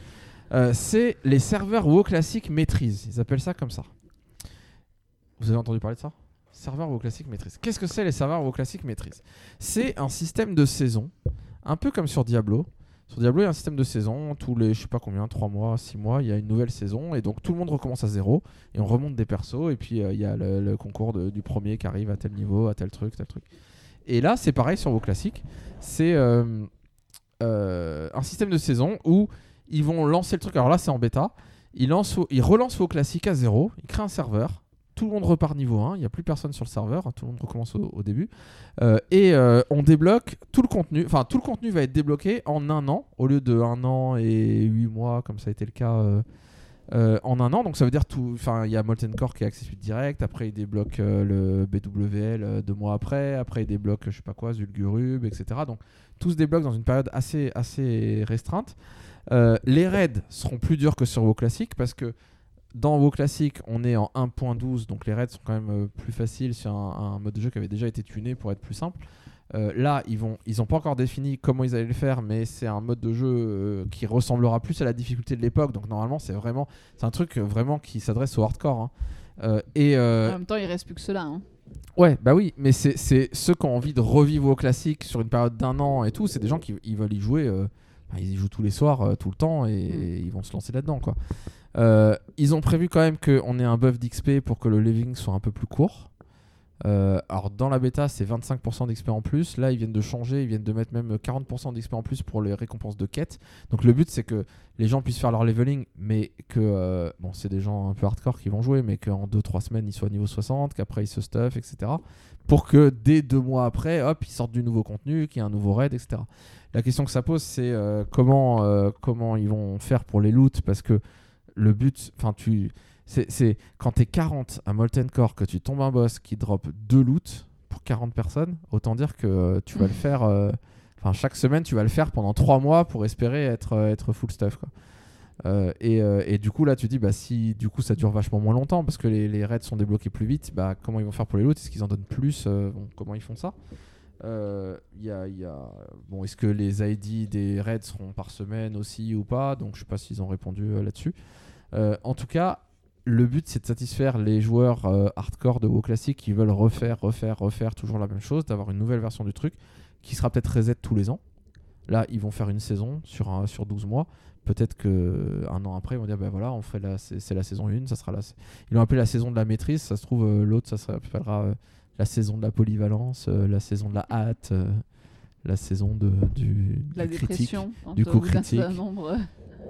euh, c'est les serveurs WoW classique maîtrise. Ils appellent ça comme ça. Vous avez entendu parler de ça? Serveur WoW classique maîtrise. Qu'est-ce que c'est les serveurs WoW classique maîtrise? C'est un système de saison, un peu comme sur Diablo. Sur Diablo, il y a un système de saison. Tous les, je sais pas combien, 3 mois, 6 mois, il y a une nouvelle saison. Et donc tout le monde recommence à zéro. Et on remonte des persos. Et puis euh, il y a le, concours du premier qui arrive à tel niveau, à tel truc, tel truc. Et là, c'est pareil sur vos classiques. C'est euh, un système de saison où ils vont lancer le truc. Alors là, c'est en bêta. Ils, relancent vos classiques à zéro. Ils créent un serveur. Tout le monde repart niveau 1. Il n'y a plus personne sur le serveur. Tout le monde recommence au, au début. Euh, et euh, on débloque tout le contenu. Enfin, tout le contenu va être débloqué en un an au lieu de un an et huit mois, comme ça a été le cas. euh, en un an, donc ça veut dire tout. Enfin, il y a Molten Core qui est accessible direct. Après, il débloque le BWL deux mois après. Après, il débloque je sais pas quoi, Zulgurub, etc. Donc tout se débloque dans une période assez assez restreinte. Euh, les raids seront plus durs que sur WoW classique parce que dans WoW classique, on est en 1.12, donc les raids sont quand même euh, plus faciles sur un, un mode de jeu qui avait déjà été tuné pour être plus simple. Euh, là, ils vont, ils ont pas encore défini comment ils allaient le faire, mais c'est un mode de jeu euh, qui ressemblera plus à la difficulté de l'époque. Donc normalement, c'est vraiment, c'est un truc vraiment qui s'adresse au hardcore. hein. Euh, et En même temps, il reste plus que cela. hein. ouais, bah oui, mais c'est c'est ceux qui ont envie de revivre au classique sur une période d'un an et tout, c'est des gens qui ils veulent y jouer. Ils y jouent tous les soirs, euh, tout le temps, et, Mm. ils vont se lancer là-dedans, quoi. Euh, ils ont prévu quand même qu'on ait un buff d'XP pour que le living soit un peu plus court. Euh, alors dans la bêta c'est 25% d'XP en plus, là ils viennent de changer, ils viennent de mettre même 40% d'XP en plus pour les récompenses de quête. Donc le but c'est que les gens puissent faire leur leveling, mais que, euh, bon c'est des gens un peu hardcore qui vont jouer, mais qu'en 2-3 semaines ils soient niveau 60, qu'après ils se stuff, etc. Pour que dès deux mois après, hop, ils sortent du nouveau contenu, qu'il y ait un nouveau raid, etc. La question que ça pose c'est euh, comment, euh, comment ils vont faire pour les loots, parce que le but, enfin tu c'est quand t'es 40 à Molten Core que tu tombes un boss qui drop deux loots pour 40 personnes, autant dire que tu vas le faire. euh, Enfin, chaque semaine, tu vas le faire pendant 3 mois pour espérer être, être full stuff. Quoi. Euh, et, euh, et du coup, là, tu dis, bah, si du coup ça dure vachement moins longtemps parce que les, les raids sont débloqués plus vite, bah, comment ils vont faire pour les loots Est-ce qu'ils en donnent plus? Euh, Comment ils font ça? Y y a- bon, Est-ce que les ID des raids seront par semaine aussi ou pas? Donc, je sais pas s'ils ont répondu là-dessus. En tout cas, le but c'est de satisfaire les joueurs hardcore de WoW classique qui veulent refaire, refaire, refaire toujours la même chose, d'avoir une nouvelle version du truc qui sera peut-être reset tous les ans. Là, ils vont faire une saison sur, un- sur 12 mois. Peut-être que un an après, ils vont dire bah voilà, on fait la, c'est, la saison 1, ça sera la, ils l'ont appelé la saison de la maîtrise. Ça se trouve, euh, l'autre, ça s'appellera euh, la saison de la polyvalence, euh, la saison de la hâte, la saison de, du, La du critique. du coup critique.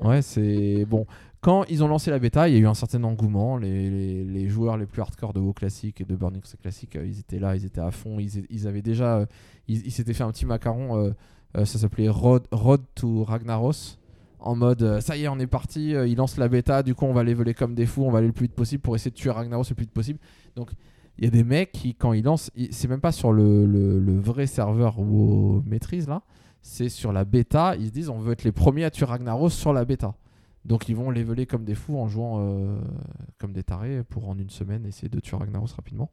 Ouais, c'est bon. Quand ils ont lancé la bêta, il y a eu un certain engouement. Les, les- les joueurs les plus hardcore de WoW classique et de Burning Crusade classique, ils étaient là, ils étaient à fond. Ils, ils avaient déjà, ils s'étaient fait un petit macaron. ça s'appelait Road, Road to Ragnaros. En mode, euh, ça y est, on est parti. euh, ils lancent la bêta. Du coup, on va leveler comme des fous. On va aller le plus vite possible pour essayer de tuer Ragnaros le plus vite possible. Donc, il y a des mecs qui, quand ils lancent, c'est même pas sur le, vrai serveur WoW maîtrise là. C'est sur la bêta. Ils se disent, on veut être les premiers à tuer Ragnaros sur la bêta. Donc ils vont leveler comme des fous en jouant euh, comme des tarés pour en une semaine essayer de tuer Ragnaros rapidement.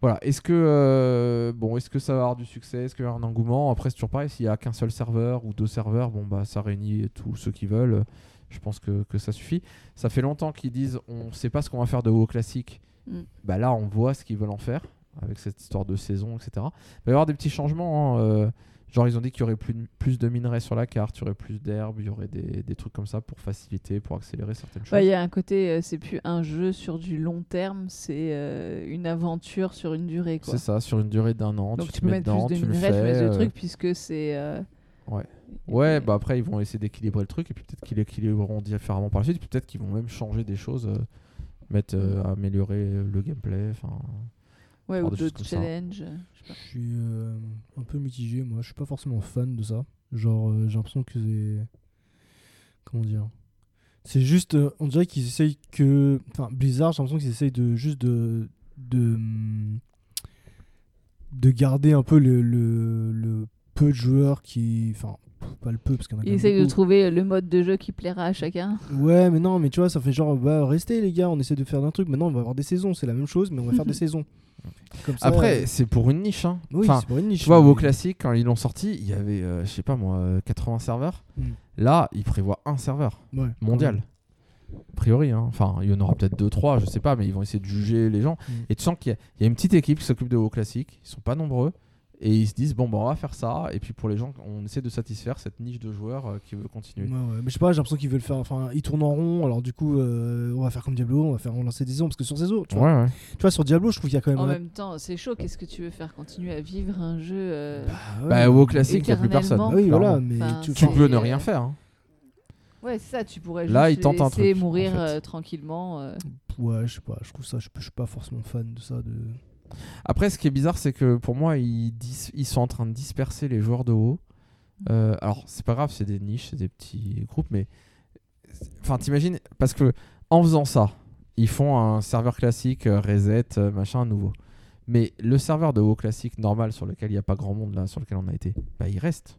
Voilà, est-ce que euh, bon, est-ce que ça va avoir du succès, est-ce qu'il y a un engouement? Après c'est toujours pareil, s'il y a qu'un seul serveur ou deux serveurs, bon bah ça réunit tous ceux qui veulent. Je pense que, que ça suffit. Ça fait longtemps qu'ils disent on sait pas ce qu'on va faire de WoW classique. Mm. Bah là on voit ce qu'ils veulent en faire avec cette histoire de saison, etc. Il va y avoir des petits changements. hein, euh, Genre, ils ont dit qu'il y aurait plus, de- plus de minerais sur la carte, il y aurait plus d'herbes, il y aurait des, des trucs comme ça pour faciliter, pour accélérer certaines choses. Ouais, Il y a un côté, euh, c'est plus un jeu sur du long terme, c'est euh, une aventure sur une durée. Quoi. C'est ça, sur une durée d'un an. Donc tu, peux mets mettre dedans, plus de tu tu de euh, trucs, puisque c'est. euh, Ouais. Ouais, bah après ils vont essayer d'équilibrer le truc et puis peut-être qu'ils l'équilibreront différemment par la suite. Peut-être qu'ils vont même changer des choses, mettre, améliorer le gameplay. Enfin, Ouais, ou d'autres ça. Je suis euh, un peu mitigé, moi. Je suis pas forcément fan de ça. Genre, euh, j'ai l'impression que c'est. Comment dire C'est juste. euh, on dirait qu'ils essayent que. Enfin, Blizzard, j'ai l'impression qu'ils essayent de juste de. de. de garder un peu le, le, le peu de joueurs qui. Enfin, pff, pas le peu, parce qu'il y en a quand Ils même essayent de beaucoup. trouver le mode de jeu qui plaira à chacun. Ouais, mais non, mais tu vois, ça fait genre, bah, restez les gars, on essaie de faire un truc. Maintenant, on va avoir des saisons, c'est la même chose, mais on va faire des saisons. Comme ça, Après, euh, c'est pour une niche. Hein. oui, enfin, c'est pour une niche. Tu vois, mais- WoW Classic, quand ils l'ont sorti, il y avait, euh, je sais pas moi, euh, 80 serveurs. Mm. Là, ils prévoient un serveur Ouais, mondial. A priori, hein. enfin, il y en aura peut-être 2-3, je sais pas, mais ils vont essayer de juger les gens. Mm. Et tu sens qu'il y, a- il y a une petite équipe qui s'occupe de WoW Classic, ils sont pas nombreux. Et ils se disent, bon, bah, on va faire ça. Et puis pour les gens, on essaie de satisfaire cette niche de joueurs euh, qui veut continuer. Ouais, ouais. Mais je sais pas, j'ai l'impression qu'ils veulent faire. Enfin, ils tournent en rond, alors du coup, euh, on va faire comme Diablo, on va faire on lancer des saisons. Parce que sur ces autres, tu, vois, Ouais, ouais. tu vois, sur Diablo, je trouve qu'il y a quand même. En un- même temps, c'est chaud. Qu'est-ce que tu veux faire? Continuer à vivre un jeu euh, Bah, ouais. Bah, WoW Classic, il n'y a plus personne. Éternellement. Ah oui, voilà, mais Enfin, tu, peux ne rien faire. hein. Ouais, c'est ça. Tu pourrais Là, juste ils tentent un laisser truc, mourir en fait. euh, tranquillement. euh. Ouais, je sais pas, je trouve ça, je, je suis pas forcément fan de ça. De... Après, ce qui est bizarre, c'est que pour moi, ils, dis- ils sont en train de disperser les joueurs de WoW. Euh, alors, c'est pas grave, c'est des niches, c'est des petits groupes, mais. Enfin, t'imagines, parce que en faisant ça, ils font un serveur classique, euh, reset, euh, machin, nouveau. Mais le serveur de WoW classique normal sur lequel il n'y a pas grand monde, là, sur lequel on a été, bah, il reste.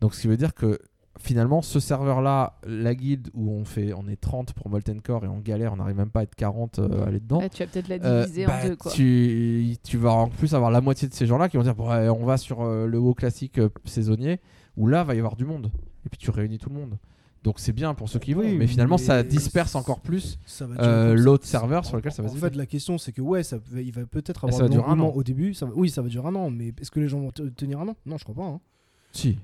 Donc, ce qui veut dire que finalement, ce serveur-là, la guilde où on, fait, on est 30 pour Molten Core et on galère, on n'arrive même pas à être 40 euh, à aller dedans. Ouais, tu vas peut-être la Euh, diviser bah, en deux, quoi. Tu, tu vas en plus avoir la moitié de ces gens-là qui vont dire bon, ouais, on va sur euh, le haut classique euh, saisonnier où là va y avoir du monde et puis tu réunis tout le monde. Donc c'est bien pour ceux qui vont, Oui, mais finalement ça disperse encore plus euh, l'autre serveur sur lequel ça va En se fait, vider. la question, c'est que ouais, ça, va- il va peut-être Ah, avoir ça va durer un an. au début. Ça va- oui, ça va durer un an, mais est-ce que les gens vont te- tenir un an? Non, je crois pas. hein. Si.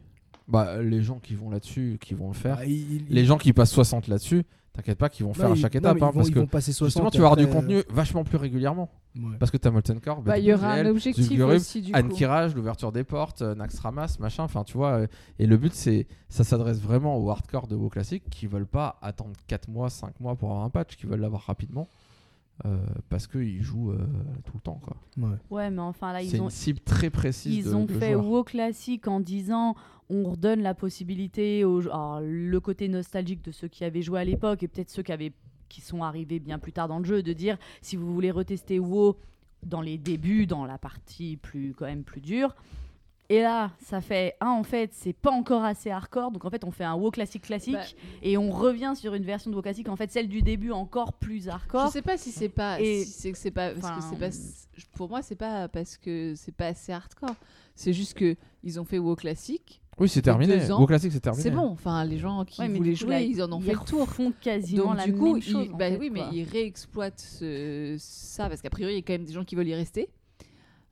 Bah, les gens qui vont là-dessus, qui vont le faire, Bah, les gens qui passent 60 là-dessus, t'inquiète pas qu'ils vont bah, faire à chaque non, étape. mais hein, ils vont, parce que vont passer 60. justement, tu vas avoir du euh, contenu vachement plus régulièrement. ouais. Parce que t'as Molten Core, Bah, il y aura un objectif Zul'Gurub, aussi, du coup. Anne Kirage, l'ouverture des portes, euh, Nax Ramas, machin, enfin tu vois. euh, et le but, c'est ça s'adresse vraiment aux hardcore de WoW classique qui veulent pas attendre 4 mois, 5 mois pour avoir un patch, qui veulent l'avoir rapidement euh, parce qu'ils jouent euh, tout le temps. quoi. Ouais. Ouais, mais enfin là, C'est ils ont, une cible très précise. ils de- ont de fait joueurs. WoW classique en disant on redonne la possibilité aux alors, le côté nostalgique de ceux qui avaient joué à l'époque et peut-être ceux qui avaient qui sont arrivés bien plus tard dans le jeu de dire si vous voulez retester WoW dans les débuts dans la partie plus quand même plus dure et là ça fait ah en fait c'est pas encore assez hardcore donc en fait on fait un WoW classique classique Bah, et on revient sur une version de WoW classique en fait celle du début encore plus Je hardcore sais pas si c'est pas. Et- si c'est que c'est pas. Parce que Enfin, c'est pas. Pour moi, c'est pas parce que c'est pas assez hardcore. C'est juste que ils ont fait WoW classique. Oui, c'est terminé. WoW classique, c'est terminé. C'est bon. Enfin, les gens qui Ouais, voulaient jouer, là, ils en ont ils fait le tour. font quasiment Donc la du coup, même chose ils, bah fait, oui, mais ils réexploitent ce- ça parce qu'a priori, il y a quand même des gens qui veulent y rester.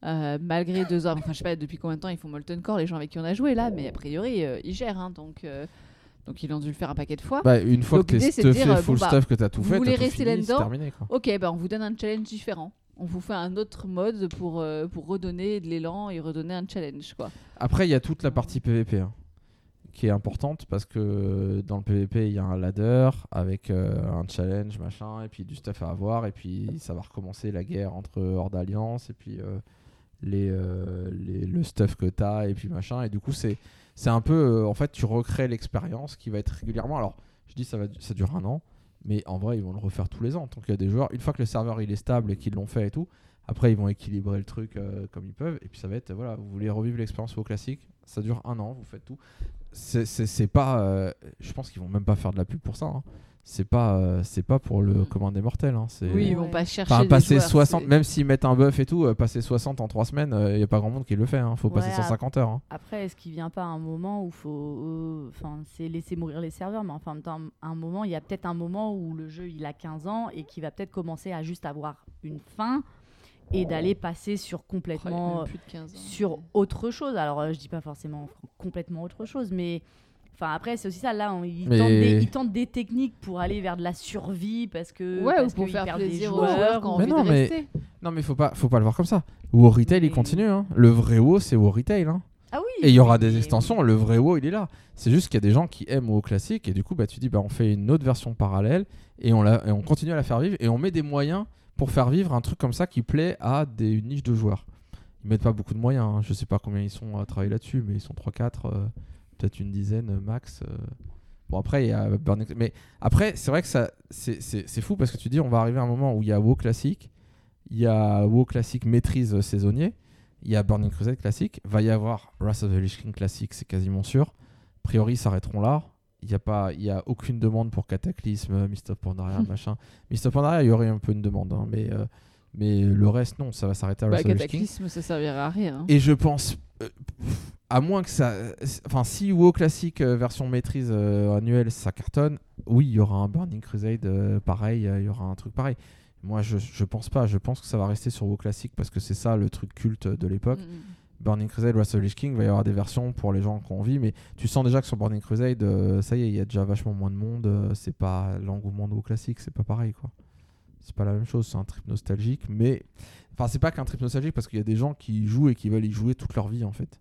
Euh, malgré deux ans, enfin je sais pas depuis combien de temps ils font Molten Core, les gens avec qui on a joué là, mais a priori euh, ils gèrent, hein, donc euh, donc ils ont dû le faire un paquet de fois. Bah, une fois Donc que t'es stuffé dire, full bah, stuff, que t'as tout vous fait, voulez t'as tout rester là-dedans. Ok, bah on vous donne un challenge différent. On vous fait un autre mode pour, pour redonner de l'élan et redonner un challenge quoi. Après, il y a toute la partie PVP hein, qui est importante parce que dans le PVP, il y a un ladder avec un challenge, machin, et puis du stuff à avoir, et puis ça va recommencer la guerre entre Horde Alliance, et puis les, euh, les- le stuff que tu as, et puis machin. Et du coup, c'est un peu. euh, en fait, tu recrées l'expérience qui va être régulièrement. Alors, je dis ça, va, ça dure un an, mais en vrai, ils vont le refaire tous les ans. Donc, il y a des joueurs, une fois que le serveur il est stable et qu'ils l'ont fait et tout, après, ils vont équilibrer le truc euh, comme ils peuvent. Et puis, ça va être, voilà, vous voulez revivre l'expérience au classique, ça dure un an, vous faites tout. C'est- pas. je pense qu'ils vont même pas faire de la pub pour ça. hein. C'est pas, euh, c'est pas pour le commun des mortels. hein. C'est- Oui, ils vont pas chercher. Enfin, passer joueurs, 60, c'est- même s'ils mettent un buff et tout, euh, passer 60 en 3 semaines, il n'y a pas grand monde qui le fait. Hein. Faut passer Ouais, 150 heures. hein. Après, est-ce qu'il vient pas un moment où faut, euh, enfin, c'est laisser mourir les serveurs, mais enfin, en même temps, un moment, il y a peut-être un moment où le jeu il a 15 ans et qui va peut-être commencer à juste avoir une fin et d'aller passer sur Oh, complètement même plus de 15 ans. sur autre chose. Alors, euh, je dis pas forcément complètement autre chose, mais enfin après, c'est aussi ça. Là, on, ils, Mais- tentent des, ils tentent des techniques pour aller vers de la survie parce que Ouais, ou parce pour qu'ils faire plaisir aux joueurs, qui ont envie non, de mais- rester. Non, mais faut pas, faut pas le voir comme ça. WoW Retail, il continue. hein. Le vrai WoW, c'est WoW Retail. hein. Ah oui, Et il y aura des extensions, le vrai WoW il est là. C'est juste qu'il y a des gens qui aiment WoW classique et du coup bah tu dis bah on fait une autre version parallèle et on, la, et on continue à la faire vivre et on met des moyens pour faire vivre un truc comme ça qui plaît à des une niche de joueurs. Ils mettent pas beaucoup de moyens, hein. je sais pas combien ils sont à travailler là-dessus mais ils sont 3-4, euh, peut-être une dizaine euh, max. euh. Bon après il y a Burning mais après c'est vrai que ça c'est- c'est c'est fou parce que tu dis on va arriver à un moment où il y a WoW classique, il y a WoW classique maîtrise euh, saisonnier, il y a Burning Crusade classique, va y avoir Wrath of the Lich King classique, c'est quasiment sûr. A priori, ils s'arrêteront là. Il n'y a, pas- il y a aucune demande pour Cataclysme, Mist of Pandaria, machin. Mist of Pandaria, il y aurait un peu une demande, hein, mais, euh, mais le reste, non, ça va s'arrêter à Bah, cataclysme, ça servira à rien. Et je pense, à moins que ça. Enfin, si WoW classique euh, version maîtrise euh, annuelle ça cartonne, oui, il y aura un Burning Crusade euh, pareil, euh, il y aura un truc pareil. Moi, je, je pense pas. Je pense que ça va rester sur WoW classique parce que c'est ça le truc culte de l'époque. Mm. Burning Crusade, Wrath of the Lich King, va y avoir des versions pour les gens qui ont envie, mais tu sens déjà que sur Burning Crusade, euh, ça y est, il y a déjà vachement moins de monde. euh, c'est pas l'engouement de WoW classique, c'est pas pareil quoi. C'est pas la même chose, c'est un trip nostalgique, mais enfin c'est pas qu'un trip nostalgique parce qu'il y a des gens qui jouent et qui veulent y jouer toute leur vie en fait.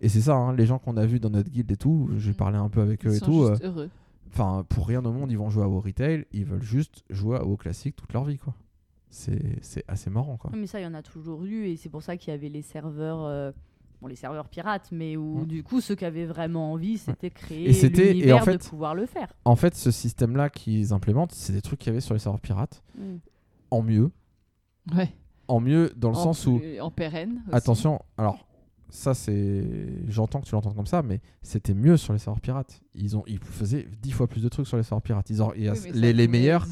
Et c'est ça, hein, les gens qu'on a vus dans notre guild et tout, j'ai parlé un peu avec eux Ils et sont tout. juste euh, heureux. Enfin, pour rien au monde, ils vont jouer à WoW Retail, ils veulent juste jouer à WoW classique toute leur vie quoi. C'est c'est assez marrant quoi. Mais ça, il y en a toujours eu, et c'est pour ça qu'il y avait les serveurs, euh, bon, les serveurs pirates, mais où Mm. du coup, ceux qui avaient vraiment envie, c'était créer Et l'univers en fait- de pouvoir le faire. En fait, ce système-là qu'ils implémentent, c'est des trucs qu'il y avait sur les serveurs pirates, Mm. en mieux. Ouais. En mieux dans le En sens où, En pérenne. aussi. attention, alors ça c'est, j'entends que tu l'entends comme ça, mais c'était mieux sur les serveurs pirates. Ils ont, ils faisaient dix fois plus de trucs sur les serveurs pirates. Ils or- Oui, les, les meilleurs,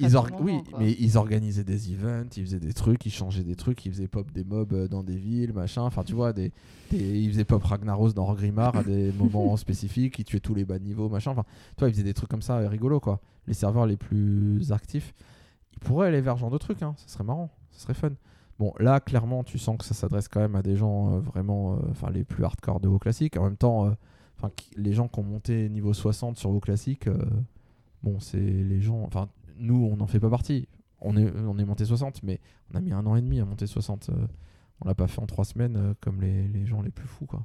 ils or- moment, oui, quoi. mais ils organisaient des events, ils faisaient des trucs, ils changeaient des trucs, ils faisaient pop des mobs euh, dans des villes, machin. Enfin, tu vois, des, des- ils faisaient pop Ragnaros dans Orgrimmar à des moments spécifiques, ils tuaient tous les bas niveaux, machin. Enfin, tu vois, ils faisaient des trucs comme ça, rigolos quoi. Les serveurs les plus actifs, ils pourraient aller vers ce genre de trucs, hein. Ça serait marrant, ça serait fun. Bon, là, clairement, tu sens que ça s'adresse quand même à des gens euh, vraiment, euh, enfin, les plus hardcore de WoW classique. En même temps, euh, les gens qui ont monté niveau 60 sur WoW classique, bon, c'est les gens, enfin, nous, on n'en fait pas partie. On est, on est monté 60, mais on a mis un an et demi à monter 60. euh, on l'a pas fait en trois semaines comme les, les gens les plus fous, quoi.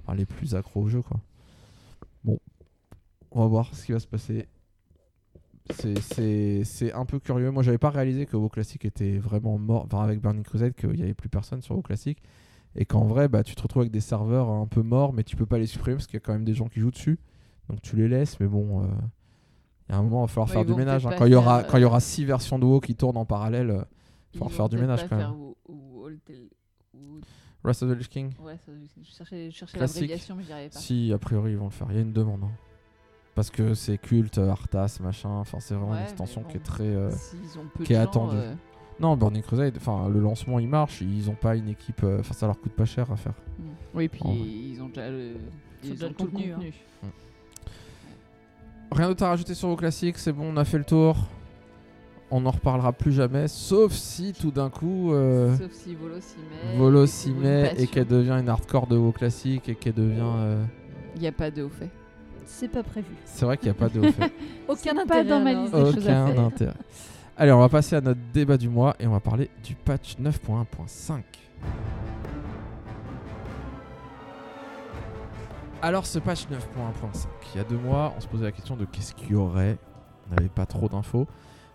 Enfin, les plus accros au jeu, quoi. Bon, on va voir ce qui va se passer. C'est- un peu curieux. Moi, j'avais pas réalisé que WoW Classic était vraiment mort. Enfin, avec Burning Crusade, qu'il y avait plus personne sur WoW Classic. Et qu'en vrai, bah, tu te retrouves avec des serveurs un peu morts, mais tu peux pas les supprimer parce qu'il y a quand même des gens qui jouent dessus. Donc tu les laisses, mais bon, euh, il y a un moment, il va falloir Ouais, faire du ménage. hein. Quand il y aura, faire, quand il y euh, aura six versions de WoW qui tournent en parallèle, euh, Ils faut vont faire du ménage, quand même. Ou, of the Lich King. Ouais, ça- je cherchais, je cherchais l'abréviation, mais j'y arrivais pas. Si, a priori, ils vont le faire. Il y a une demande. hein. Parce que c'est culte, euh, Arthas, machin. Enfin, c'est vraiment Ouais, une extension qui est très. euh, qui est gens, attendu. euh, Non, Burning Crusade, enfin, le lancement il marche. Ils ont pas une équipe. Enfin, ça leur coûte pas cher à faire. hmm. Oui, puis ils ont déjà le, Ils ont ils déjà ont le tout le contenu, contenu. Rien d'autre à rajouter sur vos classiques, c'est bon, on a fait le tour. On n'en reparlera plus jamais, sauf si tout d'un coup. euh, Sauf si Volo s'y met. Volo et s'y met et qu'elle devient une hardcore de WoW classique et qu'elle devient. euh, Il n'y a pas de au fait. C'est pas prévu. C'est vrai qu'il n'y a pas de fait. Aucun pas intérêt dans ma alors. liste des choses à Aucun faire. intérêt. Allez, on va passer à notre débat du mois et on va parler du patch 9.1.5. Alors, ce patch 9.1.5, il y a deux mois, on se posait la question de qu'est-ce qu'il y aurait. On n'avait pas trop d'infos.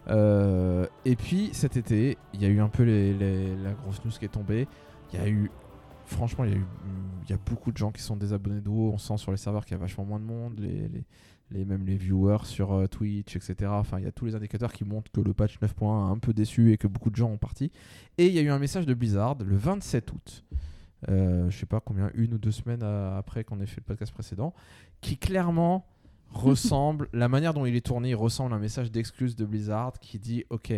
Euh, et puis cet été, il y a eu un peu les- les- la grosse news qui est tombée. Il y a eu, franchement, il y a eu, il y a beaucoup de gens qui sont désabonnés de WoW. On sent sur les serveurs qu'il y a vachement moins de monde. Les, les- les, même les viewers sur euh, Twitch, etc. Enfin, il y a tous les indicateurs qui montrent que le patch 9.1 a un peu déçu et que beaucoup de gens ont parti. Et il y a eu un message de Blizzard le 27 août. Euh, je sais pas combien, une ou deux semaines euh, après qu'on ait fait le podcast précédent, qui clairement ressemble, la manière dont il est tourné, il ressemble à un message d'excuse de Blizzard qui dit Ok,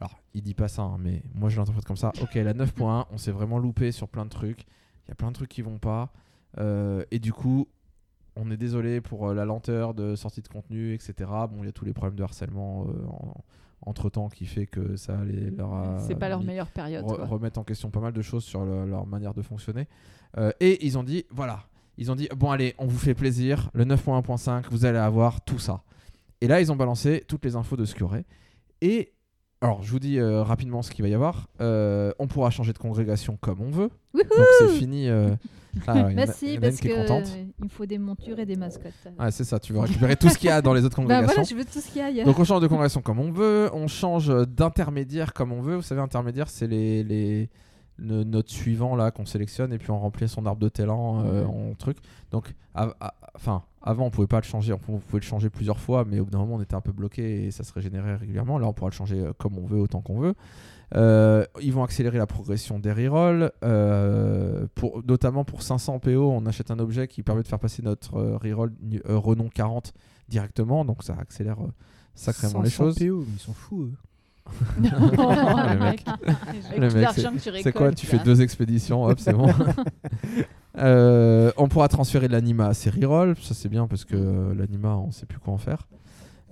alors il dit pas ça, hein, mais moi je l'interprète comme ça Ok, la 9.1, on s'est vraiment loupé sur plein de trucs, il y a plein de trucs qui vont pas, euh, et du coup, on est désolé pour euh, la lenteur de sortie de contenu, etc. Bon, il y a tous les problèmes de harcèlement entre temps qui fait que ça les- leur a C'est pas leur meilleure période. re- remettre en question pas mal de choses sur le- leur manière de fonctionner. Euh, et ils ont dit, voilà, ils ont dit, bon allez, on vous fait plaisir, le 9.1.5, vous allez avoir tout ça. Et là, ils ont balancé toutes les infos de ce qu'il y aurait. Et alors, je vous dis euh, rapidement ce qu'il va y avoir. Euh, on pourra changer de congrégation comme on veut. Donc c'est fini. euh, Ah, ouais, Bah a parce qui est contente. il me faut des montures et des mascottes. Ouais, c'est ça, tu veux récupérer tout ce qu'il y a dans les autres Bah congrégations. voilà, je veux tout ce qu'il y a ailleurs. Donc on change de congrégation comme on veut, on change d'intermédiaire comme on veut. Vous savez, intermédiaire, c'est les, les le- notre suivant là qu'on sélectionne et puis on remplit son arbre de talent euh, en truc. Donc, enfin, avant on pouvait pas le changer, on pou- on pouvait le changer plusieurs fois, mais au bout d'un moment on était un peu bloqué et ça se régénérait régulièrement. Là, on pourra le changer euh, comme on veut, autant qu'on veut. Euh, ils vont accélérer la progression des rerolls, euh, pour, notamment pour 500 PO, on achète un objet qui permet de faire passer notre reroll renom 40 directement, donc ça accélère sacrément les 500 choses. PO, ils sont fous. eux. le mec, mec, c'est quoi Tu fais deux expéditions, hop, c'est bon. Euh, on pourra transférer de l'anima à ses rerolls, ça c'est bien parce que l'anima on sait plus quoi en faire.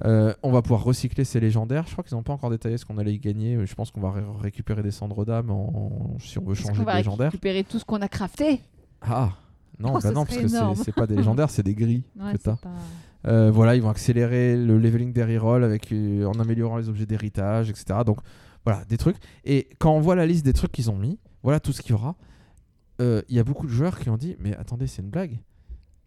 Euh, on va pouvoir recycler ses légendaires. Je crois qu'ils n'ont pas encore détaillé ce qu'on allait y gagner. mais Je pense qu'on va ré- récupérer des cendres d'âme en- si on veut changer qu'on de va légendaire. récupérer tout ce qu'on a crafté? Ah non, Oh, bah non parce que c'est- pas des légendaires, c'est des gris Ouais, que t'as. pas- Euh, voilà, ils vont accélérer le leveling des rerolls avec, euh, en améliorant les objets d'héritage, etc. Donc voilà, des trucs. Et quand on voit la liste des trucs qu'ils ont mis, voilà tout ce qu'il y aura. Euh, Il y a beaucoup de joueurs qui ont dit Mais attendez, c'est une blague.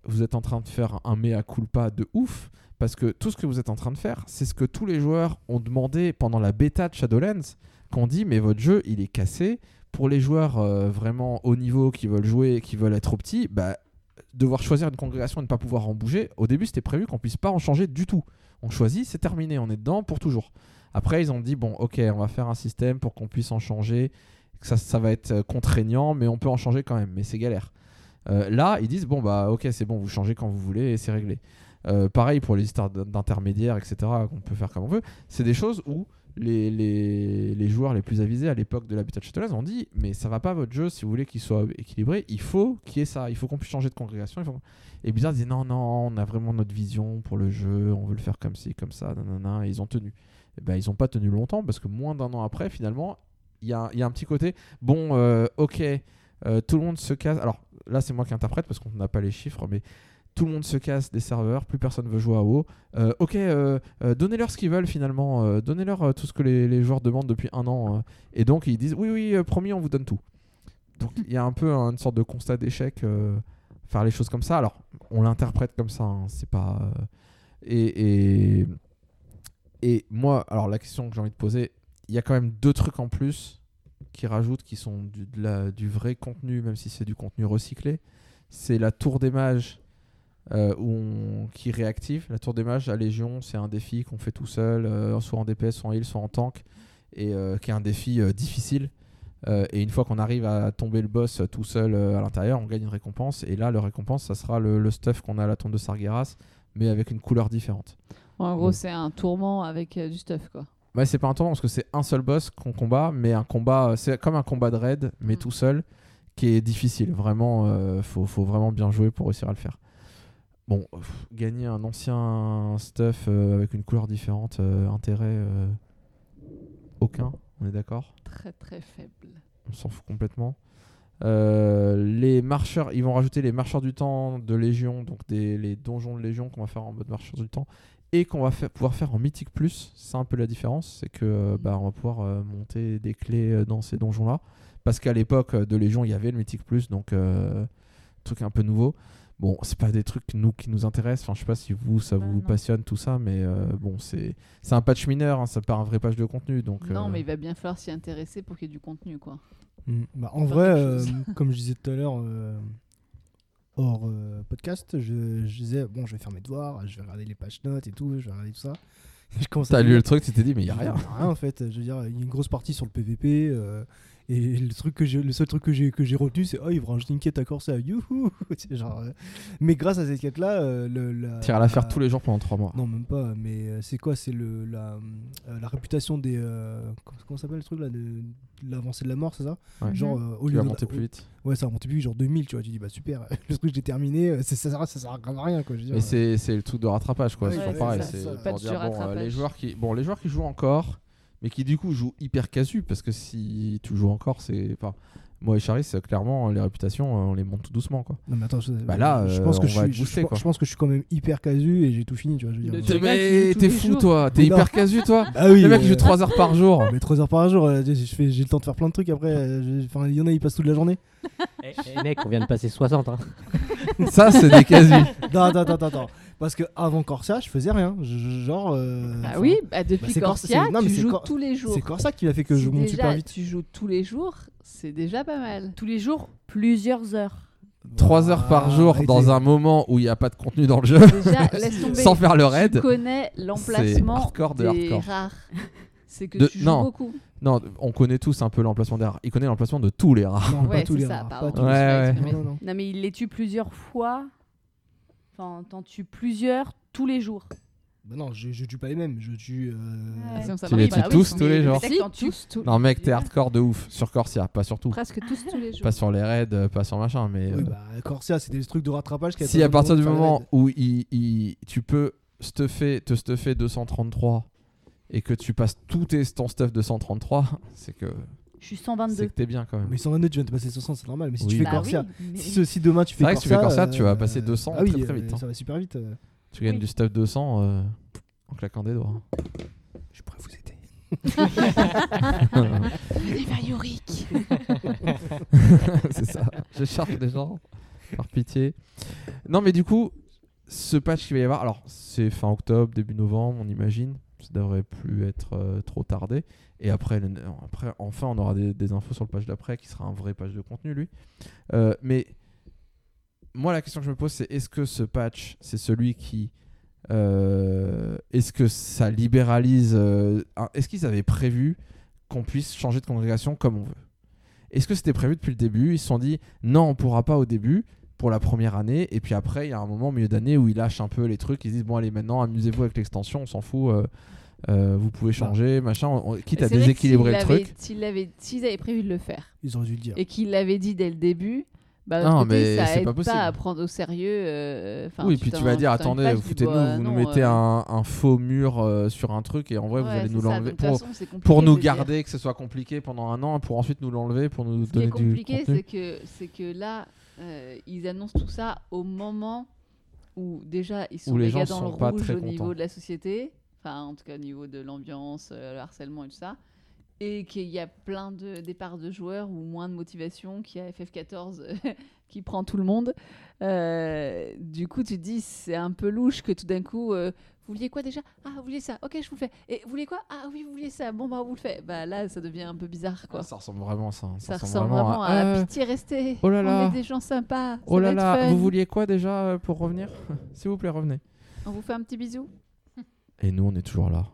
Vous êtes en train de faire un mea culpa de ouf. Parce que tout ce que vous êtes en train de faire, c'est ce que tous les joueurs ont demandé pendant la bêta de Shadowlands. Qu'on dit Mais votre jeu, il est cassé. Pour les joueurs vraiment haut niveau qui veulent jouer, qui veulent être petits, bah, devoir choisir une congrégation et ne pas pouvoir en bouger, au début c'était prévu qu'on puisse pas en changer du tout. On choisit, c'est terminé, on est dedans pour toujours. Après ils ont dit bon ok on va faire un système pour qu'on puisse en changer, ça, ça va être euh, contraignant mais on peut en changer quand même, mais c'est galère. Euh, là ils disent bon bah ok c'est bon vous changez quand vous voulez et c'est réglé. Euh, pareil pour les histoires d'intermédiaires etc qu'on peut faire comme on veut, c'est des choses où les, les, joueurs les plus avisés à l'époque de l'Habitat de Châteaulaz ont dit mais ça va pas votre jeu si vous voulez qu'il soit équilibré il faut qu'il y ait ça il faut qu'on puisse changer de congrégation faut... et Blizzard disait non non on a vraiment notre vision pour le jeu on veut le faire comme ci comme ça nanana, et ils ont tenu. Et ben ils ont pas tenu longtemps parce que moins d'un an après finalement il y a, y a un petit côté bon euh, ok euh, tout le monde se casse. Alors là c'est moi qui interprète parce qu'on n'a pas les chiffres mais tout le monde se casse des serveurs, plus personne veut jouer à WoW. Euh, ok, euh, euh, donnez-leur ce qu'ils veulent finalement, donnez-leur tout ce que les, joueurs demandent depuis un an. et donc ils disent oui, oui, promis, on vous donne tout. Donc il y a un peu une sorte de constat d'échec, faire les choses comme ça. Alors on l'interprète comme ça, hein, c'est pas. et, et, et moi, alors la question que j'ai envie de poser, il y a quand même deux trucs en plus qui rajoutent qui sont du vrai contenu, même si c'est du contenu recyclé. C'est la tour des mages euh, où on- qui réactive. La tour des mages à Légion, c'est un défi qu'on fait tout seul, euh, soit en DPS, soit en heal, soit en tank, et euh, qui est un défi difficile. Et une fois qu'on arrive à tomber le boss tout seul à l'intérieur, on gagne une récompense. Et là, le récompense, ça sera le, le stuff qu'on a à la tombe de Sargeras, mais avec une couleur différente. En gros, c'est un tourment avec du stuff, quoi. Ouais, c'est pas un tournoi parce que c'est un seul boss qu'on combat, mais un combat, c'est comme un combat de raid, mais Mm. tout seul, qui est difficile. Vraiment, euh, faut, faut vraiment bien jouer pour réussir à le faire. Bon, pff, gagner un ancien stuff euh, avec une couleur différente, euh, intérêt euh, aucun, on est d'accord? Très très faible. On s'en fout complètement. Les marcheurs, ils vont rajouter les marcheurs du temps de Légion, donc des, les donjons de Légion qu'on va faire en mode marcheurs du temps et qu'on va faire, pouvoir faire en mythique plus. C'est un peu la différence, c'est que bah, on va pouvoir monter des clés dans ces donjons là. Parce qu'à l'époque de Légion, il y avait le mythique plus, donc truc un peu nouveau. Bon, c'est pas des trucs nous qui nous intéressent. Enfin, je sais pas si vous ça Bah, vous passionne tout ça, mais euh, bon, c'est c'est un patch mineur, hein, c'est pas un vrai patch de contenu, donc. Non, euh, mais il va bien falloir s'y intéresser pour qu'il y ait du contenu, quoi. Mm. Bah, en vrai, euh, comme je disais tout à l'heure, euh, hors euh, podcast, je, je disais bon, je vais faire mes devoirs, je vais regarder les patch notes et tout, je vais regarder tout ça. je commence à T'as lu le truc, tu t'es dit, mais il y a rien. rien en fait. Je veux dire, il y a une grosse partie sur le PVP. Et le, truc que j'ai, le seul truc que j'ai, que j'ai retenu, c'est oh, ils vont rajouter une quête à Corsair. Youhou genre, euh, Mais grâce à cette quête-là, euh, le, la, Tire à la faire la- tous les jours pendant 3 mois. Non, même pas. Mais euh, c'est quoi? C'est le, la, euh, la réputation des. euh, comment s'appelle le truc là de, l'avancée de la mort, c'est ça? Ouais. Genre, euh, au Tu lieu de- monter plus vite. Ouais, ça a monté plus vite, genre 2000, tu vois. Tu dis, bah super, le truc j'ai terminé, ça, sert à- ça sert à rien, quoi. Je veux dire, Mais c'est c'est le truc de rattrapage quoi. Ouais, c'est ouais, toujours pareil. c'est ça, de dire, bon, euh, les joueurs qui bon les joueurs qui jouent encore, mais qui du coup joue hyper casu parce que si tu joues encore, c'est. Enfin, moi et Charis, clairement les réputations, euh, on les monte tout doucement quoi. Non mais attends, je, Bah là, je euh, pense que je suis, je, pense que je suis quand même hyper casu et j'ai tout fini, tu vois. Je veux dire. Le Mais t'es fou jours. toi, t'es hyper casu toi. Ah oui. Le mec il euh, joue 3 heures par jour. Mais 3 heures par jour, euh, je fais- j'ai le temps de faire plein de trucs après. Enfin, il y en a, ils passent toute la journée. Eh, eh, mec, on vient de passer 60. Hein. Ça, c'est des casus. Non, attends, attends, attends. Parce que avant Corsia, je faisais rien. Je- genre. euh, Bah oui, bah depuis Cor- Corsia, c'est- non, tu joues Cor- tous les jours. C'est Corsia qui m'a fait que je monte super vite. Tu joues tous les jours, c'est déjà pas mal. Tous les jours, plusieurs heures. 3 heures par jour arrêtez. dans un moment où il n'y a pas de contenu dans le jeu, Déjà, laisse tomber. sans faire le Tu raid. connais l'emplacement hardcore de des hardcore. rares. C'est que De- tu joues non. beaucoup. Non, on connaît tous un peu l'emplacement des rares. Il connaît l'emplacement de tous les rares. Non, Ouais, pas tous les ça, rares, pardon. pas tous. Ouais, ouais. Non, non, non. Non, mais il les tue plusieurs fois. Enfin, t'en tues plusieurs tous les jours. Bah non, je, je tue pas les mêmes. Je tue. euh, Ouais. Ça Tu les tues Bah tous oui, tous les jours. tous, tous. Non, mec, t'es hardcore de ouf. Sur Corsia, pas sur tout. Presque tous tous les jours. Pas sur les raids, euh, pas sur machin, mais. Oui, euh, bah, Corsia, c'est des trucs de rattrapage. qui a si à partir du moment où il, il- tu peux stuffer, te stuffer 233 et que tu passes tout tes, ton stuff 233, c'est que Je suis c'est 122. que t'es bien quand même. Mais 122, tu viens de passer 60, c'est normal. Mais si Oui. tu fais Bah Corsia, oui, mais- si, si demain tu C'est fais vrai que si tu fais Corsia, tu vas euh, passer 200 ah oui, très, très vite, euh, hein. Ça va super vite. euh. Tu gagnes du stuff 200 euh, en claquant des doigts. Je pourrais vous aider. Venez vers Yorick. c'est ça. Je cherche des gens. Par pitié. Non, mais du coup, ce patch qu'il va y avoir, alors c'est fin octobre, début novembre, on imagine. Ça devrait plus être euh, trop tardé. Et après, après, enfin, on aura des, infos sur le patch d'après qui sera un vrai patch de contenu, lui. Euh, mais moi, la question que je me pose, c'est est-ce que ce patch, c'est celui qui. euh, est-ce que ça libéralise. est-ce qu'ils avaient prévu qu'on puisse changer de congrégation comme on veut? Est-ce que c'était prévu depuis le début? Ils se sont dit non, on pourra pas au début pour la première année. Et puis après, il y a un moment au milieu d'année où ils lâchent un peu les trucs. Ils se disent bon, allez, maintenant, amusez-vous avec l'extension, on s'en fout. euh, euh, vous pouvez changer, machin. on- on- quitte à déséquilibrer le truc. S'ils avaient prévu de le faire Ils auraient dû le dire. et qu'ils l'avaient dit dès le début, bah, Non, côté, mais ça c'est aide pas possible. à prendre au sérieux. euh, oui, puis tu vas dire t'en attendez, page, vous foutez-nous, vous nous mettez euh, un, un faux mur euh, sur un truc et en vrai, vous allez nous l'enlever pour, nous dire. garder, que ce soit compliqué pendant un an, pour ensuite nous l'enlever, pour nous Ce qui est donner du compliqué, contenu. c'est que, c'est que là, euh, ils annoncent tout ça au moment où déjà ils sont Où les méga gens dans sont le rouge au niveau de la société, enfin en tout cas au niveau de l'ambiance, euh, le harcèlement et tout ça, et qu'il y a plein de départs de joueurs ou moins de motivation, qu'il y a FF14 qui prend tout le monde. Euh, du coup, tu te dis, c'est un peu louche que tout d'un coup, vous vouliez quoi déjà? Ah, vous vouliez ça, ok, je vous le fais. Et vous voulez quoi? Ah oui, vous vouliez ça, bon, bah, on vous le fait. Bah là, ça devient un peu bizarre, quoi. Ah, ça ressemble vraiment à ça. hein. Ça ressemble vraiment à, Euh, pitié restez. oh là On là. est des gens sympas. Oh là là, fun. vous vouliez quoi déjà euh, pour revenir? S'il vous plaît, revenez. On vous fait un petit bisou? Et nous, on est toujours là.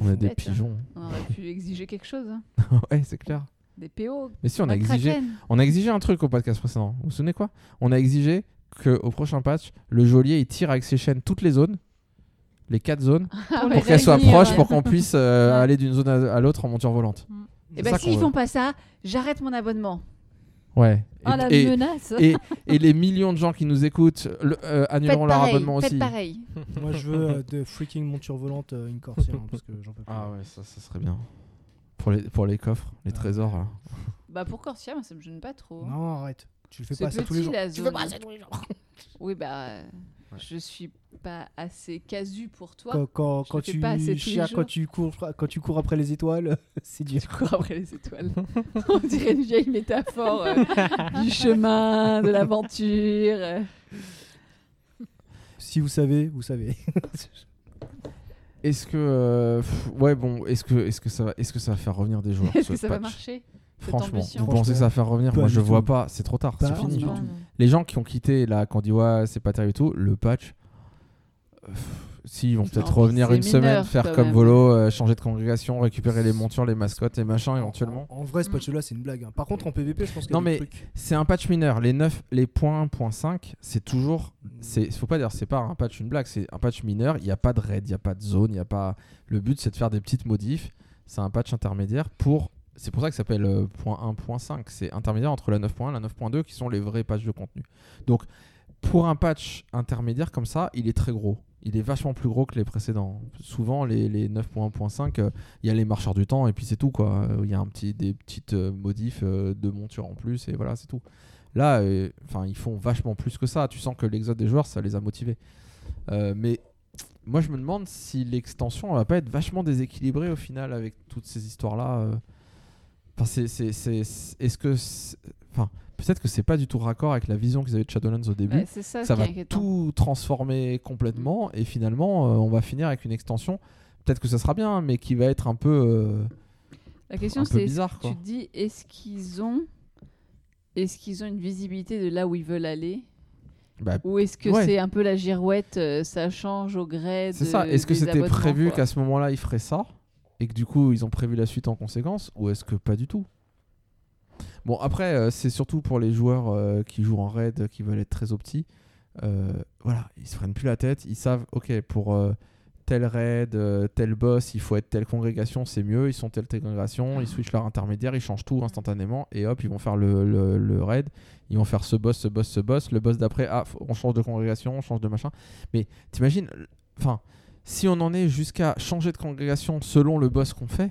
On a des bête, hein. pigeons. On aurait pu exiger quelque chose. hein. ouais, c'est clair. Des PO. Mais si, on a exigé, on a exigé un truc au podcast précédent. Vous vous souvenez quoi? On a exigé que au prochain patch, le geôlier il tire avec ses chaînes toutes les zones, les quatre zones, Ah pour qu'elles soient proches, ouais. pour qu'on puisse euh, Ouais. aller d'une zone à, à l'autre en monture volante. Et C'est bah ça s'ils qu'on font pas ça, j'arrête mon abonnement. Ouais. Oh la et, menace et, et les millions de gens qui nous écoutent le- euh, annuleront leur pareil. abonnement Faites aussi. pareil. Moi, je veux euh, de freaking monture volante, euh, une Corsia, hein, parce que j'en peux plus. Ah ouais, ça, ça serait bien. Pour les, pour les coffres, les Ah. trésors. là. Bah pour Corsia, moi ça me gêne pas trop. Non, arrête. Tu le fais pas ça tous les jours. la Tu fais pas ça tous les jours. Oui bah euh, Ouais. je suis pas assez casu pour toi. Quand, quand, Je quand tu pas chias, quand tu cours, quand tu cours après les étoiles, c'est dur. Tu cours après les étoiles. On dirait une vieille métaphore euh, du chemin, de l'aventure. euh. Si vous savez, vous savez. Est-ce que euh, pff, ouais bon est-ce que est-ce que ça va est-ce que ça va faire revenir des joueurs Est-ce ce que ça va marcher Franchement, vous pensez que ça va faire revenir Pas Moi je vois tout. pas, c'est trop tard, Pas c'est du fini. tout. Non, non. Les gens qui ont quitté là, qui ont dit ouais c'est pas terrible et tout, le patch, euh, si ils vont peut-être revenir une semaine, faire comme même. Volo, euh, changer de congrégation, récupérer les montures, les mascottes, les machins éventuellement. En, en vrai, ce patch-là, c'est une blague. hein. Par contre, en PVP, je pense qu'il y a Non, mais. C'est un patch mineur. Les 9, les points, point 5, c'est toujours. C'est, faut pas dire, c'est pas un patch une blague, c'est un patch mineur. Il n'y a pas de raid, il n'y a pas de zone, il y a pas. Le but, c'est de faire des petites modifs. C'est un patch intermédiaire pour. C'est pour ça que ça s'appelle euh, point 1, point 5. C'est intermédiaire entre la 9.1 et la 9.2 qui sont les vrais patchs de contenu. Donc, pour un patch intermédiaire comme ça, il est très gros. Il est vachement plus gros que les précédents. Souvent, les, les 9.1.5, euh, il y a les marcheurs du temps et puis c'est tout. Euh, Il y a un petit, des petites euh, modifs euh, de monture en plus et voilà, c'est tout. Là, euh, enfin, ils font vachement plus que ça. Tu sens que l'exode des joueurs, ça les a motivés. Euh, mais moi, je me demande si l'extension elle va pas être vachement déséquilibrée au final avec toutes ces histoires-là. euh. Enfin, c'est, c'est, c'est- c'est- est-ce que, c'est- enfin, peut-être que c'est pas du tout raccord avec la vision qu'ils avaient de Shadowlands au début. Ouais, c'est ça, va inquiétant. tout transformer complètement et finalement, euh, on va finir avec une extension. Peut-être que ça sera bien, mais qui va être un peu, euh, La question c'est tu te dis est-ce qu'ils ont est-ce qu'ils ont une visibilité de là où ils veulent aller? Bah, ou est-ce que Ouais. c'est un peu la girouette euh, ça change au gré C'est de- ça. Est-ce que c'était prévu qu'à ce moment-là, ils feraient ça? Et que du coup, ils ont prévu la suite en conséquence ou est-ce que pas du tout? Bon, après, euh, c'est surtout pour les joueurs euh, qui jouent en raid, qui veulent être très optis. Euh, voilà, ils se prennent plus la tête. Ils savent, ok, pour tel raid, tel boss, il faut être telle congrégation, c'est mieux. Ils sont telle congrégation, ils switchent leur intermédiaire, ils changent tout instantanément et hop, ils vont faire le, raid. Ils vont faire ce boss, ce boss, ce boss. Le boss d'après, ah, on change de congrégation, on change de machin. Mais t'imagines, enfin, si on en est jusqu'à changer de congrégation selon le boss qu'on fait,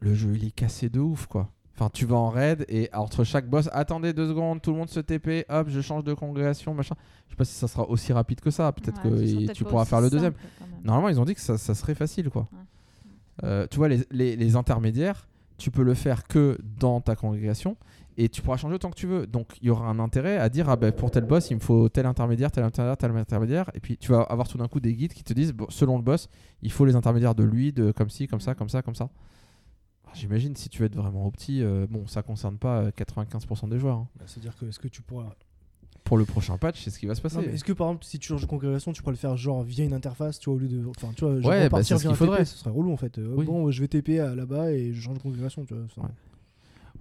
le jeu il est cassé de ouf quoi. Enfin, tu vas en raid et entre chaque boss, attendez deux secondes, tout le monde se TP, hop, je change de congrégation, machin. Je sais pas si ça sera aussi rapide que ça. Peut-être Ouais, que tu pourras faire le deuxième. Normalement, ils ont dit que ça, ça serait facile, quoi. Ouais. Euh, tu vois, les, les- les intermédiaires, tu peux le faire que dans ta congrégation et tu pourras changer autant que tu veux. Donc, il y aura un intérêt à dire, ah ben, pour tel boss, il me faut tel intermédiaire, tel intermédiaire, tel intermédiaire. Et puis, tu vas avoir tout d'un coup des guides qui te disent, bon, selon le boss, il faut les intermédiaires de lui, de comme ci, comme ça, comme ça, comme ça. Alors, J'imagine, si tu veux être vraiment opti, euh, bon, ça concerne pas euh, 95% des joueurs. hein. Bah, C'est-à-dire que est-ce que tu pourras. Pour le prochain patch, c'est ce qui va se passer. Est-ce que par exemple, si tu changes de congrégation, tu pourrais le faire genre via une interface, tu vois, au lieu de. Enfin, tu vois, genre Ouais, bah, repartir c'est ce via un TP, faudrait. ce serait relou en fait. Euh, Oui. Bon, je vais TP là-bas et je change de congrégation, tu vois. Ouais.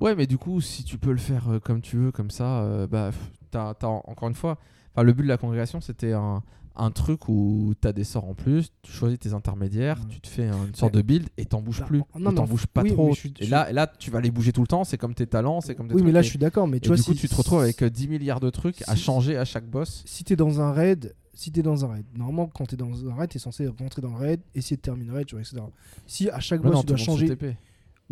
Ouais, mais du coup, si tu peux le faire euh, comme tu veux, comme ça, euh, bah, en- encore une fois, le but de la congrégation, c'était un, un truc où tu as des sorts en plus, tu choisis tes intermédiaires, Ouais. tu te fais une sorte de build et t'en bouges Bah, plus. non, t'en en- bouges pas oui, trop. suis- et, là, et là, tu vas les bouger tout le temps, c'est comme tes talents, c'est comme tes Oui, mais là, et- je suis d'accord, mais tu vois, du coup, si- tu te retrouves avec euh, 10 milliards de trucs à changer à chaque boss. si t'es dans un raid, si t'es dans un raid, normalement quand t'es dans un raid, t'es censé rentrer dans le raid, essayer de terminer le raid, tu vois, etc. Si à chaque boss non, tu dois changer, TP.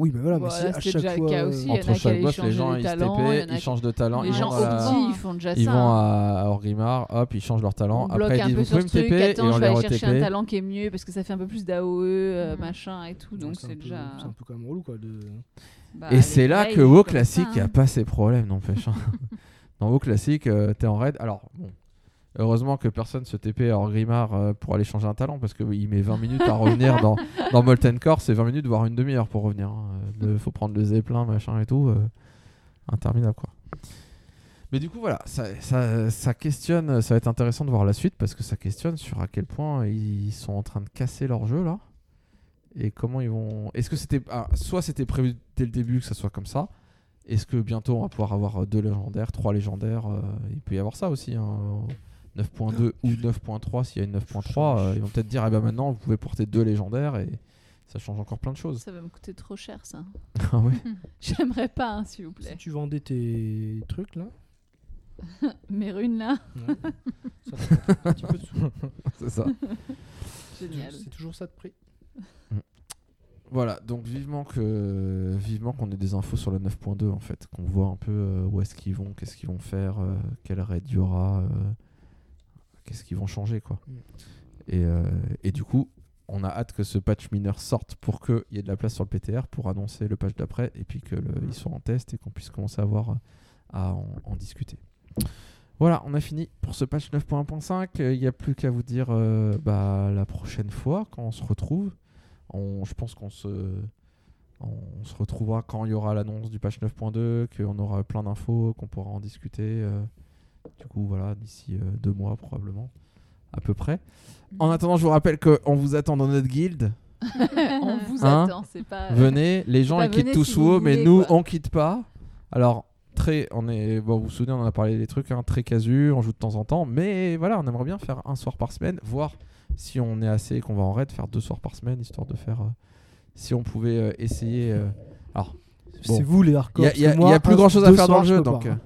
Oui, mais voilà, mais si à chaque fois, euh, aussi. Entre chaque boss, les gens ils se ils changent de talent. les ils gens ils font déjà Ils ça. vont hein. à Orgrimmar, hop, ils changent leur talent. Après, ils disent Vous pouvez me TP et on je les vais aller chercher un talent qui est mieux parce que ça fait un peu plus d'AOE, euh, machin et tout, donc c'est un c'est peu- déjà... c'est un peu quand même relou quoi. Bah, Et c'est là que ils WoW Classic, il ça, n'y a hein. pas ces problèmes, n'empêche. hein. Dans WoW Classic, euh, t'es en raid. Alors, bon, heureusement que personne se TP à Orgrimmar euh, pour aller changer un talent parce qu'il met 20 minutes à revenir dans, dans Molten Core. C'est 20 minutes, voire une demi-heure pour revenir. Il faut prendre le zeppelin, machin et tout. euh, interminable, quoi. Mais du coup, voilà, ça, ça, ça questionne. Ça va être intéressant de voir la suite parce que ça questionne sur à quel point ils sont en train de casser leur jeu là. Et comment ils vont. Est-ce que c'était. ah, soit c'était prévu dès le début que ça soit comme ça. Est-ce que bientôt on va pouvoir avoir euh, deux légendaires, trois légendaires euh, Il peut y avoir ça aussi. hein, 9.2 ou 9.3 s'il y a une 9.3. euh, ils vont peut-être dire eh ben maintenant vous pouvez porter deux légendaires et ça change encore plein de choses. Ça va me coûter trop cher, ça. Ah ouais J'aimerais pas, hein, s'il vous Si plaît. tu vendais tes trucs là, Mes runes, là, ouais, ça fait un petit peu de sous. C'est ça. génial. C'est toujours ça de prix. Voilà, donc vivement que vivement qu'on ait des infos sur le 9.2 en fait, qu'on voit un peu euh, où est-ce qu'ils vont, qu'est-ce qu'ils vont faire, euh, quel raid il y aura, euh, qu'est-ce qu'ils vont changer quoi. Mm. Et, euh, et du coup, on a hâte que ce patch mineur sorte pour qu'il y ait de la place sur le PTR pour annoncer le patch d'après et puis qu'il soit en test et qu'on puisse commencer à voir à en, en discuter. Voilà, on a fini pour ce patch 9.1.5. Il n'y a plus qu'à vous dire euh, bah, la prochaine fois quand on se retrouve. On- je pense qu'on se, on se retrouvera quand il y aura l'annonce du patch 9.2, qu'on aura plein d'infos, qu'on pourra en discuter. euh, du coup, voilà, d'ici euh, deux mois probablement, à peu près. En attendant, je vous rappelle qu'on vous attend dans notre guilde. On vous Hein attend, c'est pas... Venez, les gens ils quittent tous si sous mais voulez, nous quoi. on quitte pas. Alors très, on est, bon, vous vous souvenez, on en a parlé des trucs, hein, très casu, on joue de temps en temps, mais voilà, on aimerait bien faire un soir par semaine, voir si on est assez et qu'on va en raid, faire deux soirs par semaine, histoire de faire, euh, si on pouvait euh, essayer. euh, alors Bon. c'est vous les hardcore. Il y a, y a- y plus grand chose à faire dans le je jeu donc. hein.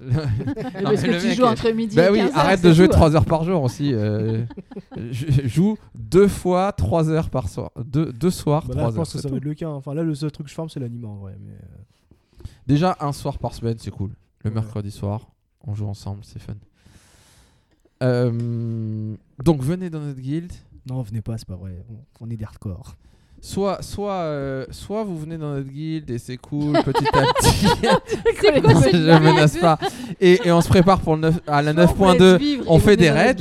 euh. Parce mais que le tu joues est- entre midi Bah et oui, 15 heures, arrête de jouer tout. 3 heures par jour aussi. euh, je je joue deux fois 3 heures par soir. Deux, deux soirs, Bah 3 là, je heures. pense que ça va être le cas. hein. Enfin, là, le seul truc que je farme, c'est l'anime en vrai. Mais... euh, Déjà, un soir par semaine, c'est cool. Le Ouais. mercredi soir, on joue ensemble, c'est fun. Euh, donc, venez dans notre guild. Non, venez pas, c'est pas vrai. On, on est des hardcore. Soit, soit, euh, soit vous venez dans notre guild et c'est cool petit à petit. C'est quoi cette je menace pas. Et, et on se prépare pour le 9, à la 9.2. on fait des raids.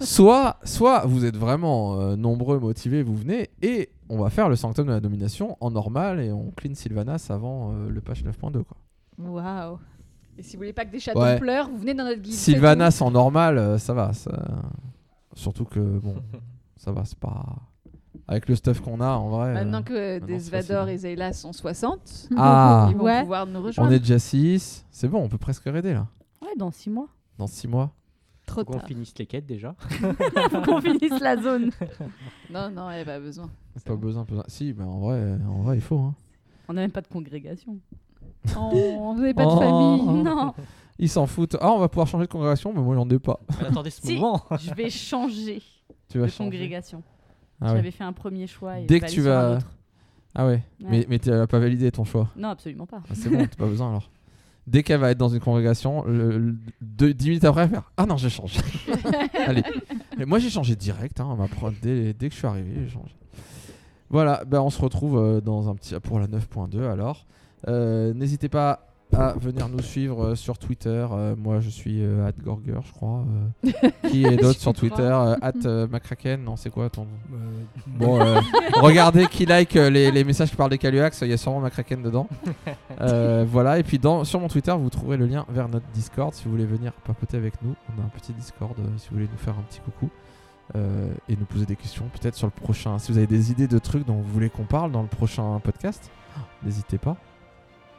Soit, soit vous êtes vraiment euh, nombreux, motivés, vous venez et on va faire le sanctum de la domination en normal et on clean Sylvanas avant euh, le patch 9.2 quoi. Waouh. Et si vous voulez pas que des chatons Ouais. pleurent, vous venez dans notre c'est Sylvanas en normal, ça va. ça- Surtout que bon, ça va, c'est pas avec le stuff qu'on a en vrai. tout. Maintenant euh, que maintenant, c'est Desvador facile. et Zayla sont 60, Ah, ils vont Ouais. pouvoir nous on rejoindre. est déjà 6 C'est bon, on peut presque raider là. Ouais, dans 6 mois. Dans 6 mois. Trop Faut qu'on finisse les quêtes déjà. Faut qu'on finisse la zone. Non, non, il n'y a pas besoin. Pas bon. besoin, pas besoin. Si, mais en vrai, en vrai, il faut. Hein. On n'a même pas de congrégation. Oh, vous n'avez pas de Oh. famille. Non, Ils s'en foutent. Ah, on va pouvoir changer de congrégation, mais moi j'en ai pas. Mais attendez ce Si. moment. je vais changer Tu vas de changer. congrégation. Ah ouais. J'avais fait un premier choix et Dès que tu vas-. Ah ouais. Ouais. Mais, mais tu n'as pas validé ton choix. Non, absolument pas. Ah, c'est bon, t'as pas besoin alors. Dès qu'elle va être dans une congrégation, le, le- deux- 10 minutes après, elle va faire Ah non, j'ai changé. Allez. Et moi j'ai changé direct. Hein, ma pro- dès, dès que je suis arrivé, j'ai changé. Voilà, ben, on se retrouve euh, dans un petit pour la 9.2 alors. Euh, N'hésitez pas à venir nous suivre euh, sur Twitter. Euh, moi je suis euh, @gorger, je crois. Euh, qui est d'autre sur Twitter at, @macraken. Non, c'est quoi ton Euh, Bon, euh, regardez qui like euh, les, les messages qui parlent des Caluax, il y a sûrement ma Kraken dedans. Euh, voilà, et puis dans, sur mon Twitter, vous trouverez le lien vers notre Discord si vous voulez venir papoter avec nous. On a un petit Discord euh, si vous voulez nous faire un petit coucou euh, et nous poser des questions, peut-être sur le prochain. Si vous avez des idées de trucs dont vous voulez qu'on parle dans le prochain podcast, n'hésitez pas.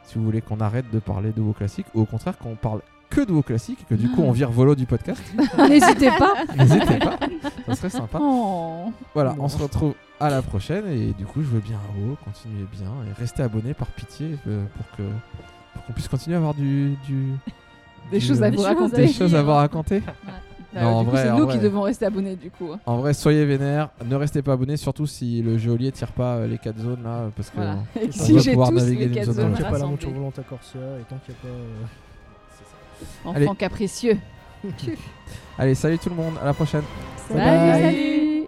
Si vous voulez qu'on arrête de parler de WoW classique ou au contraire qu'on parle que de WoW classique et que du coup on vire Volo du podcast, N'hésitez pas. n'hésitez pas, ça serait sympa. Oh. Voilà, on se retrouve à la prochaine et du coup jouez bien à WoW, continuez bien et restez abonnés par pitié euh, pour que pour qu'on puisse continuer à avoir du, du Des du- choses à euh, vous choses à raconter. des choses à vous raconter. Bah, vrai, c'est nous vrai. qui devons rester abonnés du coup. En vrai, soyez vénères, ne restez pas abonnés, surtout si le geôlier tire pas euh, les 4 zones là, parce que Voilà. on si va j'ai pouvoir tous naviguer les d'une quatre zone à zones l'autre. Tant qu'il n'y a pas la monture volante à Corsia et tant qu'il n'y a pas. euh, Enfant Allez. capricieux. Allez, salut tout le monde, à la prochaine. Salut. Salut.